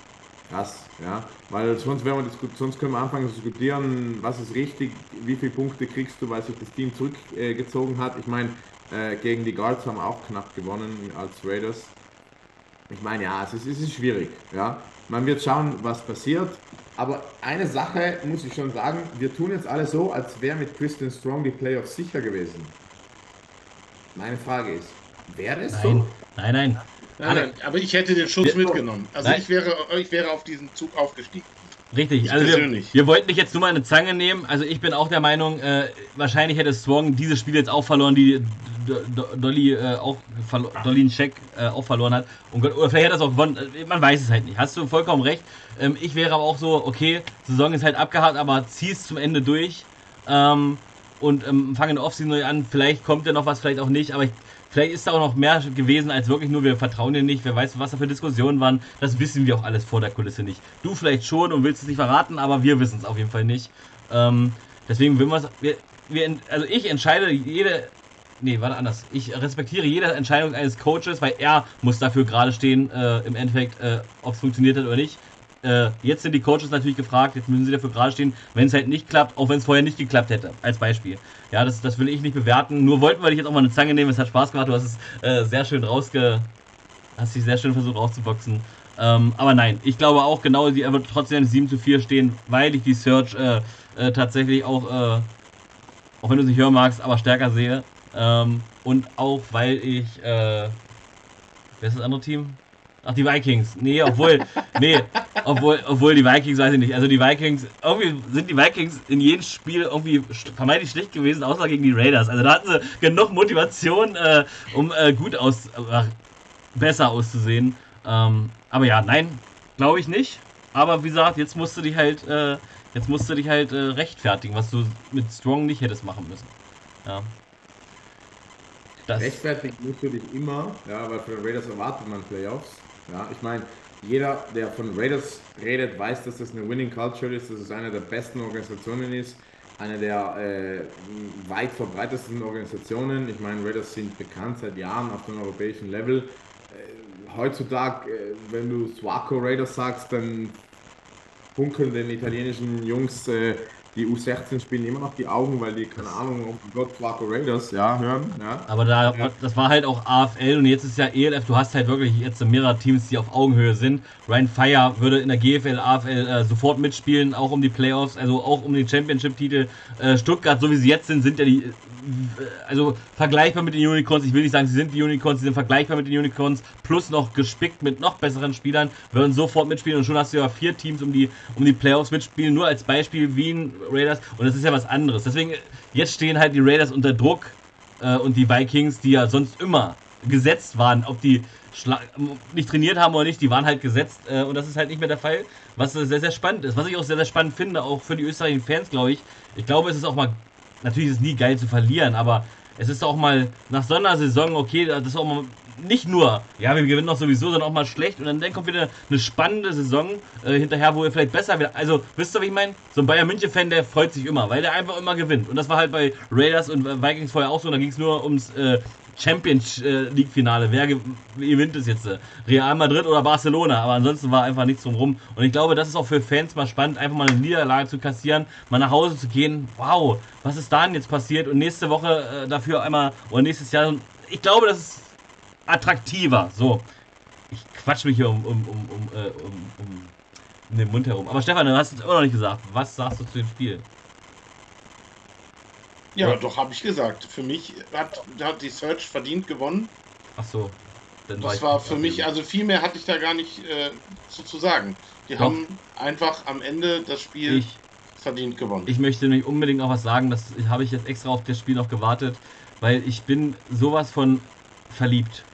krass. Ja, weil sonst, wir sonst können wir anfangen zu diskutieren, was ist richtig, wie viele Punkte kriegst du, weil sich das Team zurückgezogen äh, hat. Ich meine, äh, gegen die Guards haben wir auch knapp gewonnen als Raiders. Ich meine, ja, es ist, es ist schwierig. Ja, man wird schauen, was passiert. Aber eine Sache muss ich schon sagen, wir tun jetzt alle so, als wäre mit Christian Strong die Playoffs sicher gewesen. Meine Frage ist, Wäre es Nein, so? nein, nein. Nein, nein, aber ich hätte den Schuss Wir- mitgenommen. Also Nein. ich wäre, ich wäre auf diesen Zug aufgestiegen. Richtig, Ich also wir, wir wollten dich jetzt nur mal eine Zange nehmen. Also ich bin auch der Meinung, äh, wahrscheinlich hätte Strong dieses Spiel jetzt auch verloren, die Dolly äh, auch Dolly Check äh, auch verloren hat. Und, Gott- oder vielleicht hat er es auch gewonnen. Äh, Man weiß es halt nicht. Hast du vollkommen recht. Ähm, ich wäre aber auch so, okay, Saison ist halt abgehakt, aber zieh es zum Ende durch. Ähm, und ähm, fange in der Offseason neu an. Vielleicht kommt ja noch was, vielleicht auch nicht. Aber ich, vielleicht ist da auch noch mehr gewesen als wirklich nur, wir vertrauen dir nicht. Wer weiß, was da für Diskussionen waren. Das wissen wir auch alles vor der Kulisse nicht. Du vielleicht schon und willst es nicht verraten, aber wir wissen es auf jeden Fall nicht. Ähm, deswegen will wir, wir, wir also ich entscheide jede Nee, warte anders. Ich respektiere jede Entscheidung eines Coaches, weil er muss dafür gerade stehen, äh, im Endeffekt, äh, ob es funktioniert hat oder nicht. Äh, jetzt sind die Coaches natürlich gefragt, jetzt müssen sie dafür gerade stehen, wenn es halt nicht klappt, auch wenn es vorher nicht geklappt hätte, als Beispiel. Ja, das, das will ich nicht bewerten. Nur wollten wir dich jetzt auch mal eine Zange nehmen, es hat Spaß gemacht, du hast es äh, sehr schön rausge... hast dich sehr schön versucht rauszuboxen. Ähm, aber nein, ich glaube auch genau, die wird trotzdem 7 zu 4 stehen, weil ich die Search äh, äh, tatsächlich auch, äh, auch wenn du es nicht hören magst, aber stärker sehe. Ähm, und auch weil ich, äh, wer ist das andere Team? Ach, die Vikings. Nee, obwohl, nee, obwohl, obwohl die Vikings, weiß ich nicht. Also die Vikings, irgendwie sind die Vikings in jedem Spiel irgendwie vermeintlich schlecht gewesen, außer gegen die Raiders. Also da hatten sie genug Motivation, äh, um äh, gut aus, äh, besser auszusehen. Ähm, aber ja, nein, glaube ich nicht. Aber wie gesagt, jetzt musst du dich halt, äh, jetzt musst du dich halt äh, rechtfertigen, was du mit Strong nicht hättest machen müssen. Ja. Das, du dich immer, ja, weil von den Raiders erwartet man Playoffs. Ja, ich meine, jeder, der von Raiders redet, weiß, dass das eine Winning Culture ist, dass es eine der besten Organisationen ist, eine der äh, weit verbreitetsten Organisationen. Ich meine, Raiders sind bekannt seit Jahren auf dem europäischen Level. Äh, heutzutage, äh, wenn du Swaco Raiders sagst, dann funkelnden italienischen Jungs, äh, die U16 spielen immer noch die Augen, weil die, keine Ahnung, auf Gott Clarko Raiders, ja, hören. Ja. Aber da, ja. das war halt auch AFL und jetzt ist ja ELF, du hast halt wirklich jetzt mehrere Teams, die auf Augenhöhe sind. Ryan Fire würde in der GFL, AFL äh, sofort mitspielen, auch um die Playoffs, also auch um den Championship-Titel. Äh, Stuttgart, so wie sie jetzt sind, sind ja die also vergleichbar mit den Unicorns. Ich will nicht sagen, sie sind die Unicorns, sie sind vergleichbar mit den Unicorns, plus noch gespickt mit noch besseren Spielern, würden sofort mitspielen und schon hast du ja vier Teams um die, um die Playoffs mitspielen. Nur als Beispiel Wien Raiders und das ist ja was anderes. Deswegen, jetzt stehen halt die Raiders unter Druck äh, und die Vikings, die ja sonst immer gesetzt waren, ob die nicht trainiert haben oder nicht, die waren halt gesetzt äh, und das ist halt nicht mehr der Fall, was sehr, sehr spannend ist. Was ich auch sehr, sehr spannend finde, auch für die österreichischen Fans, glaube ich. Ich glaube, es ist auch mal natürlich ist es nie geil zu verlieren, aber es ist auch mal nach so einer Saison, okay, das ist auch mal nicht nur, ja, wir gewinnen doch sowieso, sondern auch mal schlecht und dann, dann kommt wieder eine spannende Saison äh, hinterher, wo ihr vielleicht besser wird. Also, wisst ihr, wie ich meine? So ein Bayern München-Fan, der freut sich immer, weil der einfach immer gewinnt. Und das war halt bei Raiders und Vikings vorher auch so. Da ging es nur ums äh, Champions äh, League Finale. Wer gewinnt es jetzt? Äh, Real Madrid oder Barcelona? Aber ansonsten war einfach nichts drumherum. Und ich glaube, das ist auch für Fans mal spannend, einfach mal eine Niederlage zu kassieren, mal nach Hause zu gehen. Wow, was ist da denn jetzt passiert? Und nächste Woche äh, dafür einmal, oder nächstes Jahr. Ich glaube, das ist attraktiver. So. Ich quatsch mich hier um, um, um, um, äh, um, um den Mund herum. Aber Stefan, du hast es immer noch nicht gesagt. Was sagst du zu dem Spiel? Ja, ja. doch, habe ich gesagt. Für mich hat, hat die Search verdient gewonnen. Ach so. Dann das war, war für mich, also viel mehr hatte ich da gar nicht äh, zu, zu sagen. Die doch. haben einfach am Ende das Spiel ich, verdient gewonnen. Ich möchte nämlich unbedingt noch was sagen, das habe ich jetzt extra auf das Spiel noch gewartet, weil ich bin sowas von verliebt.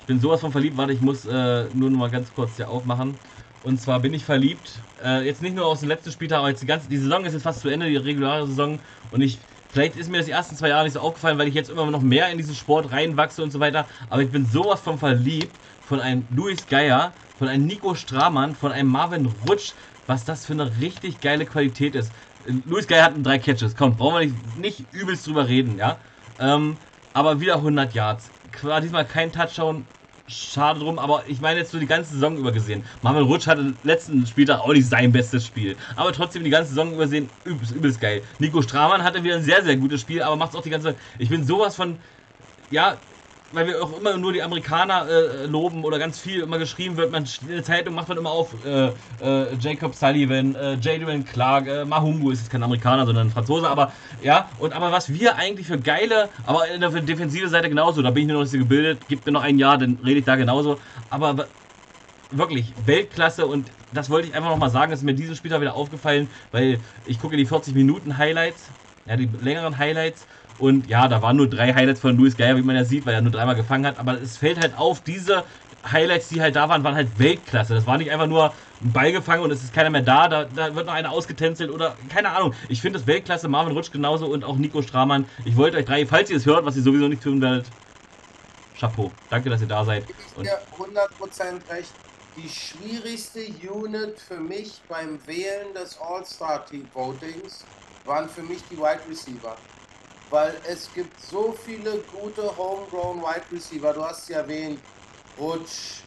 Ich bin sowas von verliebt, warte, ich muss äh, nur noch mal ganz kurz hier aufmachen. Und zwar bin ich verliebt, äh, jetzt nicht nur aus dem letzten Spieltag, aber jetzt die ganze, die Saison ist jetzt fast zu Ende, die reguläre Saison. Und ich Vielleicht ist mir das die ersten zwei Jahre nicht so aufgefallen, weil ich jetzt immer noch mehr in diesen Sport reinwachse und so weiter. Aber ich bin sowas von verliebt von einem Luis Geier, von einem Nico Stramann, von einem Marvin Rutsch, was das für eine richtig geile Qualität ist. Luis Geier hat drei Catches. Komm, brauchen wir nicht, nicht übelst drüber reden, ja. Ähm, aber wieder 100 Yards. War diesmal kein Touchdown, schade drum, aber ich meine jetzt so die ganze Saison über gesehen. Marvin Rutsch hatte letzten Spieltag auch nicht sein bestes Spiel. Aber trotzdem die ganze Saison übersehen, übelst, übelst geil. Nico Stramann hatte wieder ein sehr, sehr gutes Spiel, aber macht auch die ganze. Ich bin sowas von. Ja, weil wir auch immer nur die Amerikaner äh, loben oder ganz viel immer geschrieben wird, man in der Zeitung macht man immer auf äh, äh, Jacob Sullivan, äh, Jadon Clark, äh, Mahungu ist jetzt kein Amerikaner, sondern ein Franzose, aber ja, und aber was wir eigentlich für geile, aber in der defensive Seite genauso, da bin ich nur noch nicht so gebildet, gibt mir noch ein Jahr, dann rede ich da genauso, aber wirklich Weltklasse und das wollte ich einfach nochmal sagen, das ist mir diesen Spieltag wieder aufgefallen, weil ich gucke die 40 Minuten Highlights, ja, die längeren Highlights und ja, da waren nur drei Highlights von Luis Geier, wie man ja sieht, weil er nur dreimal gefangen hat. Aber es fällt halt auf, diese Highlights, die halt da waren, waren halt Weltklasse. Das war nicht einfach nur ein Ball gefangen und es ist keiner mehr da, da, da wird noch einer ausgetänzelt oder keine Ahnung. Ich finde das Weltklasse, Marvin Rutsch genauso und auch Nico Stramann. Ich wollte euch drei, falls ihr es hört, was ihr sowieso nicht tun werdet, Chapeau. Danke, dass ihr da seid. Ich dir 100% recht. Die schwierigste Unit für mich beim Wählen des All-Star-Team-Votings waren für mich die Wide Receiver weil es gibt so viele gute Homegrown Wide Receiver. Du hast sie erwähnt, Rutsch,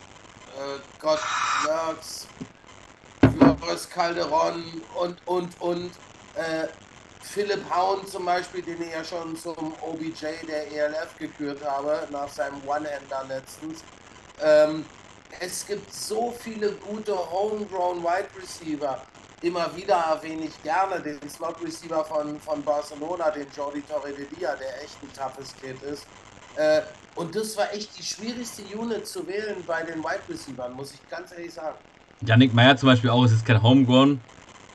äh, Gott, Lurks, Flores Calderon und, und, und. Äh, Philipp Haun zum Beispiel, den ich ja schon zum OBJ der ELF gekürt habe, nach seinem One-Hander letztens. Ähm, es gibt so viele gute Homegrown Wide Receiver immer wieder erwähne ich gerne den Slot Receiver von, von Barcelona, den Jordi Torredelia, der echt ein toughes Kid ist. Äh, und das war echt die schwierigste Unit zu wählen bei den Wide Receivers, muss ich ganz ehrlich sagen. Janik Meyer zum Beispiel auch, es ist kein Homegrown,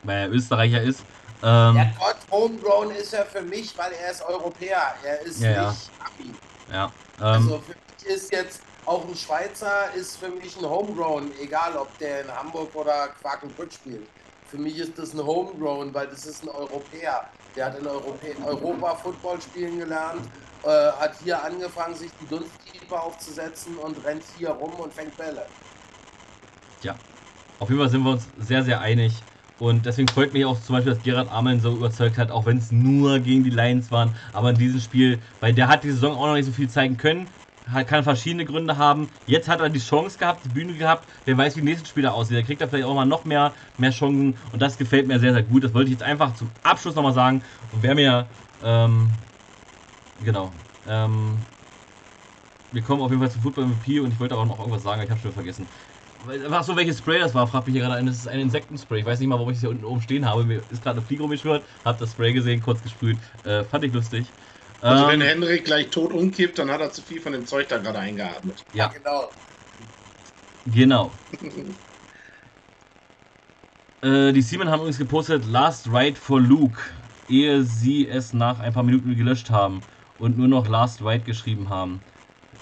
weil er Österreicher ist. Ähm, ja Gott, Homegrown ist er für mich, weil er ist Europäer, er ist ja, nicht Ami. Ja. Ähm, also für mich ist jetzt auch ein Schweizer ist für mich ein Homegrown, egal ob der in Hamburg oder Quakenbrück spielt. Für mich ist das ein Homegrown, weil das ist ein Europäer. Der hat in Europä Europa Football spielen gelernt, äh, hat hier angefangen, sich die Dunstkiefer aufzusetzen und rennt hier rum und fängt Bälle. Ja, auf jeden Fall sind wir uns sehr, sehr einig. Und deswegen freut mich auch zum Beispiel, dass Gerard Ameln so überzeugt hat, auch wenn es nur gegen die Lions waren. Aber in diesem Spiel, weil der hat die Saison auch noch nicht so viel zeigen können, kann verschiedene Gründe haben. Jetzt hat er die Chance gehabt, die Bühne gehabt. Wer weiß, wie die nächsten Spieler aussehen. Da kriegt er vielleicht auch mal noch mehr, mehr Chancen. Und das gefällt mir sehr, sehr gut. Das wollte ich jetzt einfach zum Abschluss nochmal sagen. Und wer mir, ähm, genau, ähm, wir kommen auf jeden Fall zum Football MVP und ich wollte auch noch irgendwas sagen, ich habe schon vergessen. Ach so, welches Spray das war, fragt mich hier gerade ein. Das ist ein Insektenspray. Ich weiß nicht mal, warum ich es hier unten oben stehen habe. Mir ist gerade eine Fliege rumgeschwört, hab das Spray gesehen, kurz gesprüht. Äh, fand ich lustig. Also ähm, wenn Henrik gleich tot umkippt, dann hat er zu viel von dem Zeug da gerade eingeatmet. Ja, genau. Genau. äh, die Siemen haben übrigens gepostet, Last Ride for Luke, ehe sie es nach ein paar Minuten gelöscht haben und nur noch Last Ride geschrieben haben.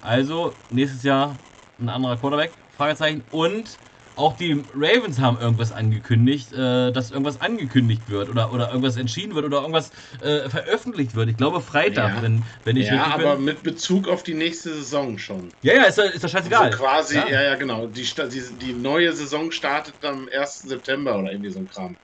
Also, nächstes Jahr ein anderer Quarterback. Fragezeichen. Und auch die Ravens haben irgendwas angekündigt, äh, dass irgendwas angekündigt wird oder, oder irgendwas entschieden wird oder irgendwas äh, veröffentlicht wird. Ich glaube Freitag, ja. wenn, wenn ich Ja, aber bin. mit Bezug auf die nächste Saison schon. Ja, ja, ist, ist doch scheißegal. Also quasi, ja. ja, ja, genau. Die, die, die neue Saison startet am 1. September oder irgendwie so ein Kram.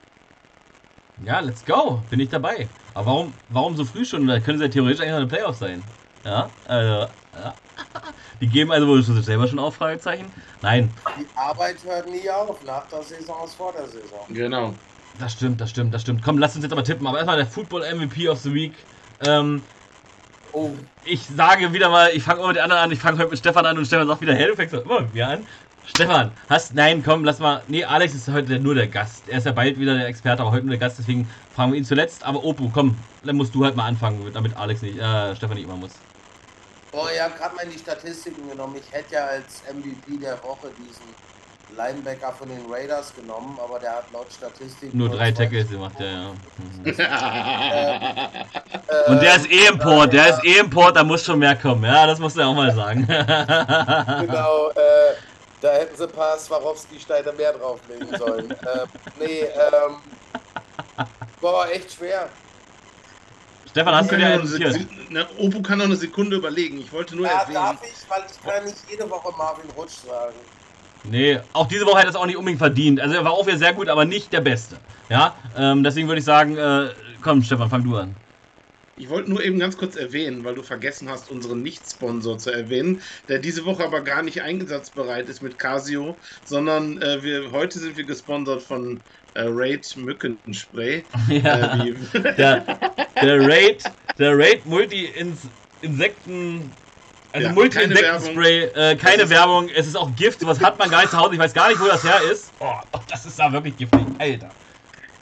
Ja, let's go. Bin ich dabei. Aber warum, warum so früh schon? Da können sie ja theoretisch eigentlich noch eine Playoff sein. Ja, also. Ja. Die geben also wohl selber schon auf, Fragezeichen? Nein. Die Arbeit hört nie auf, nach der Saison ist vor der Saison. Genau. Das stimmt, das stimmt, das stimmt. Komm, lass uns jetzt aber tippen. Aber erstmal der Football MVP of the Week. Ähm, oh. Ich sage wieder mal, ich fange immer mit den anderen an. Ich fange heute mit Stefan an und Stefan sagt wieder, hey, du fängst immer mit mir an. Stefan, hast, nein, komm, lass mal. Nee, Alex ist heute nur der Gast. Er ist ja bald wieder der Experte, aber heute nur der Gast, deswegen fragen wir ihn zuletzt. Aber Opu, komm, dann musst du halt mal anfangen, damit Alex nicht, äh, Stefan nicht immer muss. Oh, ihr habt gerade mal in die Statistiken genommen. Ich hätte ja als MVP der Woche diesen Linebacker von den Raiders genommen, aber der hat laut Statistik nur drei Tackles gemacht, ja, ja. äh, Und der ist eh Import, der ist eh Import, da muss schon mehr kommen, ja, das musst du ja auch mal sagen. genau, äh, da hätten sie ein paar Swarovski-Steine mehr drauflegen sollen. äh, nee, ähm, boah, echt schwer. Stefan, hast du dir notiert? Ne, Opu kann noch eine Sekunde überlegen. Ich wollte nur ja, erwähnen. darf ich, weil ich kann nicht jede Woche Marvin Rutsch sagen. Nee, auch diese Woche hat er es auch nicht unbedingt verdient. Also er war auch wieder sehr gut, aber nicht der Beste. Ja, ähm, deswegen würde ich sagen, äh, komm Stefan, fang du an. Ich wollte nur eben ganz kurz erwähnen, weil du vergessen hast, unseren Nicht-Sponsor zu erwähnen, der diese Woche aber gar nicht einsatzbereit ist mit Casio, sondern äh, wir, heute sind wir gesponsert von äh, Raid Mückenspray. Ja, äh, der, der Raid, der Raid Multi-Insekten also ja, Multi-Insektenspray, äh, keine Werbung, es ist auch Gift, was hat man gar nicht zu Hause, ich weiß gar nicht, wo das her ist. Oh, das ist da wirklich giftig, Alter.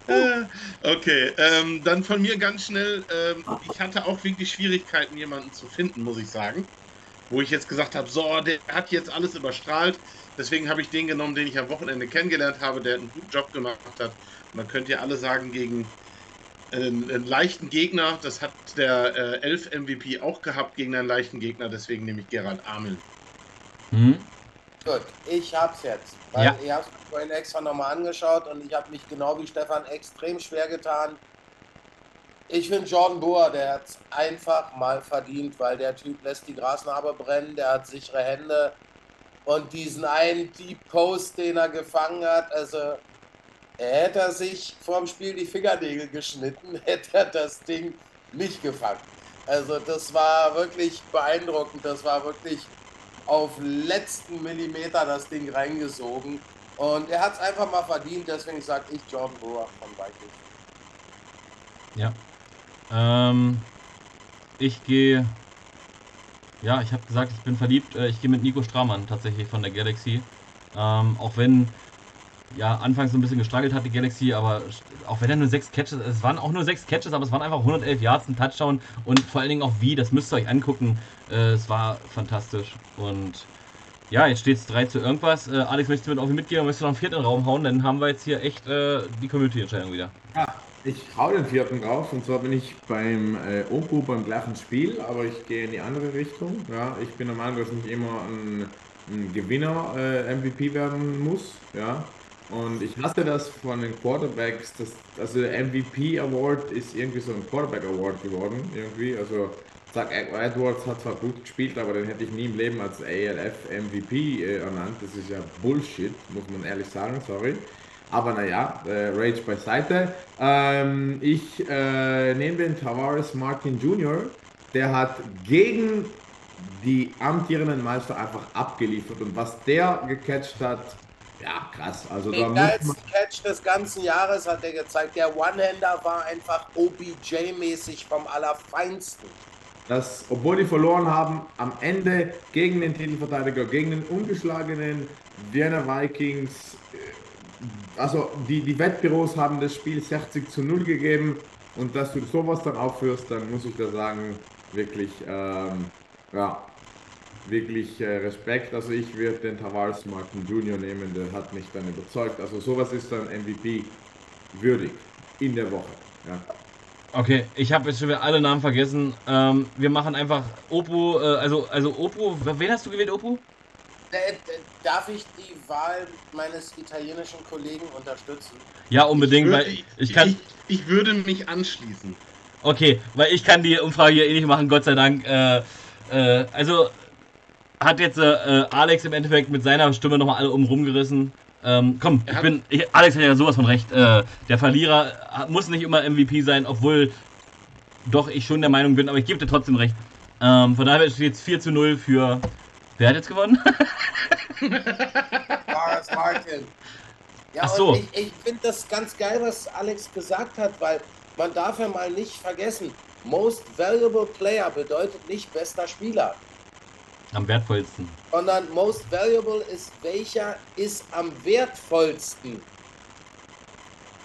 Äh, okay, ähm, dann von mir ganz schnell. Ähm, ich hatte auch wirklich Schwierigkeiten, jemanden zu finden, muss ich sagen. Wo ich jetzt gesagt habe, so, der hat jetzt alles überstrahlt. Deswegen habe ich den genommen, den ich am Wochenende kennengelernt habe, der einen guten Job gemacht hat. Und dann könnt ihr alle sagen, gegen einen, einen leichten Gegner, das hat der äh, 11 MVP auch gehabt gegen einen leichten Gegner, deswegen nehme ich Gerald Amel. Hm? Gut, ich hab's jetzt. Weil ja. ich hab's mir vorhin extra nochmal angeschaut und ich habe mich genau wie Stefan extrem schwer getan. Ich finde Jordan Boer, der hat einfach mal verdient, weil der Typ lässt die Grasnarbe brennen, der hat sichere Hände und diesen einen Deep Post, den er gefangen hat, also er hätte sich vor dem Spiel die Fingernägel geschnitten, hätte er das Ding nicht gefangen. Also das war wirklich beeindruckend, das war wirklich auf letzten Millimeter das Ding reingesogen. Und er hat es einfach mal verdient, deswegen sage ich Jordan Brewer von Vikings. Ja. Ähm, ich gehe. Ja, ich habe gesagt, ich bin verliebt. Äh, ich gehe mit Nico Stramann tatsächlich von der Galaxy. Ähm, auch wenn ja anfangs so ein bisschen gestruggelt hat, die Galaxy, aber auch wenn er nur sechs Catches, es waren auch nur sechs Catches, aber es waren einfach 111 Yards, ein Touchdown und vor allen Dingen auch wie, das müsst ihr euch angucken. Äh, es war fantastisch und ja, jetzt steht es 3 zu irgendwas. Äh, Alex, möchtest du mit auf mitgehen möchtest du noch einen vierten Raum hauen? Dann haben wir jetzt hier echt äh, die Community-Entscheidung wieder. Ja, ich hau den vierten drauf und zwar bin ich beim äh, Oku beim gleichen Spiel, aber ich gehe in die andere Richtung. Ja, ich bin der Meinung, dass nicht immer ein, ein Gewinner äh, MVP werden muss. Ja, und ich hasse das von den Quarterbacks, das, also der MVP Award ist irgendwie so ein Quarterback Award geworden, irgendwie. Also Zach Edwards hat zwar gut gespielt, aber den hätte ich nie im Leben als ALF MVP äh, ernannt. Das ist ja Bullshit, muss man ehrlich sagen, sorry. Aber naja, äh, Rage beiseite. Ähm, ich äh, nehme den Tavares Martin Jr., der hat gegen die amtierenden Meister einfach abgeliefert. Und was der gecatcht hat, ja, krass. Also da man, geilsten Catch des ganzen Jahres hat er gezeigt. Der One-Hander war einfach OBJ-mäßig vom Allerfeinsten. dass, obwohl die verloren haben, am Ende gegen den Titelverteidiger, gegen den ungeschlagenen Vienna Vikings, also die, die Wettbüros haben das Spiel 60 zu 0 gegeben und dass du sowas dann aufführst, dann muss ich da sagen, wirklich, ähm, ja, wirklich äh, Respekt. Also ich würde den Tavares Martin Jr. nehmen, der hat mich dann überzeugt. Also sowas ist dann MVP würdig in der Woche. Ja. Okay, ich habe jetzt schon wieder alle Namen vergessen. Ähm, wir machen einfach Oppo, äh, also, also Oppo, wen hast du gewählt, Oppo? Äh, äh, Darf ich die Wahl meines italienischen Kollegen unterstützen? Ja, unbedingt, würde- weil ich kann. Ich, ich würde mich anschließen. Okay, weil ich kann die Umfrage hier eh nicht machen, Gott sei Dank. Äh, äh, also hat jetzt äh, Alex im Endeffekt mit seiner Stimme nochmal alle um rumgerissen. Ähm, komm, ich bin. Ich, Alex hat ja sowas von recht. Äh, der Verlierer muss nicht immer MVP sein, obwohl doch ich schon der Meinung bin, aber ich gebe dir trotzdem recht. Ähm, von daher ist es jetzt 4 zu 0 für. Wer hat jetzt gewonnen? Tavares Martin. Ja, Ach so. ich, ich finde das ganz geil, was Alex gesagt hat, weil man darf ja mal nicht vergessen, Most Valuable Player bedeutet nicht bester Spieler, Am wertvollsten. sondern Most Valuable ist welcher ist am wertvollsten.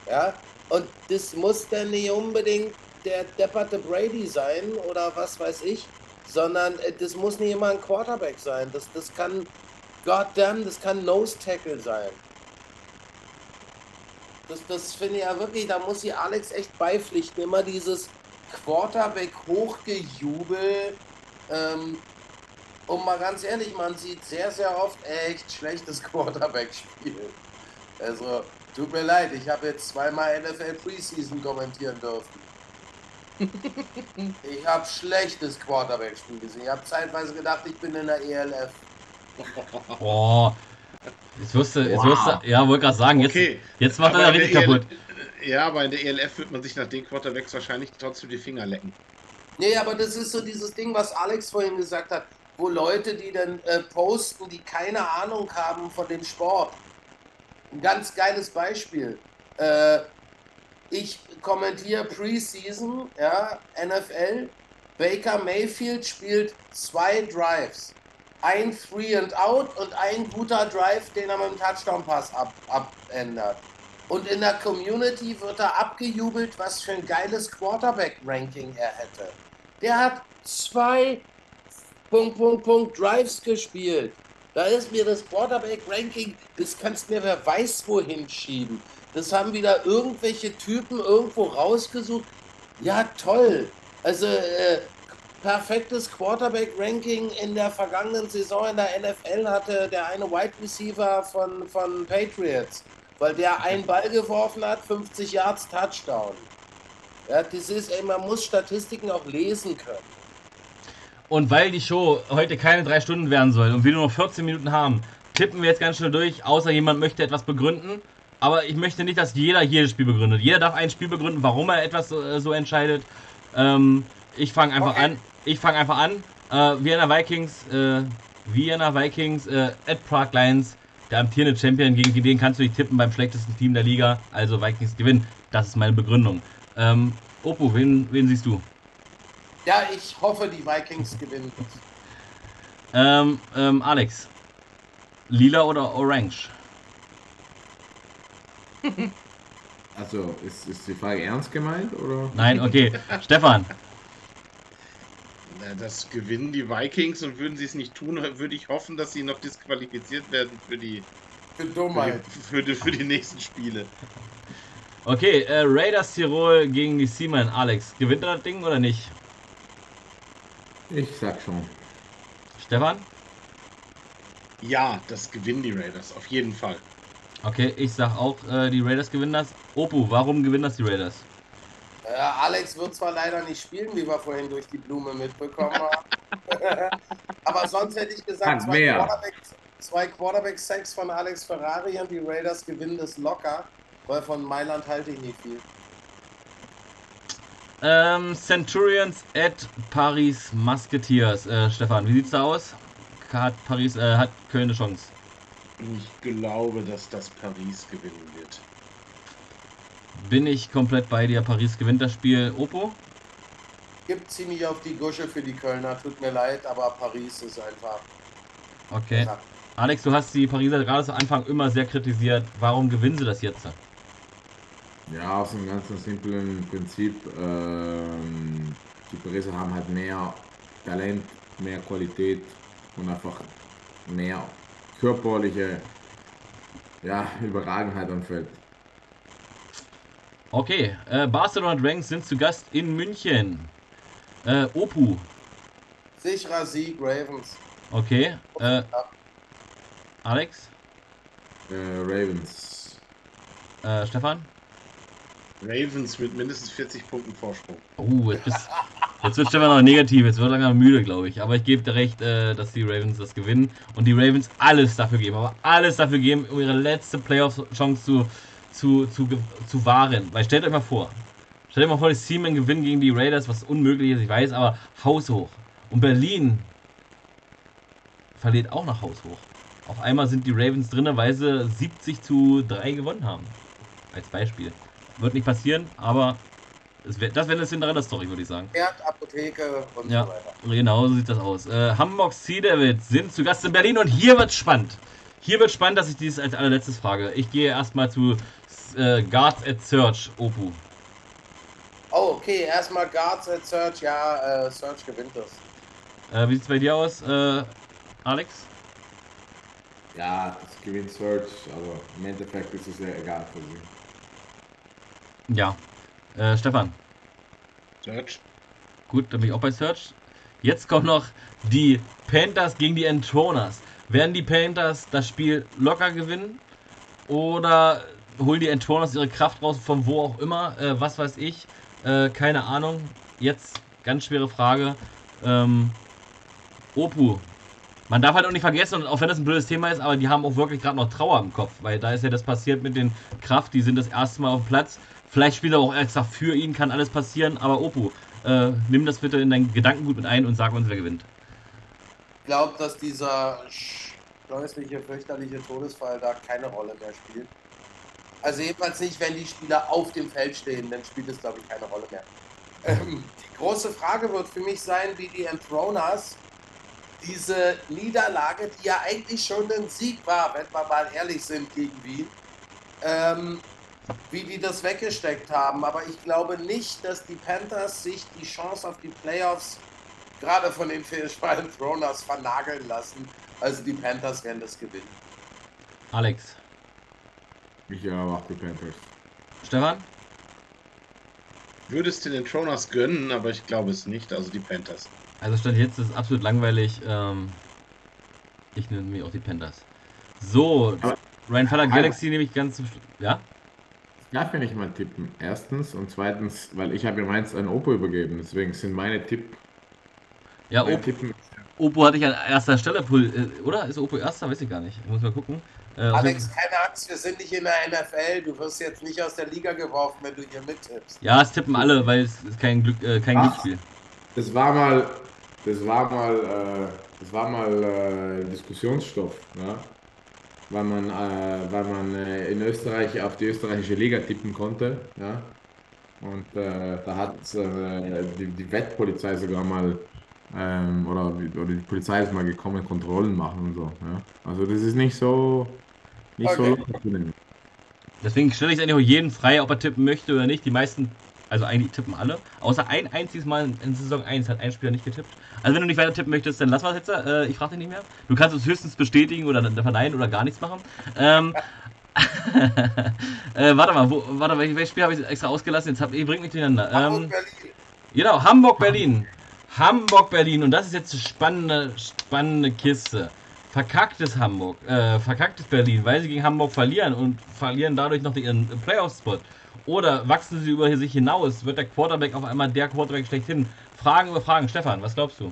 Ja, und das muss dann nicht unbedingt der depperte Brady sein oder was weiß ich, sondern äh, das muss nicht immer ein Quarterback sein. Das, das kann, goddamn, das kann Nose Tackle sein. Das, das finde ich ja wirklich, da muss ich Alex echt beipflichten. Immer dieses Quarterback hochgejubel. Ähm, und mal ganz ehrlich, man sieht sehr, sehr oft echt schlechtes Quarterback-Spiel. Also, tut mir leid, ich habe jetzt zweimal NFL Preseason kommentieren dürfen. ich habe schlechtes Quarterback-Spiel gesehen. Ich habe zeitweise gedacht, ich bin in der E ELF. Boah. Jetzt wusste, jetzt Wow. wusste, ja, wollte gerade sagen, jetzt, Okay. jetzt macht er Aber ja richtig kaputt. EL Ja, aber in der ELF wird man sich nach den Quarterbacks wahrscheinlich trotzdem die Finger lecken. Nee, aber das ist so dieses Ding, was Alex vorhin gesagt hat, wo Leute, die dann äh, posten, die keine Ahnung haben von dem Sport. Ein ganz geiles Beispiel. Äh, ich kommentiere Preseason, ja, NFL. Baker Mayfield spielt zwei Drives. Ein Three and Out und ein guter Drive, den er mit dem Touchdown-Pass ab, abändert. Und in der Community wird er abgejubelt, was für ein geiles Quarterback-Ranking er hätte. Der hat zwei Punkt, Punkt, Punkt Drives gespielt. Da ist mir das Quarterback-Ranking, das kannst mir wer weiß wohin schieben. Das haben wieder irgendwelche Typen irgendwo rausgesucht. Ja, toll. Also, äh, perfektes Quarterback-Ranking in der vergangenen Saison in der NFL hatte der eine Wide Receiver von, von Patriots, weil der einen Ball geworfen hat, 50 Yards Touchdown. Ja, das ist, ey, man muss Statistiken auch lesen können. Und weil die Show heute keine drei Stunden werden soll und wir nur noch 14 Minuten haben, tippen wir jetzt ganz schnell durch, außer jemand möchte etwas begründen. Aber ich möchte nicht, dass jeder jedes Spiel begründet. Jeder darf ein Spiel begründen, warum er etwas äh, so entscheidet. Ähm, ich fange einfach Okay. an. Ich fange einfach an. Äh, Vienna Vikings, äh, Vienna Vikings, äh, at Prague Lions, der amtierende Champion, gegen den kannst du nicht tippen beim schlechtesten Team der Liga. Also Vikings gewinnen. Das ist meine Begründung. Ähm, Opo, wen, wen siehst du? Ja, ich hoffe, die Vikings gewinnen. Ähm, ähm, Alex. Lila oder Orange? Also ist, ist die Frage ernst gemeint oder? Nein, okay. Stefan. Na, Das gewinnen die Vikings und würden sie es nicht tun, würde ich hoffen, dass sie noch disqualifiziert werden für die, Für für Dummheit. die, für die, für die nächsten Spiele. Okay, äh, Raiders Tirol gegen die Seaman. Alex, gewinnt er das Ding oder nicht? Ich sag schon. Stefan? Ja, das gewinnen die Raiders, auf jeden Fall. Okay, ich sag auch, äh, die Raiders gewinnen das. Opu, warum gewinnen das die Raiders? Äh, Alex wird zwar leider nicht spielen, wie wir vorhin durch die Blume mitbekommen haben. Aber sonst hätte ich gesagt, Sag zwei mehr. Quarterbacks, zwei Quarterback-Sacks von Alex Ferrari und die Raiders gewinnen das locker, weil von Mailand halte ich nicht viel. Ähm, Centurions at Paris Musketeers. Äh, Stefan, wie sieht's da aus? Hat Paris, äh, hat Köln eine Chance? Ich glaube, dass das Paris gewinnen wird. Bin ich komplett bei dir. Paris gewinnt das Spiel. Opo? Gibt ziemlich auf die Gusche für die Kölner. Tut mir leid, aber Paris ist einfach. Okay. Ja. Alex, du hast die Pariser gerade zu Anfang immer sehr kritisiert. Warum gewinnen sie das jetzt? Ja, aus einem ganz simplen Prinzip. Ähm, die Pariser haben halt mehr Talent, mehr Qualität und einfach mehr körperliche ja, Überragenheit am Feld. Okay, äh, Barcelona Dragons sind zu Gast in München. Äh, Opu, Sicherer Sieg, Ravens. okay. Äh, Alex, Äh, Ravens. äh, Stefan? Ravens mit mindestens 40 Punkten Vorsprung. Oh, jetzt, bist, jetzt wird Stefan noch negativ, jetzt wird langsam müde, glaube ich. Aber ich gebe dir recht, äh, dass die Ravens das gewinnen und die Ravens alles dafür geben, aber alles dafür geben, um ihre letzte Playoff-Chance zu, zu, zu, zu wahren. Weil stellt euch mal vor, stellt euch mal vor, die Seamen gewinnen gegen die Raiders, was unmöglich ist, ich weiß, aber haushoch. Und Berlin verliert auch noch haushoch. Auf einmal sind die Ravens drinne, weil sie 70 zu 3 gewonnen haben. Als Beispiel. Wird nicht passieren, aber das wäre eine Cinderella-Story, würde ich sagen. Pferd, Apotheke und Ja. so weiter. Genau so sieht das aus. Äh, Hamburg Sea Devils sind zu Gast in Berlin und hier wird spannend. Hier wird spannend, dass ich dies als allerletztes frage. Ich gehe erstmal zu äh, Guards at Search, Opu. Oh, okay. Erstmal Guards at Search. Ja, äh, Search gewinnt das. Äh, wie sieht es bei dir aus, äh, Alex? Ja, das gewinnt Search, aber im Endeffekt ist es ja egal für sie. Ja. Äh, Stefan. Search. Gut, dann bin ich auch bei Search. Jetzt kommen noch die Panthers gegen die Entroners. Werden die Panthers das Spiel locker gewinnen? Oder holen die Entroners ihre Kraft raus, von wo auch immer? Äh, was weiß ich? Äh, keine Ahnung. Jetzt ganz schwere Frage. Ähm, Opu. Man darf halt auch nicht vergessen, und auch wenn das ein blödes Thema ist, aber die haben auch wirklich gerade noch Trauer im Kopf, weil da ist ja das passiert mit den Kraft, die sind das erste Mal auf dem Platz. Vielleicht spielt er auch extra für ihn, kann alles passieren, aber Opu, äh, nimm das bitte in dein Gedankengut mit ein und sag uns, wer gewinnt. Ich glaube, dass dieser scheußliche, fürchterliche Todesfall da keine Rolle mehr spielt. Also jedenfalls nicht, wenn die Spieler auf dem Feld stehen, dann spielt es, glaube ich, keine Rolle mehr. Ähm, die große Frage wird für mich sein, wie die Enthroners diese Niederlage, die ja eigentlich schon ein Sieg war, wenn wir mal ehrlich sind gegen Wien, ähm, wie die das weggesteckt haben. Aber ich glaube nicht, dass die Panthers sich die Chance auf die Playoffs gerade von den Fishbein Throners vernageln lassen. Also die Panthers werden das gewinnen. Alex, Ich erwarte die Panthers. Stefan? Würde es den Troners gönnen, aber ich glaube es nicht. Also die Panthers. Also stand jetzt ist absolut langweilig. Ähm, ich nehme mir auch die Panthers. So, Aber- Ryan Feller Galaxy nehme ich ganz zum Schluss. Ja? Darf ich nicht mal tippen. Erstens und zweitens, weil ich habe ja meins an Oppo übergeben, deswegen sind meine Tipp. Ja, meine Op Tippen. Oppo hatte ich an erster Stelle, äh, oder? Ist Oppo erster? Weiß ich gar nicht. Ich muss mal gucken. Äh, Alex, keine Angst, wir sind nicht in der NFL. Du wirst jetzt nicht aus der Liga geworfen, wenn du hier mittippst. ja, es tippen alle, weil es ist kein, Glück, äh, kein Was? Glücksspiel. Das war mal, das war mal, äh, das war mal äh, Diskussionsstoff, ja? Weil man, äh, weil man äh, in Österreich auf die österreichische Liga tippen konnte, ja. Und äh, da hat äh, die, die Wettpolizei sogar mal ähm, oder, oder die Polizei ist mal gekommen, Kontrollen machen und so. Ja? Also das ist nicht so, nicht so Okay. locker zu nehmen. Deswegen stelle ich es eigentlich auch jeden frei, ob er tippen möchte oder nicht. Die meisten, also eigentlich tippen alle. Außer ein einziges Mal in, Saison 1 hat ein Spieler nicht getippt. Also wenn du nicht weiter tippen möchtest, dann lass was jetzt. Äh, ich frage dich nicht mehr. Du kannst es höchstens bestätigen oder verneinen oder gar nichts machen. Ähm, äh, warte mal, wo, warte, welches, welches Spiel habe ich extra ausgelassen? Jetzt hab, ich bringe mich durcheinander. Hamburg, Ähm, Berlin. Genau, Hamburg-Berlin. Hamburg-Berlin. Und das ist jetzt eine spannende, spannende Kiste. Verkacktes Hamburg, äh, verkacktes Berlin, weil sie gegen Hamburg verlieren und verlieren dadurch noch ihren Playoff-Spot. Oder wachsen sie über sich hinaus? Wird der Quarterback auf einmal der Quarterback schlechthin? Fragen über Fragen. Stefan, was glaubst du?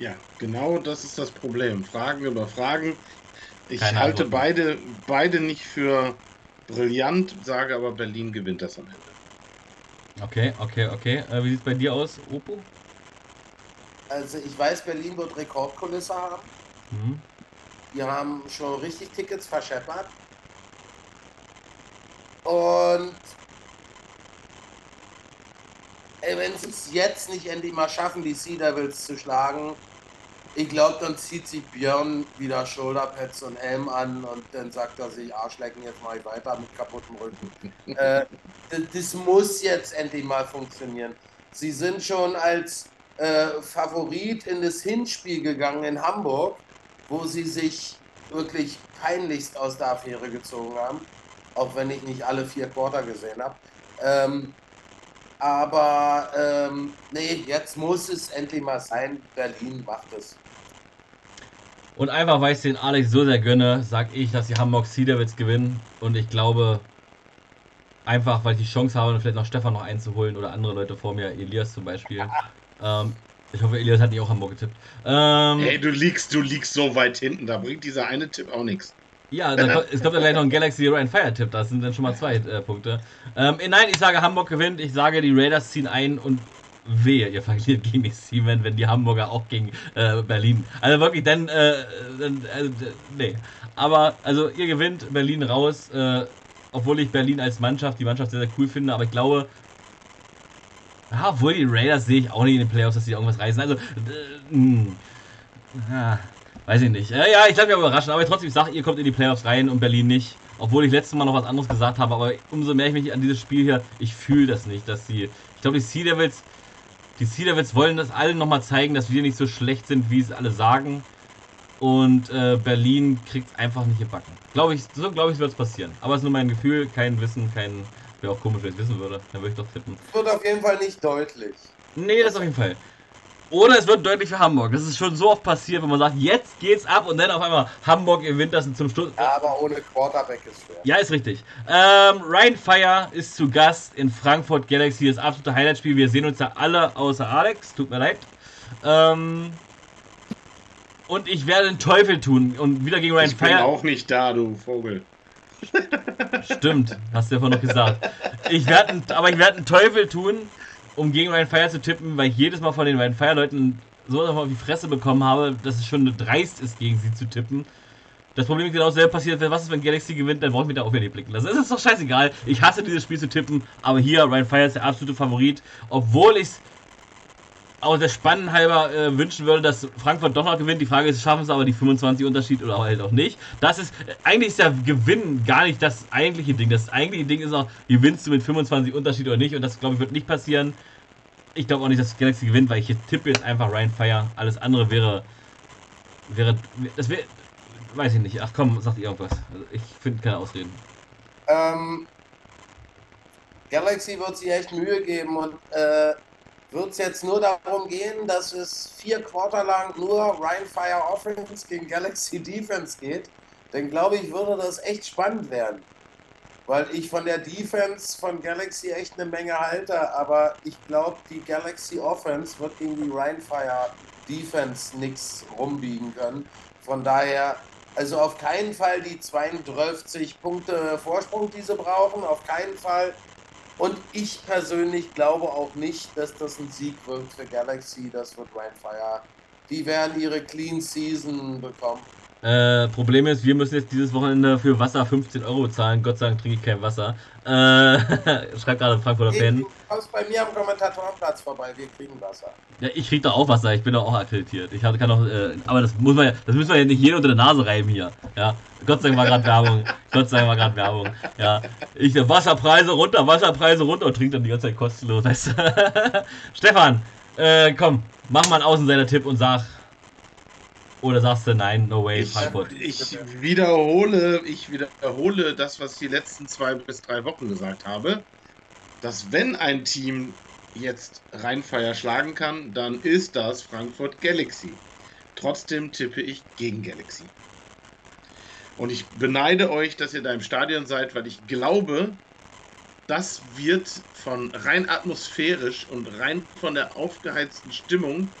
Ja, genau das ist das Problem. Fragen über Fragen. Ich Keine halte Antworten. beide, beide nicht für brillant, sage aber Berlin gewinnt das am Ende. Okay, okay, okay. Äh, wie sieht es bei dir aus, Opo? Also ich weiß, Berlin wird Rekordkulisse haben. Mhm. Die haben schon richtig Tickets verscheppert. Und ey, wenn sie es jetzt nicht endlich mal schaffen, die Sea Devils zu schlagen, ich glaube, dann zieht sich Björn wieder Schulterpads und Helm an und dann sagt er sich, Arschlecken, jetzt mache ich weiter mit kaputtem Rücken. äh, das, das muss jetzt endlich mal funktionieren. Sie sind schon als äh, Favorit in das Hinspiel gegangen in Hamburg, wo sie sich wirklich peinlichst aus der Affäre gezogen haben, auch wenn ich nicht alle vier Quarter gesehen habe. Ähm, aber ähm, nee, jetzt muss es endlich mal sein. Berlin macht es. Und einfach, weil ich den Alex so sehr gönne, sag ich, dass die Hamburg Devils gewinnen. Und ich glaube, einfach, weil ich die Chance habe, vielleicht noch Stefan noch einzuholen oder andere Leute vor mir, Elias zum Beispiel. Ähm, ich hoffe, Elias hat nicht auch Hamburg getippt. Ähm, Ey, du liegst, du liegst so weit hinten, da bringt dieser eine Tipp auch nichts. Ja, dann, kommt- es kommt ja gleich noch ein Galaxy Ryan Fire Tipp, das sind dann schon mal zwei äh, Punkte. Ähm, äh, nein, ich sage Hamburg gewinnt, ich sage die Raiders ziehen ein und wehe, ihr verliert gegen die Seamen, wenn die Hamburger auch gegen äh, Berlin. Also wirklich, dann, äh, dann äh, nee. Aber, also ihr gewinnt, Berlin raus, äh, obwohl ich Berlin als Mannschaft, die Mannschaft sehr, sehr cool finde, aber ich glaube, ja, obwohl die Raiders sehe ich auch nicht in den Playoffs, dass die irgendwas reißen. Also, äh, mh. ja, weiß ich nicht. Ja, ja ich glaube, wir überraschen, aber trotzdem, ich sage, ihr kommt in die Playoffs rein und Berlin nicht. Obwohl ich letztes Mal noch was anderes gesagt habe, aber umso mehr ich mich an dieses Spiel hier, ich fühle das nicht, dass die, ich glaube, die Sea Devils, die Sea Devils wollen das allen nochmal zeigen, dass wir nicht so schlecht sind, wie es alle sagen. Und äh, Berlin kriegt es einfach nicht gebacken. Glaube ich, so glaube ich, wird es passieren. Aber es ist nur mein Gefühl, kein Wissen, kein. Wäre auch komisch, wenn ich es wissen würde. Dann würde ich doch tippen. Wird auf jeden Fall nicht deutlich. Nee, das auf jeden Fall. Oder es wird deutlich für Hamburg. Das ist schon so oft passiert, wenn man sagt, jetzt geht's ab und dann auf einmal Hamburg gewinnt das zum Schluss. Ja, aber ohne Quarterback ist schwer. Ja, ist richtig. Ähm, Ryan Fire ist zu Gast in Frankfurt Galaxy. Das absolute Highlight-Spiel. Wir sehen uns ja alle außer Alex. Tut mir leid. Ähm, und ich werde den Teufel tun und wieder gegen Ryan Ich bin Fire. auch nicht da, du Vogel. Stimmt, hast du ja vorhin noch gesagt. Ich werde, aber ich werde einen Teufel tun, um gegen Ryan Fire zu tippen, weil ich jedes Mal von den Ryan Fire Leuten so auf die Fresse bekommen habe, dass es schon dreist ist, gegen sie zu tippen. Das Problem ist genau dasselbe passiert, was ist, wenn Galaxy gewinnt, dann ich mir da auch wieder nicht blicken lassen. Es ist doch scheißegal. Ich hasse dieses Spiel zu tippen, aber hier Ryan Fire ist der absolute Favorit, obwohl ich es aus der Spannen halber äh, wünschen würde, dass Frankfurt doch noch gewinnt. Die Frage ist, schaffen sie aber die 25 Unterschied oder halt auch nicht. Das ist, äh, eigentlich ist der Gewinn gar nicht das eigentliche Ding. Das eigentliche Ding ist auch, gewinnst du mit 25 Unterschied oder nicht. Und das, glaube ich, wird nicht passieren. Ich glaube auch nicht, dass Galaxy gewinnt, weil ich jetzt tippe jetzt einfach Ryan Fire. Alles andere wäre, wäre, das wäre, weiß ich nicht. Ach komm, sagt ihr irgendwas. Also ich finde keine Ausreden. Ähm, Galaxy wird sich echt Mühe geben und äh, wird es jetzt nur darum gehen, dass es vier Quarter lang nur Ryan Fire Offense gegen Galaxy Defense geht, dann glaube ich, würde das echt spannend werden. Weil ich von der Defense von Galaxy echt eine Menge halte, aber ich glaube, die Galaxy Offense wird gegen die Ryan Fire Defense nichts rumbiegen können. Von daher, also auf keinen Fall die 32 Punkte Vorsprung, die sie brauchen, auf keinen Fall. Und ich persönlich glaube auch nicht, dass das ein Sieg wird für Galaxy. Das wird Ryan Fire. Die werden ihre Clean Season bekommen. Äh, Problem ist, wir müssen jetzt dieses Wochenende für Wasser 15 Euro zahlen. Gott sei Dank trinke ich kein Wasser. Äh, schreibt gerade Frankfurter Fan. du kommst bei mir am Kommentatorenplatz vorbei. Wir kriegen Wasser. Ja, ich krieg doch auch Wasser, ich bin doch auch akkreditiert. Ich hab- kann doch, äh, aber das muss man ja, das müssen wir ja nicht jeder unter der Nase reiben hier. Ja, Gott sei Dank war gerade Werbung. Gott sei Dank war gerade Werbung. Ja, ich Wasserpreise runter, Wasserpreise runter und trink dann die ganze Zeit kostenlos. Weißt du? Stefan, äh, komm, mach mal einen Außenseiter-Tipp und sag. Oder sagst du nein, no way, Ich, Frankfurt. ich wiederhole, ich wiederhole das, was ich die letzten zwei bis drei Wochen gesagt habe, dass wenn ein Team jetzt Rheinfeier schlagen kann, dann ist das Frankfurt Galaxy. Trotzdem tippe ich gegen Galaxy. Und ich beneide euch, dass ihr da im Stadion seid, weil ich glaube, das wird von rein atmosphärisch und rein von der aufgeheizten Stimmung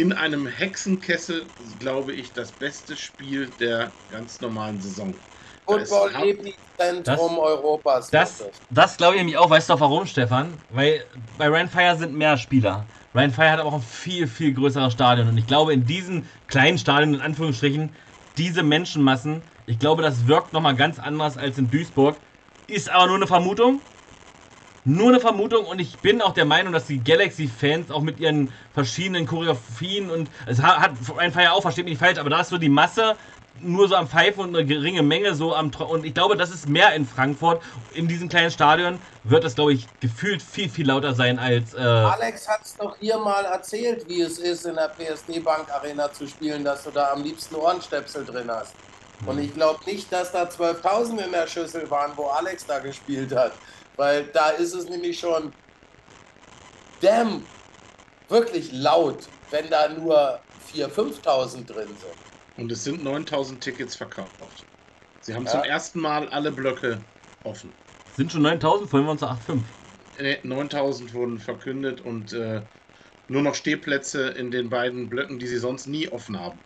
in einem Hexenkessel, glaube ich, das beste Spiel der ganz normalen Saison. Football-Epizentrum Europas. Das, das glaube ich nämlich auch. Weißt du warum, Stefan? Weil bei Ryan Fire sind mehr Spieler. Ryan Fire hat aber auch ein viel, viel größeres Stadion. Und ich glaube, in diesen kleinen Stadien, in Anführungsstrichen, diese Menschenmassen, ich glaube, das wirkt nochmal ganz anders als in Duisburg. Ist aber nur eine Vermutung. Nur eine Vermutung und ich bin auch der Meinung, dass die Galaxy-Fans auch mit ihren verschiedenen Choreografien und es hat Ryan Fire auch, versteht mich falsch, aber da ist so die Masse nur so am Pfeifen und eine geringe Menge so am und ich glaube, das ist mehr in Frankfurt. In diesem kleinen Stadion wird es, glaube ich, gefühlt viel, viel lauter sein als. Äh Alex hat es doch hier mal erzählt, wie es ist, in der PSD Bank Arena zu spielen, dass du da am liebsten Ohrenstöpsel drin hast. Und ich glaube nicht, dass da 12.000 in der Schüssel waren, wo Alex da gespielt hat. Weil da ist es nämlich schon damn wirklich laut, wenn da nur 4.000, 5.000 drin sind. Und es sind 9000 Tickets verkauft. Sie haben ja. zum ersten Mal alle Blöcke offen. Sind schon 9000? Vorhin waren es 8,5. Ne, 9000 wurden verkündet und äh, nur noch Stehplätze in den beiden Blöcken, die sie sonst nie offen haben.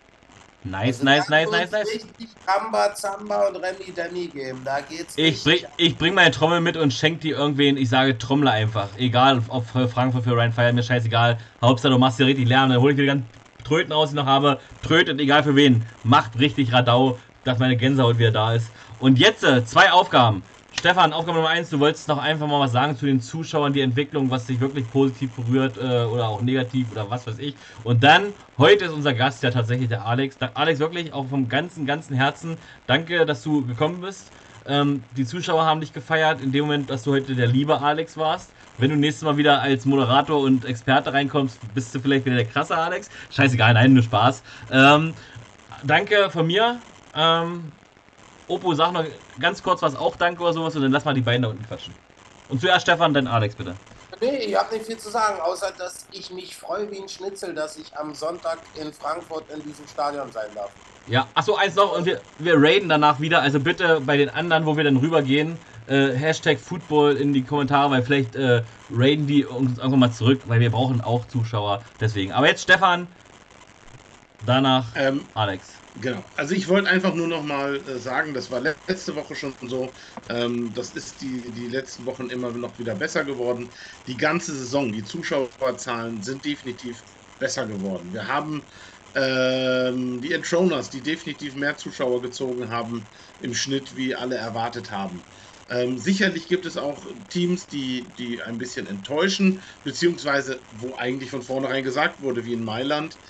Nice, also nice, nice, nice, nice. Richtig Kamba, Zamba und Remy Danny geben. Da geht's ich bring, ich bring meine Trommel mit und schenk die irgendwen. Ich sage Trommler einfach. Egal, ob für Frankfurt, für Ryan Fire, mir scheißegal. Hauptsache, du machst dir richtig Lärm. Dann hol ich dir ganz Tröten aus, die ich noch habe. Trötet, egal für wen. Macht richtig Radau, dass meine Gänsehaut wieder da ist. Und jetzt äh, zwei Aufgaben. Stefan, Aufgabe Nummer eins, du wolltest noch einfach mal was sagen zu den Zuschauern, die Entwicklung, was dich wirklich positiv berührt äh, oder auch negativ oder was weiß ich. Und dann, heute ist unser Gast ja tatsächlich der Alex. Da, Alex, wirklich auch vom ganzen, ganzen Herzen, danke, dass du gekommen bist. Ähm, die Zuschauer haben dich gefeiert in dem Moment, dass du heute der liebe Alex warst. Wenn du nächstes Mal wieder als Moderator und Experte reinkommst, bist du vielleicht wieder der krasse Alex. Scheißegal, nein, nur Spaß. Ähm, danke von mir. Ähm, Opo, sag noch ganz kurz was, auch danke oder sowas, und dann lass mal die beiden da unten quatschen. Und zuerst Stefan, dann Alex, bitte. Nee, ich habe nicht viel zu sagen, außer dass ich mich freue wie ein Schnitzel, dass ich am Sonntag in Frankfurt in diesem Stadion sein darf. Ja, achso, eins noch, und wir, wir raiden danach wieder, also bitte bei den anderen, wo wir dann rübergehen, äh, Hashtag Football in die Kommentare, weil vielleicht äh, raiden die uns irgendwann mal zurück, weil wir brauchen auch Zuschauer. Deswegen. Aber jetzt Stefan, danach ähm, Alex. Genau. Also ich wollte einfach nur noch mal äh, sagen, das war letzte Woche schon so. Ähm, das ist die, die letzten Wochen immer noch wieder besser geworden. Die ganze Saison, die Zuschauerzahlen sind definitiv besser geworden. Wir haben ähm, die Entroners, die definitiv mehr Zuschauer gezogen haben im Schnitt, wie alle erwartet haben. Ähm, sicherlich gibt es auch Teams, die, die ein bisschen enttäuschen, beziehungsweise wo eigentlich von vornherein gesagt wurde, wie in Mailand,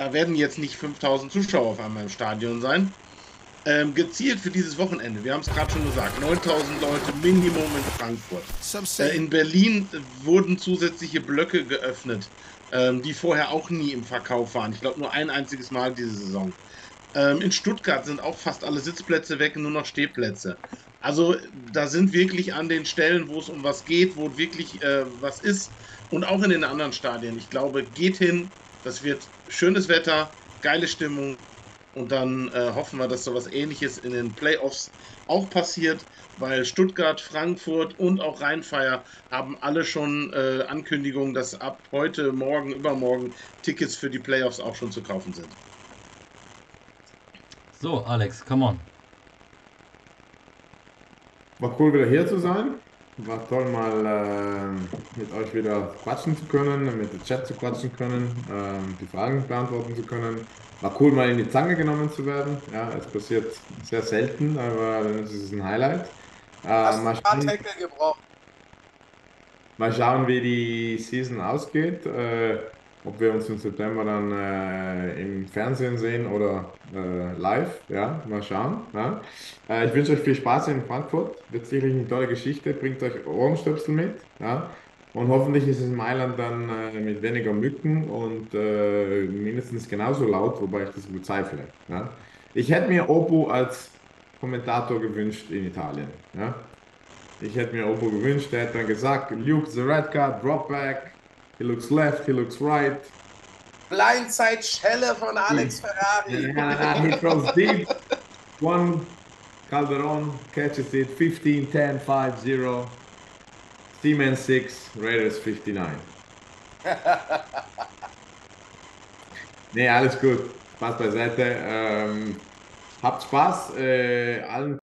da werden jetzt nicht 5000 Zuschauer auf einmal im Stadion sein. Ähm, gezielt für dieses Wochenende, wir haben es gerade schon gesagt, 9000 Leute Minimum in Frankfurt. Äh, in Berlin wurden zusätzliche Blöcke geöffnet, ähm, die vorher auch nie im Verkauf waren. Ich glaube nur ein einziges Mal diese Saison. Ähm, in Stuttgart sind auch fast alle Sitzplätze weg, nur noch Stehplätze. Also da sind wirklich an den Stellen, wo es um was geht, wo wirklich äh, was ist und auch in den anderen Stadien. Ich glaube, geht hin, das wird schönes Wetter, geile Stimmung und dann äh, hoffen wir, dass so was ähnliches in den Playoffs auch passiert, weil Stuttgart, Frankfurt und auch Rheinfeier haben alle schon äh, Ankündigungen, dass ab heute, morgen, übermorgen Tickets für die Playoffs auch schon zu kaufen sind. So, Alex, come on. War cool, wieder hier zu sein. War toll, mal äh, mit euch wieder quatschen zu können, mit dem Chat zu quatschen können, äh, die Fragen beantworten zu können. War cool, mal in die Zange genommen zu werden. Ja, es passiert sehr selten, aber es ist ein Highlight. Äh, mal, schauen, mal schauen, wie die Season ausgeht. Äh, ob wir uns im September dann äh, im Fernsehen sehen oder äh, live. Ja, mal schauen. Ja. Äh, ich wünsche euch viel Spaß in Frankfurt. Wird sicherlich eine tolle Geschichte. Bringt euch Ohrenstöpsel mit. Ja. Und hoffentlich ist es in Mailand dann äh, mit weniger Mücken und äh, mindestens genauso laut, wobei ich das bezweifle. Ja. Ich hätte mir Opu als Kommentator gewünscht in Italien. Ja. Ich hätte mir Opu gewünscht, der hätte dann gesagt, Luke the Red Card, Drop Back, He looks left, he looks right. Blindside Schelle von Alex Ferrari. Yeah, he throws deep. One Calderon catches it 15, 10, 5, 0. Seaman 6, Raiders 59. nee, alles gut. Spaß beiseite. Ähm, habt Spaß. Äh, allen